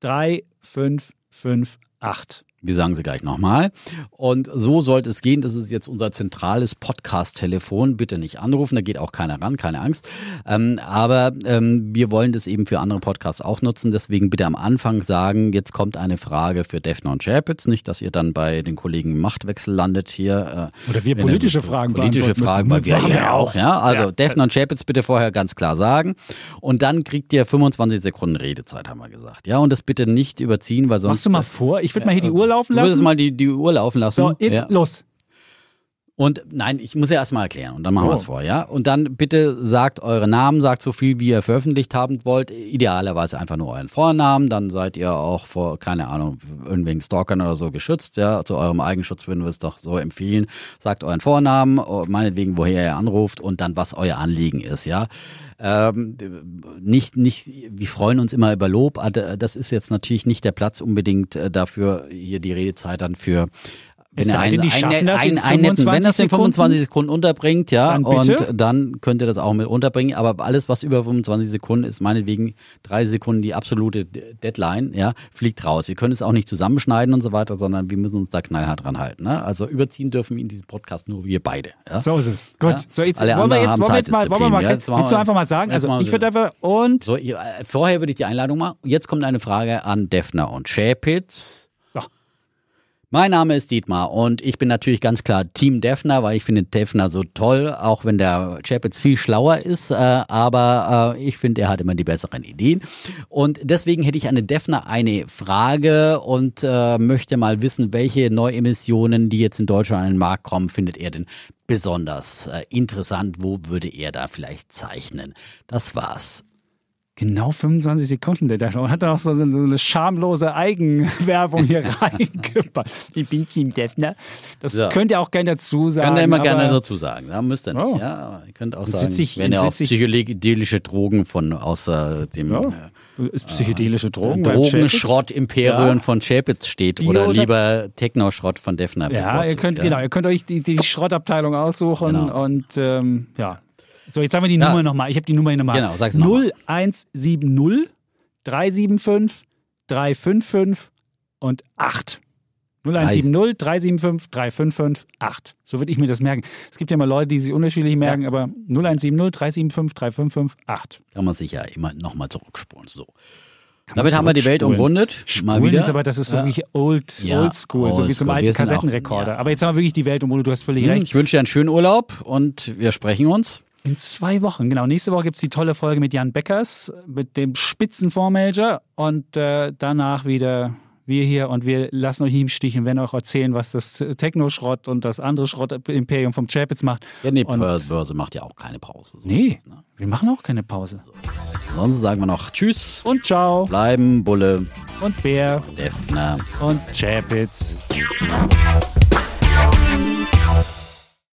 3558. Wir sagen sie gleich nochmal. Und so sollte es gehen. Das ist jetzt unser zentrales Podcast-Telefon. Bitte nicht anrufen, da geht auch keiner ran, keine Angst. Ähm, aber ähm, wir wollen das eben für andere Podcasts auch nutzen. Deswegen bitte am Anfang sagen, jetzt kommt eine Frage für Defner und Chapitz. Nicht, dass ihr dann bei den Kollegen Machtwechsel landet hier. Äh, Oder wir politische Fragen Politische Fragen, weil wir ja auch. Ja, also ja. Defner und Chapitz bitte vorher ganz klar sagen. Und dann kriegt ihr 25 Sekunden Redezeit, haben wir gesagt. Ja, und das bitte nicht überziehen, weil sonst. Machst du mal vor? Ich würde mal hier die Uhr laufen lassen. Du würdest mal die, die Uhr laufen lassen. So, jetzt ja. los. Und nein, ich muss ja erstmal erklären und dann machen oh. wir es vor, ja? Und dann bitte sagt eure Namen, sagt so viel, wie ihr veröffentlicht haben wollt. Idealerweise einfach nur euren Vornamen, dann seid ihr auch vor, keine Ahnung, irgendwelchen Stalkern oder so geschützt, ja? Zu eurem Eigenschutz würden wir es doch so empfehlen. Sagt euren Vornamen, oh, meinetwegen, woher ihr anruft und dann, was euer Anliegen ist, ja? Ähm, nicht, nicht, wir freuen uns immer über Lob. Das ist jetzt natürlich nicht der Platz unbedingt äh, dafür, hier die Redezeit dann für wenn es sei denn, die schaffen das in 25 wenn das in 25 Sekunden unterbringt, ja, dann und dann könnt ihr das auch mit unterbringen. Aber alles, was über 25 Sekunden ist, meinetwegen drei Sekunden die absolute Deadline, ja, fliegt raus. Wir können es auch nicht zusammenschneiden und so weiter, sondern wir müssen uns da knallhart dran halten. Ne? Also überziehen dürfen wir in diesem Podcast nur wir beide. Ja? So ist es. Gut. Ja? So, jetzt, Alle wollen wir jetzt, wollen wir jetzt mal, wollen wir mal, ja, willst du einfach mal sagen? Also ich würde einfach und. So, vorher würde ich die Einladung machen. Jetzt kommt eine Frage an Defner und Schäpitz. Mein Name ist Dietmar und ich bin natürlich ganz klar Team Defner, weil ich finde Defner so toll, auch wenn der Chapitz viel schlauer ist, äh, aber äh, ich finde, er hat immer die besseren Ideen. Und deswegen hätte ich an den Defner eine Frage und äh, möchte mal wissen, welche Neuemissionen, die jetzt in Deutschland an den Markt kommen, findet er denn besonders äh, interessant? Wo würde er da vielleicht zeichnen? Das war's. Genau 25 Sekunden, der da schon. Hat auch so eine, so eine schamlose Eigenwerbung hier (laughs) reingepackt. Ich bin Team Defner. Das So. könnt ihr auch gerne dazu sagen. Könnt ihr immer gerne dazu sagen. Da müsst ihr nicht. Oh. Ja, ihr könnt auch sagen, ich- wenn ihr auf psychedelische Drogen von außer dem Ja. äh, Ist psychedelische Drogen. beim Drogenschrott-Imperium Ja. von Chapitz steht Bio- oder lieber Techno-Schrott von Defner. Ja, ihr könnt, ja. genau, ihr könnt euch die, die Schrottabteilung aussuchen Genau. und ähm, ja. So, jetzt sagen wir die Ja. Nummer nochmal. Ich habe die Nummer hier nochmal. Genau, sag's noch mal. 0170 375 355 und 8. 0170 375 355 8. So würde ich mir das merken. Es gibt ja immer Leute, die sich unterschiedlich merken, aber 0170 375 355 8. Kann man sich ja immer nochmal zurückspulen. So. Damit haben wir die Welt umrundet. Mal Spulen wieder. ist aber, das ist Ja. wirklich old, Ja, oldschool, so wie zum alten sind auch- Kassettenrekorder. ja. Aber jetzt haben wir wirklich die Welt umrundet, du hast völlig Hm, recht. Ich wünsche dir einen schönen Urlaub und wir sprechen uns. In zwei Wochen, genau. Nächste Woche gibt es die tolle Folge mit Jan Beckers, mit dem Spitzenfondsmanager und äh, danach wieder wir hier und wir lassen euch nie im Stich und werden euch erzählen, was das Techno-Schrott und das andere Schrott-Imperium vom Chapitz macht. Ja, nee, Und- Börse, macht ja auch keine Pause. So Nee, es, ne? wir machen auch keine Pause. Ansonsten sagen wir noch Tschüss, Und ciao bleiben, Bulle, und Bär Defner. und Chapitz.